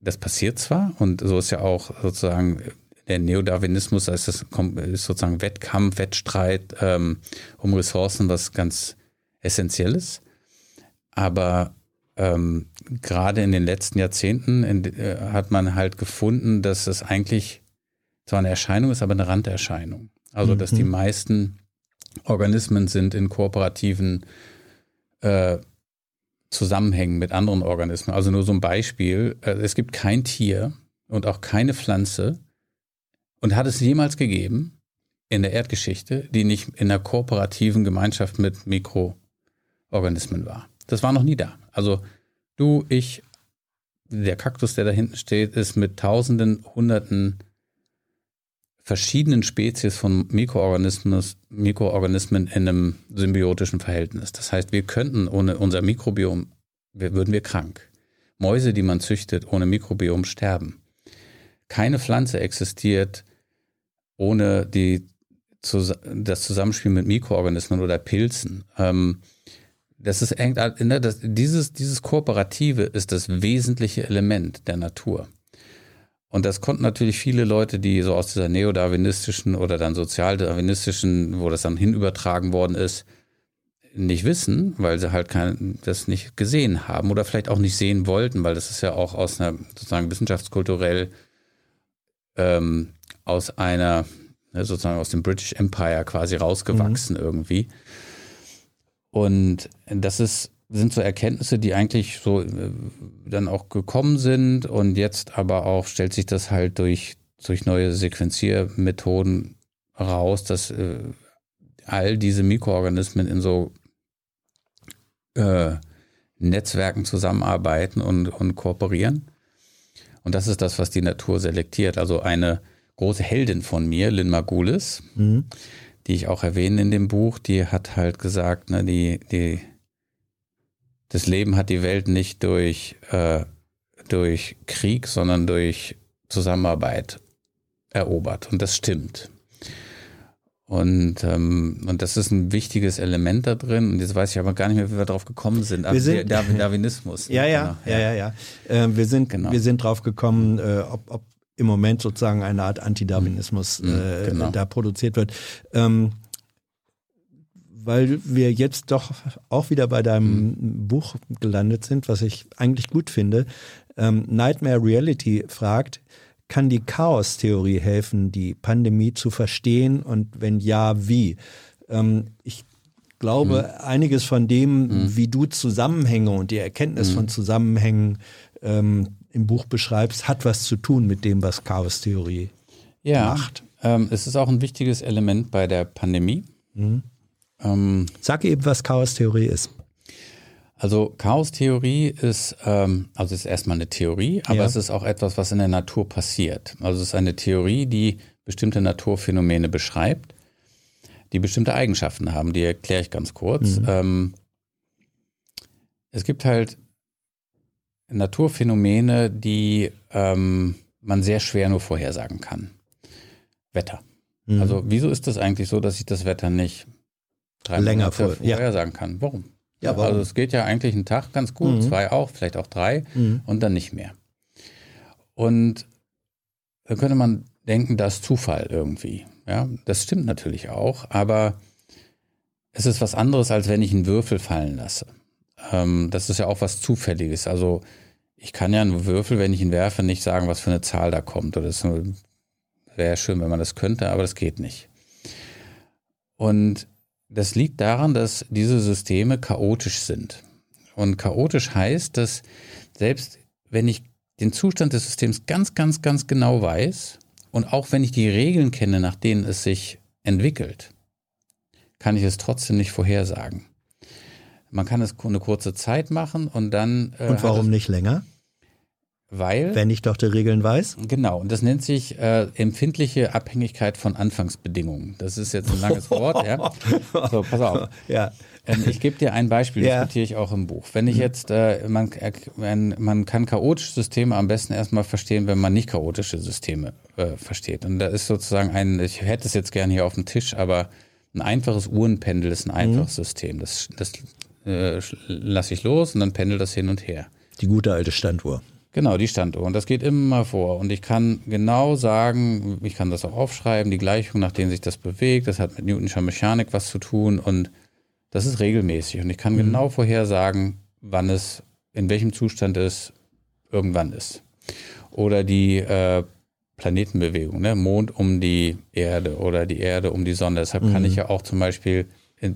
das passiert zwar und so ist ja auch sozusagen der Neodarwinismus, da ist das ist sozusagen Wettkampf, Wettstreit ähm, um Ressourcen, was ganz Essentielles. Aber ähm, gerade in den letzten Jahrzehnten in, äh, hat man halt gefunden, dass es eigentlich zwar eine Erscheinung ist, aber eine Randerscheinung. Also, mhm. dass die meisten Organismen sind in kooperativen äh, Zusammenhängen mit anderen Organismen. Also nur so ein Beispiel. Äh, es gibt kein Tier und auch keine Pflanze und hat es jemals gegeben in der Erdgeschichte, die nicht in einer kooperativen Gemeinschaft mit Mikro Organismen war. Das war noch nie da. Also du, ich, der Kaktus, der da hinten steht, ist mit tausenden, hunderten verschiedenen Spezies von Mikroorganismen, Mikroorganismen in einem symbiotischen Verhältnis. Das heißt, wir könnten ohne unser Mikrobiom, würden wir krank. Mäuse, die man züchtet, ohne Mikrobiom sterben. Keine Pflanze existiert ohne die, das Zusammenspiel mit Mikroorganismen oder Pilzen. Ähm, das ist ne, das, dieses, dieses Kooperative ist das wesentliche Element der Natur. Und das konnten natürlich viele Leute, die so aus dieser neodarwinistischen oder dann sozialdarwinistischen, wo das dann hinübertragen worden ist, nicht wissen, weil sie halt kein, das nicht gesehen haben oder vielleicht auch nicht sehen wollten, weil das ist ja auch aus einer sozusagen wissenschaftskulturell ähm, aus einer, ne, sozusagen aus dem British Empire quasi rausgewachsen mhm. irgendwie. Und das ist, sind so Erkenntnisse, die eigentlich so äh, dann auch gekommen sind und jetzt aber auch stellt sich das halt durch, durch neue Sequenziermethoden raus, dass äh, all diese Mikroorganismen in so äh, Netzwerken zusammenarbeiten und, und kooperieren. Und das ist das, was die Natur selektiert. Also eine große Heldin von mir, Lynn Margulis, mhm. Die ich auch erwähne in dem Buch, die hat halt gesagt, ne, die, die, das Leben hat die Welt nicht durch, äh, durch Krieg, sondern durch Zusammenarbeit erobert. Und das stimmt. Und, ähm, und das ist ein wichtiges Element da drin. Und jetzt weiß ich aber gar nicht mehr, wie wir drauf gekommen sind. Also wir sind Darwinismus. Ja, ja, genau. ja, ja, ja. Äh, wir sind, genau. wir sind drauf gekommen, äh, ob, ob im Moment sozusagen eine Art Antidarwinismus mhm, äh, genau. da produziert wird. Ähm, weil wir jetzt doch auch wieder bei deinem mhm. Buch gelandet sind, was ich eigentlich gut finde. Ähm, Nightmare Reality fragt, kann die Chaos-Theorie helfen, die Pandemie zu verstehen und wenn ja, wie? Ähm, ich glaube, mhm. einiges von dem, mhm. wie du Zusammenhänge und die Erkenntnis mhm. von Zusammenhängen ähm, im Buch beschreibst, hat was zu tun mit dem, was Chaos-Theorie ja, macht. Ähm, es ist auch ein wichtiges Element bei der Pandemie. Mhm. Ähm, Sag eben, was Chaos-Theorie ist. Also Chaos-Theorie ist, ähm, also ist erstmal eine Theorie, aber ja. es ist auch etwas, was in der Natur passiert. Also es ist eine Theorie, die bestimmte Naturphänomene beschreibt, die bestimmte Eigenschaften haben. Die erkläre ich ganz kurz. Mhm. Ähm, es gibt halt Naturphänomene, die ähm, man sehr schwer nur vorhersagen kann. Wetter. Mhm. Also wieso ist das eigentlich so, dass ich das Wetter nicht drei länger vor, vorhersagen ja. kann? Warum? Ja, warum? Also es geht ja eigentlich einen Tag ganz gut, mhm. zwei auch, vielleicht auch drei mhm. und dann nicht mehr. Und da könnte man denken, das ist Zufall irgendwie. Ja, das stimmt natürlich auch, aber es ist was anderes, als wenn ich einen Würfel fallen lasse. Ähm, das ist ja auch was Zufälliges. Also ich kann ja einen Würfel, wenn ich ihn werfe, nicht sagen, was für eine Zahl da kommt. Oder es wäre schön, wenn man das könnte, aber das geht nicht. Und das liegt daran, dass diese Systeme chaotisch sind. Und chaotisch heißt, dass selbst wenn ich den Zustand des Systems ganz, ganz, ganz genau weiß und auch wenn ich die Regeln kenne, nach denen es sich entwickelt, kann ich es trotzdem nicht vorhersagen. Man kann es eine kurze Zeit machen und dann. Äh, und warum nicht länger? Weil. Wenn ich doch die Regeln weiß. Genau, und das nennt sich äh, empfindliche Abhängigkeit von Anfangsbedingungen. Das ist jetzt ein langes Wort, ja. So, pass auf. Ja. Ähm, ich gebe dir ein Beispiel, ja. diskutiere ich auch im Buch. Wenn ich mhm. jetzt, äh, man, wenn, man kann chaotische Systeme am besten erstmal verstehen, wenn man nicht chaotische Systeme äh, versteht. Und da ist sozusagen ein, ich hätte es jetzt gerne hier auf dem Tisch, aber ein einfaches Uhrenpendel ist ein mhm. einfaches mhm. System. Das, das äh, lasse ich los und dann pendelt das hin und her. Die gute alte Standuhr. Genau, die Standuhr. Und das geht immer vor. Und ich kann genau sagen, ich kann das auch aufschreiben, die Gleichung, nach denen sich das bewegt. Das hat mit Newtonscher Mechanik was zu tun. Und das ist regelmäßig. Und ich kann mhm. genau vorhersagen, wann es, in welchem Zustand es irgendwann ist. Oder die äh, Planetenbewegung, ne? Mond um die Erde oder die Erde um die Sonne. Deshalb mhm. kann ich ja auch zum Beispiel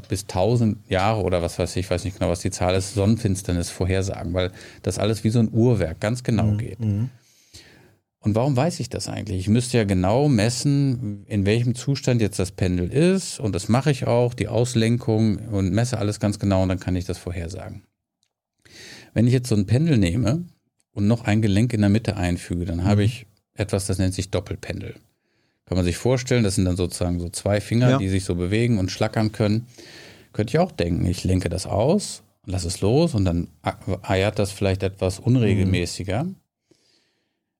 bis 1000 Jahre oder was weiß ich, weiß nicht genau, was die Zahl ist, Sonnenfinsternis vorhersagen, weil das alles wie so ein Uhrwerk ganz genau mhm. geht. Mhm. Und warum weiß ich das eigentlich? Ich müsste ja genau messen, in welchem Zustand jetzt das Pendel ist. Und das mache ich auch, die Auslenkung und messe alles ganz genau und dann kann ich das vorhersagen. Wenn ich jetzt so ein Pendel nehme und noch ein Gelenk in der Mitte einfüge, dann mhm. habe ich etwas, das nennt sich Doppelpendel. Kann man sich vorstellen, das sind dann sozusagen so zwei Finger, ja. die sich so bewegen und schlackern können. Könnte ich auch denken, ich lenke das aus, lasse es los und dann eiert das vielleicht etwas unregelmäßiger. Mhm.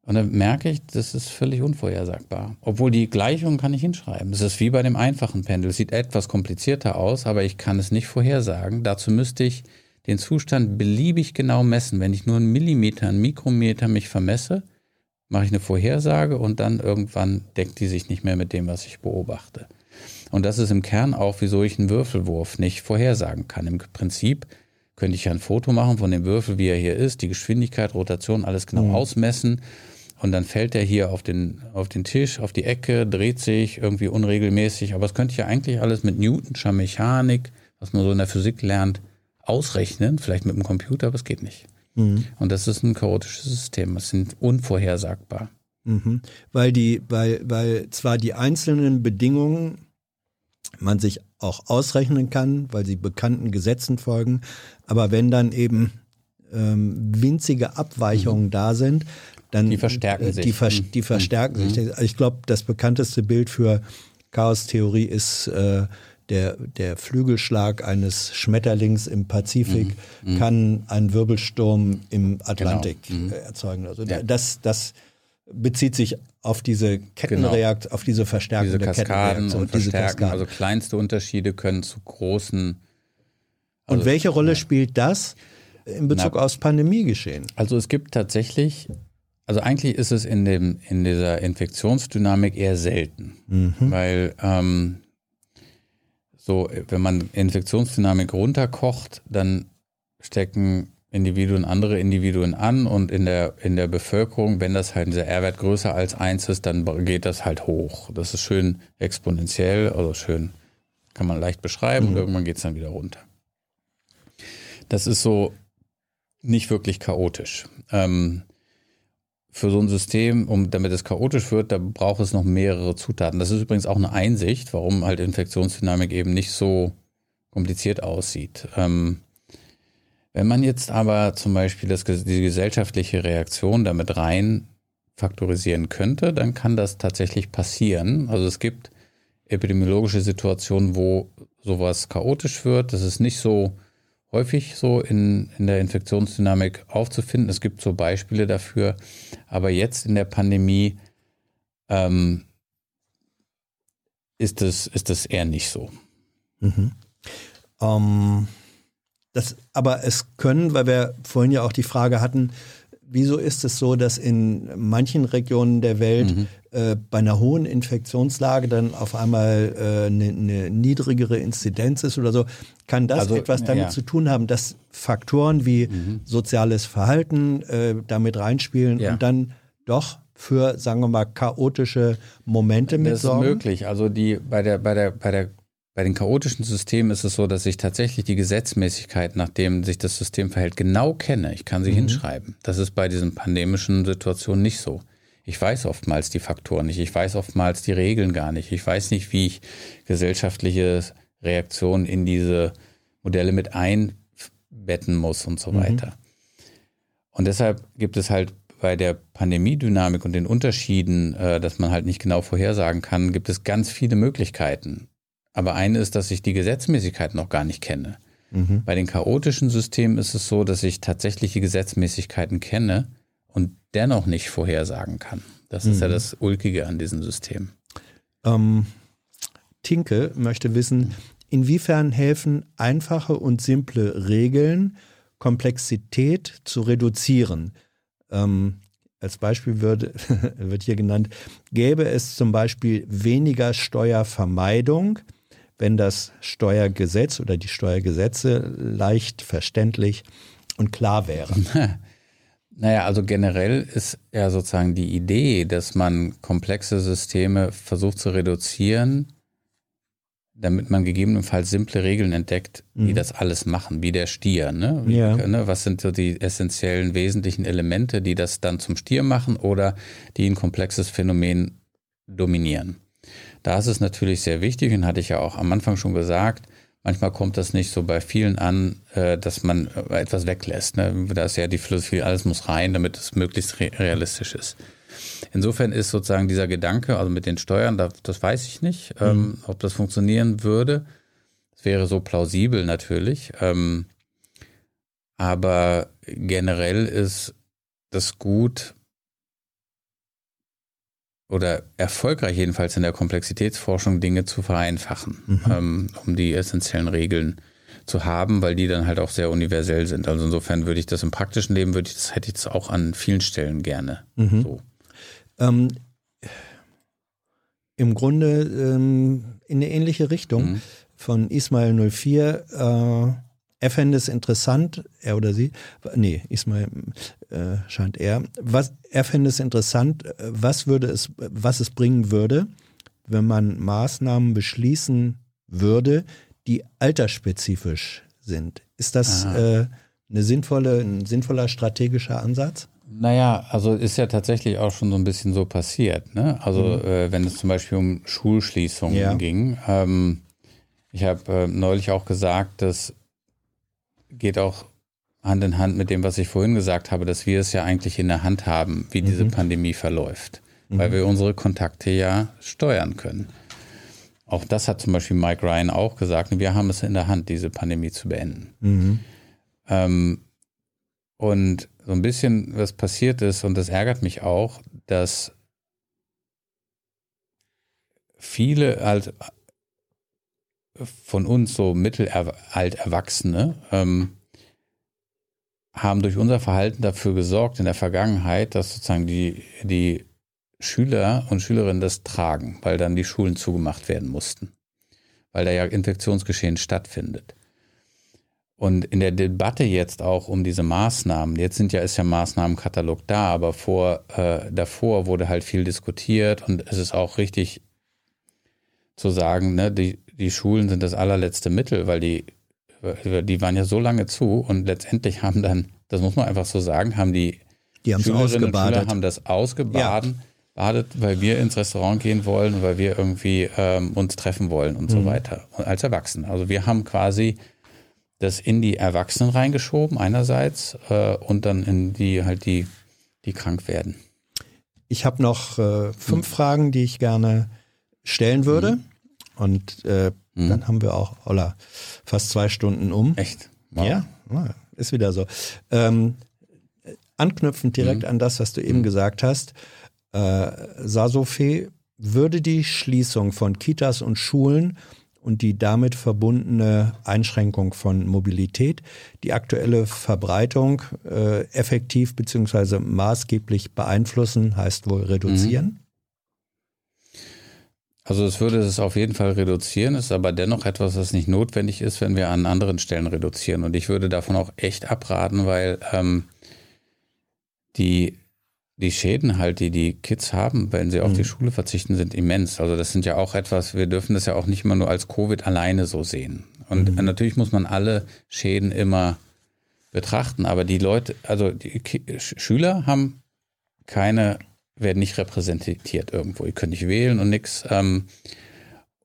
Und dann merke ich, das ist völlig unvorhersagbar. Obwohl die Gleichung kann ich hinschreiben. Es ist wie bei dem einfachen Pendel. Es sieht etwas komplizierter aus, aber ich kann es nicht vorhersagen. Dazu müsste ich den Zustand beliebig genau messen. Wenn ich nur einen Millimeter, einen Mikrometer mich vermesse, mache ich eine Vorhersage und dann irgendwann deckt die sich nicht mehr mit dem, was ich beobachte. Und das ist im Kern auch, wieso ich einen Würfelwurf nicht vorhersagen kann. Im Prinzip könnte ich ja ein Foto machen von dem Würfel, wie er hier ist, die Geschwindigkeit, Rotation, alles genau mhm. ausmessen und dann fällt er hier auf den, auf den Tisch, auf die Ecke, dreht sich irgendwie unregelmäßig. Aber es könnte ja eigentlich alles mit Newtonscher Mechanik, was man so in der Physik lernt, ausrechnen, vielleicht mit dem Computer, aber es geht nicht. Mhm. Und das ist ein chaotisches System. Es sind unvorhersagbar. Mhm. Weil die, weil, weil zwar die einzelnen Bedingungen man sich auch ausrechnen kann, weil sie bekannten Gesetzen folgen, aber wenn dann eben ähm, winzige Abweichungen mhm. da sind, dann die verstärken äh, sich. Die, ver die mhm. verstärken mhm. sich. Ich glaube, das bekannteste Bild für Chaostheorie ist äh, der, der Flügelschlag eines Schmetterlings im Pazifik mhm. mhm. kann einen Wirbelsturm im Atlantik genau. mhm. erzeugen. Also ja. das, das bezieht sich auf diese Kettenreaktion, genau. auf diese verstärkende diese Kaskaden und diese Kaskaden. Also kleinste Unterschiede können zu großen. Also und welche Rolle ja. spielt das in Bezug Na, aufs Pandemiegeschehen? Also es gibt tatsächlich, also eigentlich ist es in dem in dieser Infektionsdynamik eher selten, mhm. weil ähm, so, wenn man Infektionsdynamik runterkocht, dann stecken Individuen andere Individuen an und in der, in der Bevölkerung, wenn das halt dieser R-Wert größer als eins ist, dann geht das halt hoch. Das ist schön exponentiell, also schön, kann man leicht beschreiben mhm. und irgendwann geht es dann wieder runter. Das ist so nicht wirklich chaotisch. Ähm, für so ein System, um, damit es chaotisch wird, da braucht es noch mehrere Zutaten. Das ist übrigens auch eine Einsicht, warum halt Infektionsdynamik eben nicht so kompliziert aussieht. Ähm, wenn man jetzt aber zum Beispiel das, die gesellschaftliche Reaktion damit rein faktorisieren könnte, dann kann das tatsächlich passieren. Also es gibt epidemiologische Situationen, wo sowas chaotisch wird. Das ist nicht so häufig so in, in der Infektionsdynamik aufzufinden. Es gibt so Beispiele dafür. Aber jetzt in der Pandemie ähm, ist, es, ist es eher nicht so. Mhm. Ähm, das, aber es können, weil wir vorhin ja auch die Frage hatten, wieso ist es so, dass in manchen Regionen der Welt mhm. äh, bei einer hohen Infektionslage dann auf einmal äh, eine, eine, niedrigere Inzidenz ist oder so? Kann das also, etwas damit ja. zu tun haben, dass Faktoren wie mhm. soziales Verhalten äh, damit reinspielen ja. und dann doch für, sagen wir mal, chaotische Momente mit Das ist möglich. Also die bei der, bei der, bei der bei den chaotischen Systemen ist es so, dass ich tatsächlich die Gesetzmäßigkeit, nachdem sich das System verhält, genau kenne. Ich kann sie mhm. hinschreiben. Das ist bei diesen pandemischen Situationen nicht so. Ich weiß oftmals die Faktoren nicht. Ich weiß oftmals die Regeln gar nicht. Ich weiß nicht, wie ich gesellschaftliche Reaktionen in diese Modelle mit einbetten muss und so mhm. weiter. Und deshalb gibt es halt bei der Pandemiedynamik und den Unterschieden, äh, dass man halt nicht genau vorhersagen kann, gibt es ganz viele Möglichkeiten. Aber eine ist, dass ich die Gesetzmäßigkeit noch gar nicht kenne. Mhm. Bei den chaotischen Systemen ist es so, dass ich tatsächliche Gesetzmäßigkeiten kenne und dennoch nicht vorhersagen kann. Das mhm. ist ja mhm. das Ulkige an diesem System. Ähm, Tinke möchte wissen, inwiefern helfen einfache und simple Regeln, Komplexität zu reduzieren? Ähm, als Beispiel wird, wird hier genannt, gäbe es zum Beispiel weniger Steuervermeidung, wenn das Steuergesetz oder die Steuergesetze leicht verständlich und klar wären. Naja, also generell ist ja sozusagen die Idee, dass man komplexe Systeme versucht zu reduzieren, damit man gegebenenfalls simple Regeln entdeckt, die mhm. das alles machen, wie der Stier. Ne? Ja. ne? Was sind so die essentiellen, wesentlichen Elemente, die das dann zum Stier machen oder die ein komplexes Phänomen dominieren? Da ist es natürlich sehr wichtig, und hatte ich ja auch am Anfang schon gesagt, manchmal kommt das nicht so bei vielen an, äh, dass man äh, etwas weglässt. Ne? Da ist ja die Philosophie, alles muss rein, damit es möglichst realistisch ist. Insofern ist sozusagen dieser Gedanke, also mit den Steuern, das weiß ich nicht, ähm, mhm. ob das funktionieren würde. Es wäre so plausibel natürlich. Ähm, aber generell ist das gut, oder erfolgreich jedenfalls in der Komplexitätsforschung Dinge zu vereinfachen, mhm. ähm, um die essentiellen Regeln zu haben, weil die dann halt auch sehr universell sind. Also insofern würde ich das im praktischen Leben, würde ich das, hätte ich das auch an vielen Stellen gerne. Mhm. So. Ähm, Im Grunde ähm, in eine ähnliche Richtung mhm. von Ismail 04. Äh, er fände es interessant, er oder sie, nee, Ismail äh, scheint er, was, er fände es interessant, was würde es, was es bringen würde, wenn man Maßnahmen beschließen würde, die altersspezifisch sind. Ist das äh, eine sinnvolle, ein sinnvoller strategischer Ansatz? Naja, also ist ja tatsächlich auch schon so ein bisschen so passiert. Ne? Also mhm. äh, wenn es zum Beispiel um Schulschließungen ja. ging. Ähm, ich habe äh, neulich auch gesagt, das geht auch Hand in Hand mit dem, was ich vorhin gesagt habe, dass wir es ja eigentlich in der Hand haben, wie mhm. diese Pandemie verläuft, mhm. weil wir unsere Kontakte ja steuern können. Auch das hat zum Beispiel Mike Ryan auch gesagt. Wir haben es in der Hand, diese Pandemie zu beenden. Mhm. Ähm, und so ein bisschen, was passiert ist, und das ärgert mich auch, dass viele halt von uns so mittelalt Erwachsene ähm, haben durch unser Verhalten dafür gesorgt in der Vergangenheit, dass sozusagen die, die Schüler und Schülerinnen das tragen, weil dann die Schulen zugemacht werden mussten, weil da ja Infektionsgeschehen stattfindet. Und in der Debatte jetzt auch um diese Maßnahmen, jetzt sind ja, ist ja Maßnahmenkatalog da, aber vor, äh, davor wurde halt viel diskutiert und es ist auch richtig zu sagen, ne, die, die Schulen sind das allerletzte Mittel, weil die, die waren ja so lange zu und letztendlich haben dann, das muss man einfach so sagen, haben die, die Schülerinnen und Schüler haben das ausgebaden. Ja badet, weil wir ins Restaurant gehen wollen und weil wir irgendwie ähm, uns treffen wollen und mhm. so weiter. als Erwachsene. Also wir haben quasi das in die Erwachsenen reingeschoben einerseits äh, und dann in die halt die, die krank werden. Ich habe noch äh, fünf mhm. Fragen, die ich gerne stellen würde. Mhm. Und äh, mhm. dann haben wir auch, holla, fast zwei Stunden um. Echt? Wow. Ja, ist wieder so. Ähm, anknüpfend direkt mhm. an das, was du eben mhm. gesagt hast äh, Sasofe würde die Schließung von Kitas und Schulen und die damit verbundene Einschränkung von Mobilität die aktuelle Verbreitung äh, effektiv bzw. maßgeblich beeinflussen, heißt wohl reduzieren? Also es würde es auf jeden Fall reduzieren, ist aber dennoch etwas, was nicht notwendig ist, wenn wir an anderen Stellen reduzieren. Und ich würde davon auch echt abraten, weil ähm, die die Schäden halt, die die Kids haben, wenn sie auf mhm. die Schule verzichten, sind immens. Also das sind ja auch etwas, wir dürfen das ja auch nicht immer nur als Covid alleine so sehen. Und mhm. natürlich muss man alle Schäden immer betrachten, aber die Leute, also die Ki Schüler haben keine, werden nicht repräsentiert irgendwo. Die können nicht wählen und nichts ähm,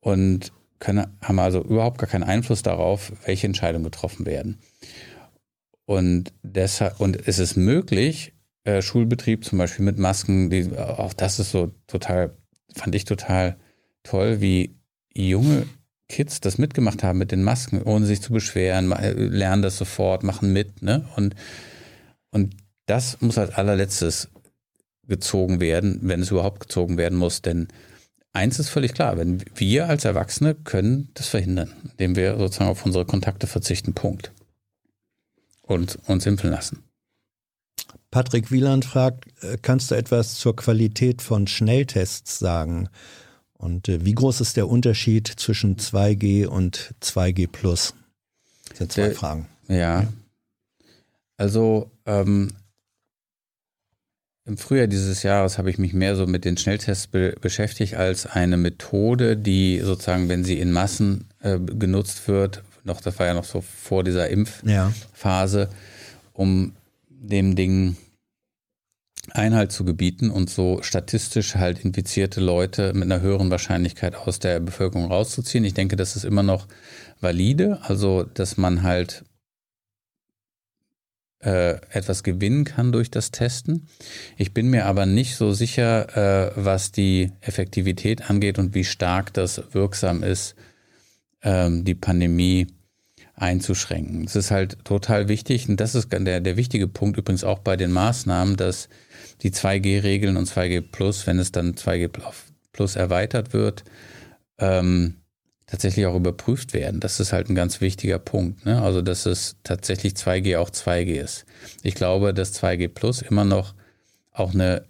und können, haben also überhaupt gar keinen Einfluss darauf, welche Entscheidungen getroffen werden. Und deshalb, und es ist möglich, äh, Schulbetrieb, zum Beispiel mit Masken, die, auch das ist so total, fand ich total toll, wie junge Kids das mitgemacht haben mit den Masken, ohne sich zu beschweren, äh, lernen das sofort, machen mit, ne? Und, und das muss als allerletztes gezogen werden, wenn es überhaupt gezogen werden muss, denn eins ist völlig klar, wenn wir als Erwachsene können das verhindern, indem wir sozusagen auf unsere Kontakte verzichten, Punkt. Und uns impfen lassen. Patrick Wieland fragt, äh, kannst du etwas zur Qualität von Schnelltests sagen? Und äh, wie groß ist der Unterschied zwischen 2G und 2G Plus? Das sind zwei der, Fragen. Ja. Also ähm, im Frühjahr dieses Jahres habe ich mich mehr so mit den Schnelltests be beschäftigt als eine Methode, die sozusagen, wenn sie in Massen äh, genutzt wird, noch, das war ja noch so vor dieser Impfphase, ja. um dem Ding Einhalt zu gebieten und so statistisch halt infizierte Leute mit einer höheren Wahrscheinlichkeit aus der Bevölkerung rauszuziehen. Ich denke, das ist immer noch valide, also dass man halt äh, etwas gewinnen kann durch das Testen. Ich bin mir aber nicht so sicher, äh, was die Effektivität angeht und wie stark das wirksam ist, ähm, die Pandemie einzuschränken. Es ist halt total wichtig, und das ist der, der wichtige Punkt übrigens auch bei den Maßnahmen, dass die 2G-Regeln und 2G Plus, wenn es dann 2G Plus erweitert wird, ähm, tatsächlich auch überprüft werden. Das ist halt ein ganz wichtiger Punkt. Ne? Also, dass es tatsächlich 2G auch 2G ist. Ich glaube, dass 2G Plus immer noch auch eine,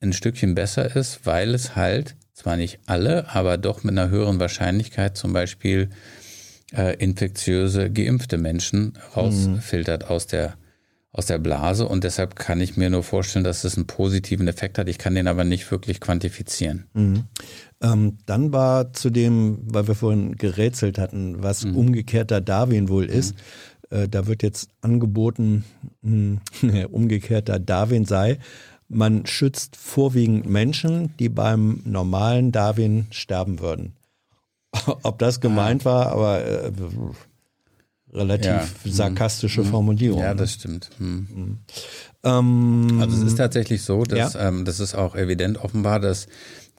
ein Stückchen besser ist, weil es halt zwar nicht alle, aber doch mit einer höheren Wahrscheinlichkeit zum Beispiel äh, infektiöse, geimpfte Menschen rausfiltert mhm. aus der aus der Blase und deshalb kann ich mir nur vorstellen, dass es einen positiven Effekt hat. Ich kann den aber nicht wirklich quantifizieren. Mhm. Ähm, dann war zu dem, weil wir vorhin gerätselt hatten, was mhm. umgekehrter Darwin wohl mhm. ist. Äh, da wird jetzt angeboten, mh, hm, umgekehrter Darwin sei, man schützt vorwiegend Menschen, die beim normalen Darwin sterben würden. Ob das gemeint ah. war, aber äh, relativ ja. Hm. sarkastische hm. Formulierung. Ja, das stimmt. Hm. Mhm. Ähm, also es ist tatsächlich so, dass ja? ähm, das ist auch evident offenbar, dass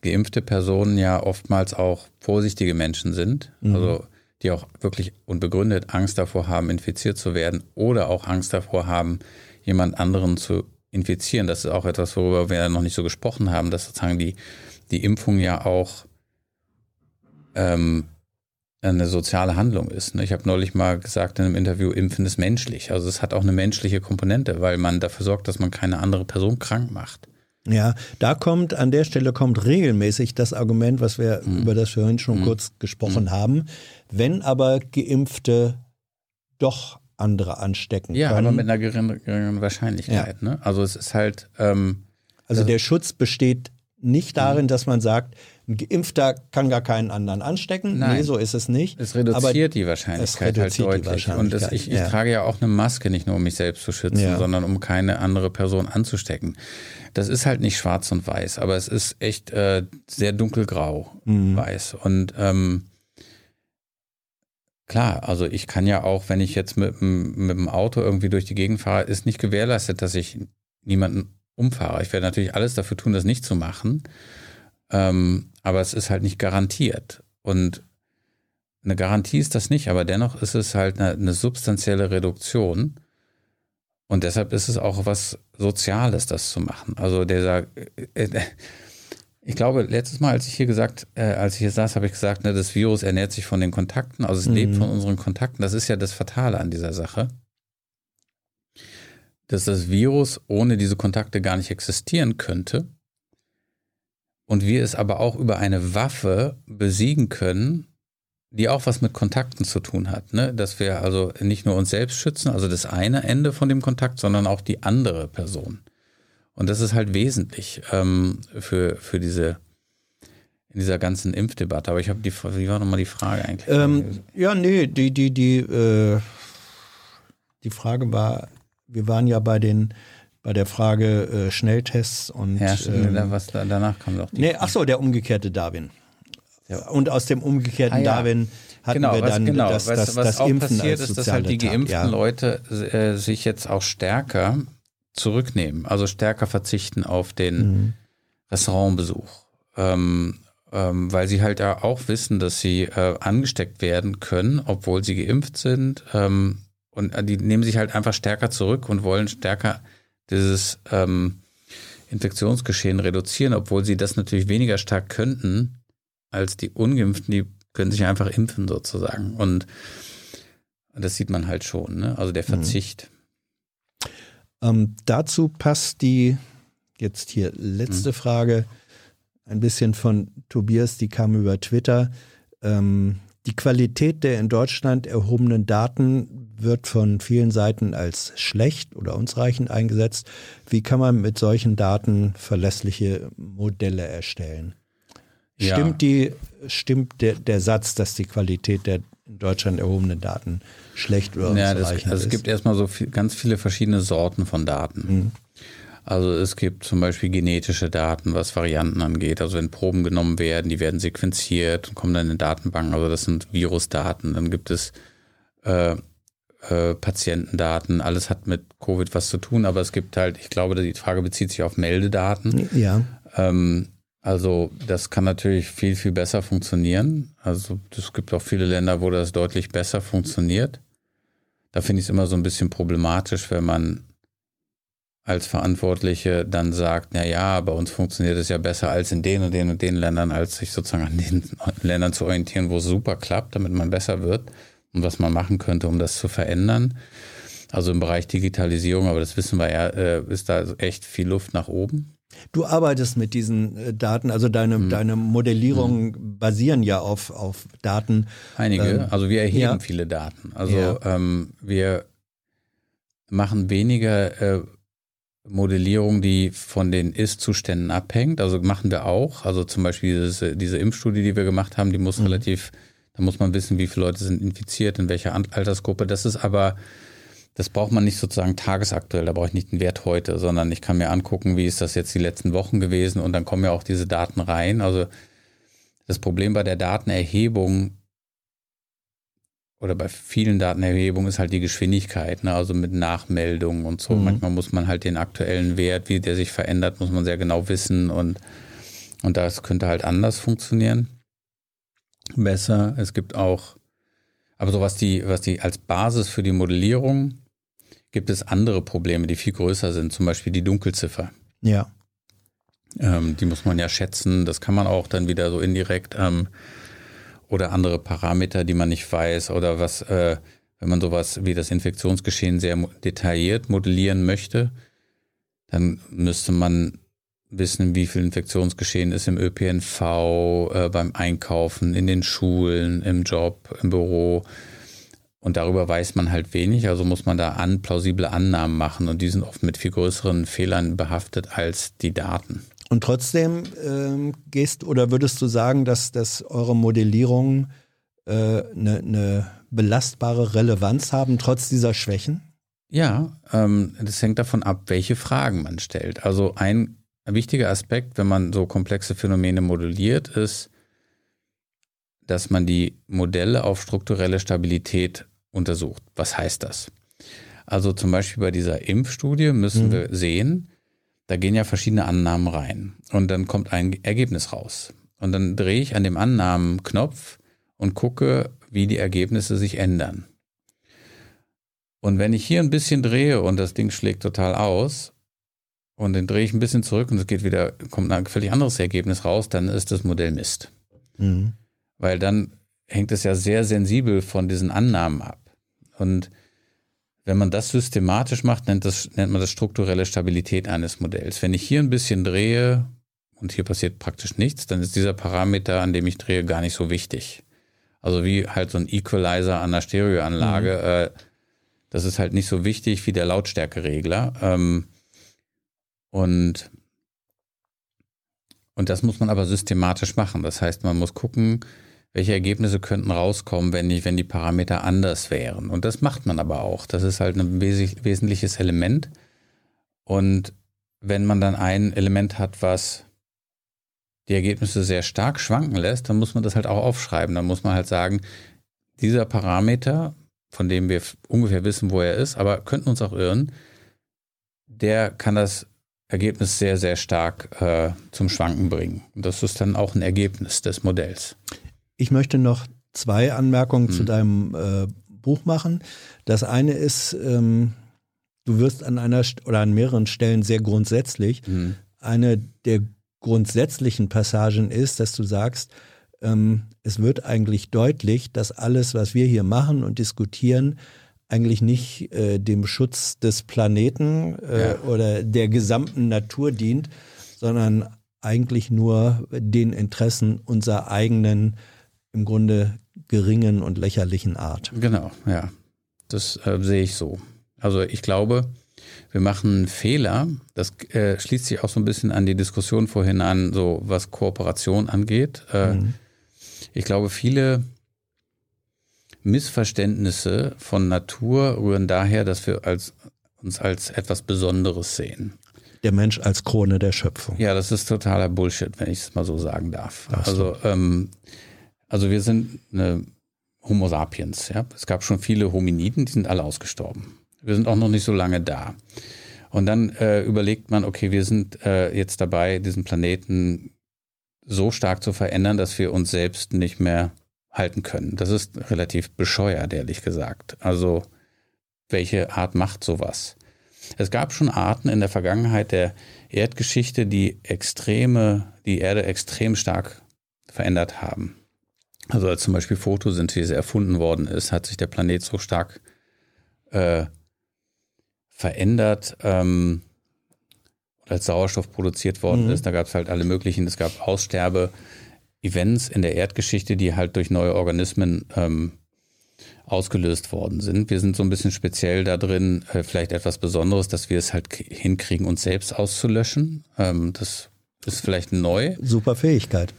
geimpfte Personen ja oftmals auch vorsichtige Menschen sind. Mhm. Also die auch wirklich unbegründet Angst davor haben, infiziert zu werden oder auch Angst davor haben, jemand anderen zu infizieren. Das ist auch etwas, worüber wir noch nicht so gesprochen haben, dass sozusagen die, die Impfung ja auch ähm, eine soziale Handlung ist. Ne? Ich habe neulich mal gesagt in einem Interview, Impfen ist menschlich. Also es hat auch eine menschliche Komponente, weil man dafür sorgt, dass man keine andere Person krank macht. Ja, da kommt, an der Stelle kommt regelmäßig das Argument, was wir, mhm. über das wir vorhin schon mhm. kurz gesprochen mhm. haben. Wenn aber Geimpfte doch andere anstecken ja, können. aber mit einer geringen, geringen Wahrscheinlichkeit. Ja. Ne? Also es ist halt. Ähm, also der Schutz besteht nicht darin, mhm. dass man sagt, ein Geimpfter kann gar keinen anderen anstecken. Nein, nee, so ist es nicht. Es reduziert die Wahrscheinlichkeit halt deutlich. Wahrscheinlichkeit, und das, ich, ich ja. trage ja auch eine Maske, nicht nur um mich selbst zu schützen, ja. sondern um keine andere Person anzustecken. Das ist halt nicht schwarz und weiß, aber es ist echt äh, sehr dunkelgrau mhm. weiß. Und ähm, klar, also ich kann ja auch, wenn ich jetzt mit, mit dem Auto irgendwie durch die Gegend fahre, ist nicht gewährleistet, dass ich niemanden umfahre. Ich werde natürlich alles dafür tun, das nicht zu machen. Ähm, aber es ist halt nicht garantiert. Und eine Garantie ist das nicht, aber dennoch ist es halt eine, eine substanzielle Reduktion. Und deshalb ist es auch was Soziales, das zu machen. Also dieser, äh, äh, ich glaube, letztes Mal, als ich hier gesagt, äh, als ich hier saß, habe ich gesagt, ne, das Virus ernährt sich von den Kontakten, also es mhm. lebt von unseren Kontakten. Das ist ja das Fatale an dieser Sache dass das Virus ohne diese Kontakte gar nicht existieren könnte und wir es aber auch über eine Waffe besiegen können, die auch was mit Kontakten zu tun hat. Ne? Dass wir also nicht nur uns selbst schützen, also das eine Ende von dem Kontakt, sondern auch die andere Person. Und das ist halt wesentlich ähm, für, für diese in dieser ganzen Impfdebatte. Aber ich habe die, wie war nochmal die Frage eigentlich? Ähm, ja, nee, die, die, die, äh, die Frage war, wir waren ja bei den bei der Frage äh, Schnelltests und ja, ähm, was da, danach kam doch die nee, ach so, der umgekehrte Darwin. Ja. Und aus dem umgekehrten ah, ja. Darwin hatten genau, wir dann genau, das, das, was, das auch Impfen passiert ist, dass halt die geimpften ja. Leute äh, sich jetzt auch stärker zurücknehmen, also stärker verzichten auf den mhm. Restaurantbesuch. Ähm, ähm, weil sie halt ja auch wissen, dass sie äh, angesteckt werden können, obwohl sie geimpft sind. Ähm, und äh, die nehmen sich halt einfach stärker zurück und wollen stärker dieses ähm, Infektionsgeschehen reduzieren, obwohl sie das natürlich weniger stark könnten als die Ungeimpften, die können sich einfach impfen sozusagen. Und das sieht man halt schon, ne? also der mhm. Verzicht. Mhm. Ähm, dazu passt die jetzt hier letzte mhm. Frage ein bisschen von Tobias, die kam über Twitter. Ähm, die Qualität der in Deutschland erhobenen Daten wird von vielen Seiten als schlecht oder unzureichend eingesetzt. Wie kann man mit solchen Daten verlässliche Modelle erstellen? Ja. Stimmt, die, stimmt der, der Satz, dass die Qualität der in Deutschland erhobenen Daten schlecht oder ja, das, also ist? Es gibt erstmal so viel, ganz viele verschiedene Sorten von Daten. Mhm. Also es gibt zum Beispiel genetische Daten, was Varianten angeht. Also wenn Proben genommen werden, die werden sequenziert und kommen dann in Datenbanken. Also das sind Virusdaten. Dann gibt es äh, äh, Patientendaten. Alles hat mit Covid was zu tun, aber es gibt halt, ich glaube, die Frage bezieht sich auf Meldedaten. Ja. Ähm, also das kann natürlich viel, viel besser funktionieren. Also es gibt auch viele Länder, wo das deutlich besser funktioniert. Da finde ich es immer so ein bisschen problematisch, wenn man als Verantwortliche dann sagt, na ja, bei uns funktioniert es ja besser als in den und den und den Ländern, als sich sozusagen an den Ländern zu orientieren, wo es super klappt, damit man besser wird und was man machen könnte, um das zu verändern. Also im Bereich Digitalisierung, aber das wissen wir ja, äh, ist da echt viel Luft nach oben. Du arbeitest mit diesen äh, Daten, also deine, hm. deine Modellierungen hm. basieren ja auf, auf Daten. Einige, ähm, also wir erheben ja. viele Daten. Also ja. ähm, wir machen weniger äh, Modellierung, die von den Ist-Zuständen abhängt. Also machen wir auch. Also zum Beispiel dieses, diese Impfstudie, die wir gemacht haben, die muss mhm. relativ, da muss man wissen, wie viele Leute sind infiziert, in welcher Altersgruppe. Das ist aber das braucht man nicht sozusagen tagesaktuell, da brauche ich nicht einen Wert heute, sondern ich kann mir angucken, wie ist das jetzt die letzten Wochen gewesen und dann kommen ja auch diese Daten rein. Also das Problem bei der Datenerhebung oder bei vielen Datenerhebungen ist halt die Geschwindigkeit, ne? also mit Nachmeldungen und so. Mhm. Manchmal muss man halt den aktuellen Wert, wie der sich verändert, muss man sehr genau wissen und, und das könnte halt anders funktionieren. Besser. Es gibt auch, aber so was die, was die als Basis für die Modellierung gibt es andere Probleme, die viel größer sind, zum Beispiel die Dunkelziffer. Ja. Ähm, die muss man ja schätzen, das kann man auch dann wieder so indirekt ähm, oder andere Parameter, die man nicht weiß oder was, äh, wenn man sowas wie das Infektionsgeschehen sehr detailliert modellieren möchte, dann müsste man wissen, wie viel Infektionsgeschehen ist im ÖPNV, äh, beim Einkaufen, in den Schulen, im Job, im Büro und darüber weiß man halt wenig, also muss man da an, plausible Annahmen machen und die sind oft mit viel größeren Fehlern behaftet als die Daten. Und trotzdem ähm, gehst oder würdest du sagen, dass, dass eure Modellierungen eine äh, ne, ne belastbare Relevanz haben, trotz dieser Schwächen? Ja, ähm, das hängt davon ab, welche Fragen man stellt. Also ein wichtiger Aspekt, wenn man so komplexe Phänomene modelliert, ist, dass man die Modelle auf strukturelle Stabilität untersucht. Was heißt das? Also zum Beispiel bei dieser Impfstudie müssen mhm. wir sehen, da gehen ja verschiedene Annahmen rein und dann kommt ein Ergebnis raus. Und dann drehe ich an dem Annahmenknopf und gucke, wie die Ergebnisse sich ändern. Und wenn ich hier ein bisschen drehe und das Ding schlägt total aus und dann drehe ich ein bisschen zurück und es geht wieder, kommt ein völlig anderes Ergebnis raus, dann ist das Modell Mist. Mhm. Weil dann hängt es ja sehr sensibel von diesen Annahmen ab. Und wenn man das systematisch macht, nennt, das, nennt man das strukturelle Stabilität eines Modells. Wenn ich hier ein bisschen drehe und hier passiert praktisch nichts, dann ist dieser Parameter, an dem ich drehe, gar nicht so wichtig. Also wie halt so ein Equalizer an der Stereoanlage. Mhm. Äh, das ist halt nicht so wichtig wie der Lautstärkeregler. Ähm, und, und das muss man aber systematisch machen. Das heißt, man muss gucken, welche Ergebnisse könnten rauskommen, wenn, ich, wenn die Parameter anders wären. Und das macht man aber auch. Das ist halt ein wesentliches Element. Und wenn man dann ein Element hat, was die Ergebnisse sehr stark schwanken lässt, dann muss man das halt auch aufschreiben. Dann muss man halt sagen, dieser Parameter, von dem wir ungefähr wissen, wo er ist, aber könnten uns auch irren, der kann das Ergebnis sehr, sehr stark äh, zum Schwanken bringen. Und das ist dann auch ein Ergebnis des Modells. Ich möchte noch zwei Anmerkungen hm. zu deinem äh, Buch machen. Das eine ist, ähm, du wirst an einer oder an mehreren Stellen sehr grundsätzlich. Hm. Eine der grundsätzlichen Passagen ist, dass du sagst, ähm, es wird eigentlich deutlich, dass alles, was wir hier machen und diskutieren, eigentlich nicht äh, dem Schutz des Planeten äh, ja. oder der gesamten Natur dient, sondern eigentlich nur den Interessen unserer eigenen im Grunde geringen und lächerlichen Art. Genau, ja. Das äh, sehe ich so. Also ich glaube, wir machen einen Fehler. Das äh, schließt sich auch so ein bisschen an die Diskussion vorhin an, so was Kooperation angeht. Äh, mhm. Ich glaube, viele Missverständnisse von Natur rühren daher, dass wir als, uns als etwas Besonderes sehen. Der Mensch als Krone der Schöpfung. Ja, das ist totaler Bullshit, wenn ich es mal so sagen darf. Also ähm, also wir sind eine Homo sapiens. Ja? Es gab schon viele Hominiden, die sind alle ausgestorben. Wir sind auch noch nicht so lange da. Und dann äh, überlegt man, okay, wir sind äh, jetzt dabei, diesen Planeten so stark zu verändern, dass wir uns selbst nicht mehr halten können. Das ist relativ bescheuert, ehrlich gesagt. Also welche Art macht sowas? Es gab schon Arten in der Vergangenheit der Erdgeschichte, die extreme, die Erde extrem stark verändert haben. Also als zum Beispiel Photosynthese erfunden worden ist, hat sich der Planet so stark äh, verändert ähm, als Sauerstoff produziert worden mhm. ist. Da gab es halt alle möglichen, es gab Aussterbe-Events in der Erdgeschichte, die halt durch neue Organismen ähm, ausgelöst worden sind. Wir sind so ein bisschen speziell da drin, äh, vielleicht etwas Besonderes, dass wir es halt hinkriegen, uns selbst auszulöschen. Ähm, das ist vielleicht neu. Super Fähigkeit.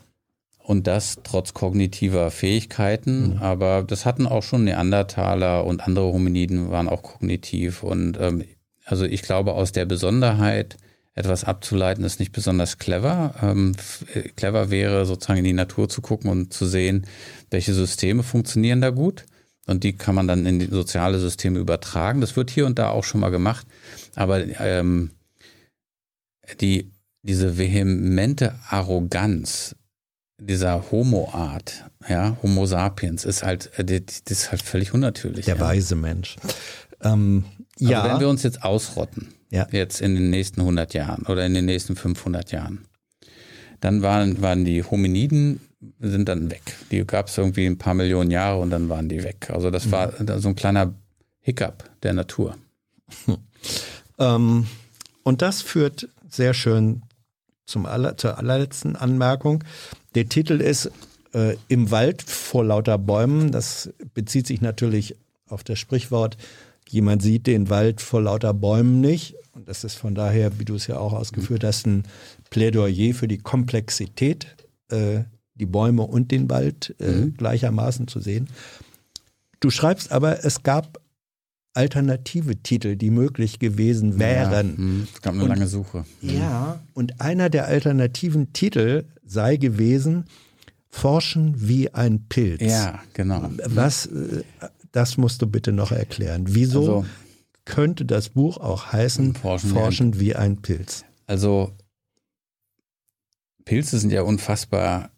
Und das trotz kognitiver Fähigkeiten, mhm. aber das hatten auch schon Neandertaler und andere Hominiden waren auch kognitiv. Und ähm, also ich glaube, aus der Besonderheit etwas abzuleiten, ist nicht besonders clever. Ähm, äh, clever wäre sozusagen in die Natur zu gucken und zu sehen, welche Systeme funktionieren da gut. Und die kann man dann in die soziale Systeme übertragen. Das wird hier und da auch schon mal gemacht. Aber ähm, die, diese vehemente Arroganz dieser Homo-Art, ja, Homo sapiens, ist halt, äh, das ist halt völlig unnatürlich. Der ja. weise Mensch. Ähm, ja. Also wenn wir uns jetzt ausrotten, ja. jetzt in den nächsten 100 Jahren oder in den nächsten 500 Jahren, dann waren, waren die Hominiden sind dann weg. Die gab es irgendwie ein paar Millionen Jahre und dann waren die weg. Also das war mhm. so ein kleiner Hiccup der Natur. Ähm, und das führt sehr schön zum aller, zur allerletzten Anmerkung. Der Titel ist äh, Im Wald vor lauter Bäumen. Das bezieht sich natürlich auf das Sprichwort, jemand sieht den Wald vor lauter Bäumen nicht. Und das ist von daher, wie du es ja auch ausgeführt hast, ein Plädoyer für die Komplexität äh, die Bäume und den Wald äh, mhm. gleichermaßen zu sehen. Du schreibst aber, es gab alternative Titel, die möglich gewesen wären. Ja, mhm. es gab eine und, lange Suche. Mhm. Ja, und einer der alternativen Titel sei gewesen Forschen wie ein Pilz. Ja, genau. Was, äh, das musst du bitte noch erklären. Wieso also, könnte das Buch auch heißen Forschen, Forschen wie, ein, Pilz? Also Pilze sind ja unfassbar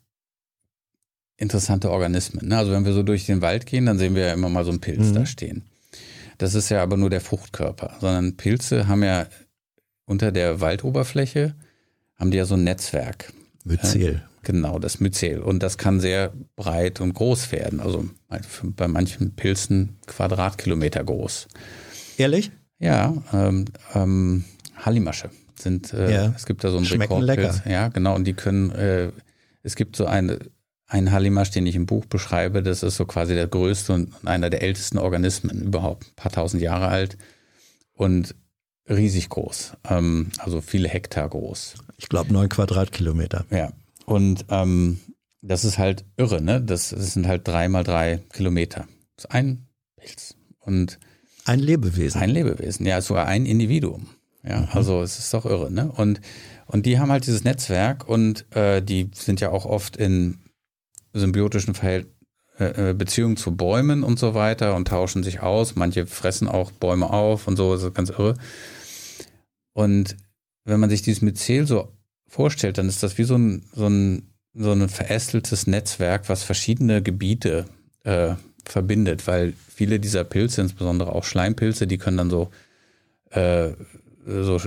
interessante Organismen. Ne? Also wenn wir so durch den Wald gehen, dann sehen wir ja immer mal so einen Pilz mhm. da stehen. Das ist ja aber nur der Fruchtkörper, sondern Pilze haben ja unter der Waldoberfläche haben die ja so ein Netzwerk. Myzel. Genau, das Myzel. Und das kann sehr breit und groß werden. Also bei manchen Pilzen Quadratkilometer groß. Ehrlich? Ja, ähm, ähm, Hallimasche sind, äh, ja. es gibt da so einen Schmecken. Lecker. Ja, genau. Und die können, äh, es gibt so eine ein Hallimasch, den ich im Buch beschreibe, das ist so quasi der größte und einer der ältesten Organismen überhaupt, ein paar tausend Jahre alt und riesig groß, ähm, also viele Hektar groß. Ich glaube neun Quadratkilometer. Ja, und ähm, das ist halt irre, ne? Das, das sind halt drei mal drei Kilometer. Das ist ein Pilz und ein Lebewesen. Ein Lebewesen, ja, sogar ein Individuum. Ja, mhm. also es ist doch irre, ne? Und und die haben halt dieses Netzwerk und äh, die sind ja auch oft in symbiotischen Verhält äh, äh, Beziehungen zu Bäumen und so weiter und tauschen sich aus. Manche fressen auch Bäume auf und so, das ist ganz irre. Und wenn man sich dieses Myzel so vorstellt, dann ist das wie so ein, so ein, so ein verästeltes Netzwerk, was verschiedene Gebiete äh, verbindet, weil viele dieser Pilze, insbesondere auch Schleimpilze, die können dann so, äh, so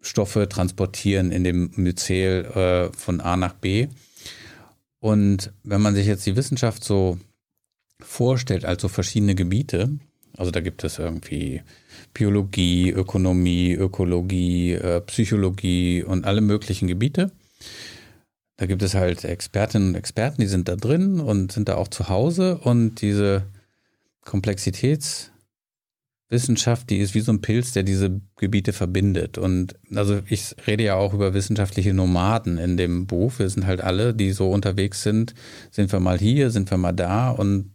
Stoffe transportieren in dem Myzel äh, von A nach B. Und wenn man sich jetzt die Wissenschaft so vorstellt, als so verschiedene Gebiete, also da gibt es irgendwie Biologie, Ökonomie, Ökologie, äh, Psychologie und alle möglichen Gebiete. Da gibt es halt Expertinnen und Experten, die sind da drin und sind da auch zu Hause und diese Komplexitäts- Wissenschaft, die ist wie so ein Pilz, der diese Gebiete verbindet. Und also ich rede ja auch über wissenschaftliche Nomaden in dem Buch. Wir sind halt alle, die so unterwegs sind. Sind wir mal hier, sind wir mal da und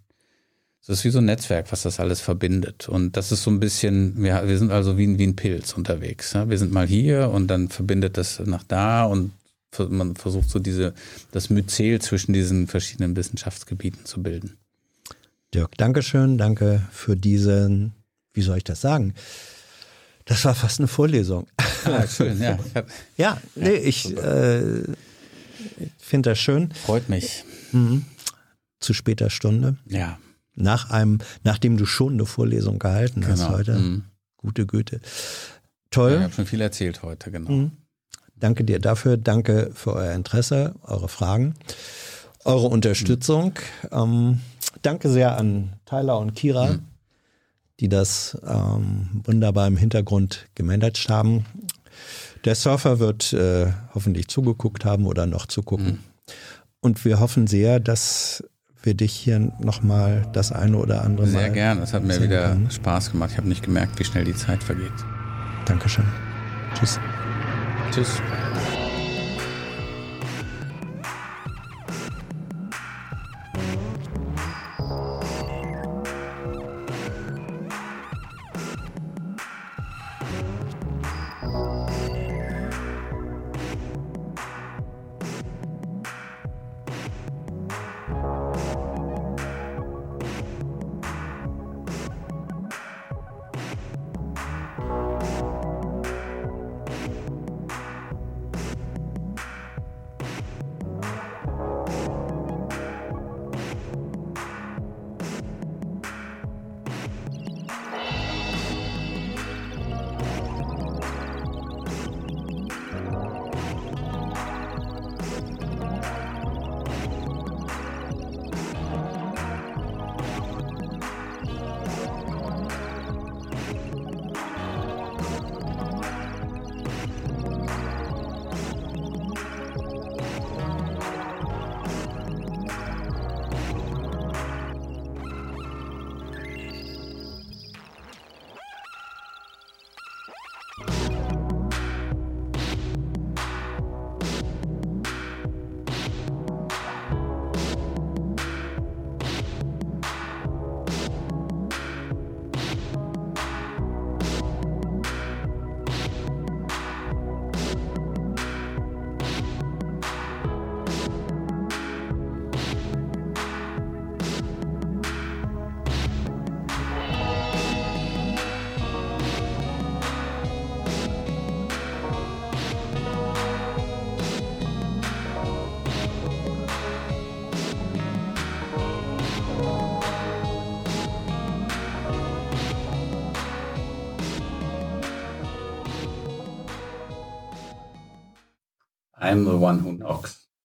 es ist wie so ein Netzwerk, was das alles verbindet. Und das ist so ein bisschen, wir, wir sind also wie, wie ein Pilz unterwegs. Ja? Wir sind mal hier und dann verbindet das nach da und man versucht so diese, das Myzel zwischen diesen verschiedenen Wissenschaftsgebieten zu bilden. Dirk, Dankeschön, danke für diesen wie soll ich das sagen? Das war fast eine Vorlesung. Ah, schön, ja. ja, nee, ich äh, finde das schön. Freut mich. Mhm. Zu später Stunde. Ja. Nach einem, nachdem du schon eine Vorlesung gehalten genau. hast heute. Mhm. Gute Güte. Toll. Ja, ich habe schon viel erzählt heute, genau. Mhm. Danke dir dafür. Danke für euer Interesse, eure Fragen, eure Unterstützung. Mhm. Ähm, danke sehr an Tyler und Kira mhm die das ähm, wunderbar im Hintergrund gemanagt haben. Der Surfer wird äh, hoffentlich zugeguckt haben oder noch zugucken. Mhm. Und wir hoffen sehr, dass wir dich hier nochmal das eine oder andere Sehr Mal. Sehr gern, es hat mir wieder können. Spaß gemacht. Ich habe nicht gemerkt, wie schnell die Zeit vergeht. Dankeschön. Tschüss. Tschüss.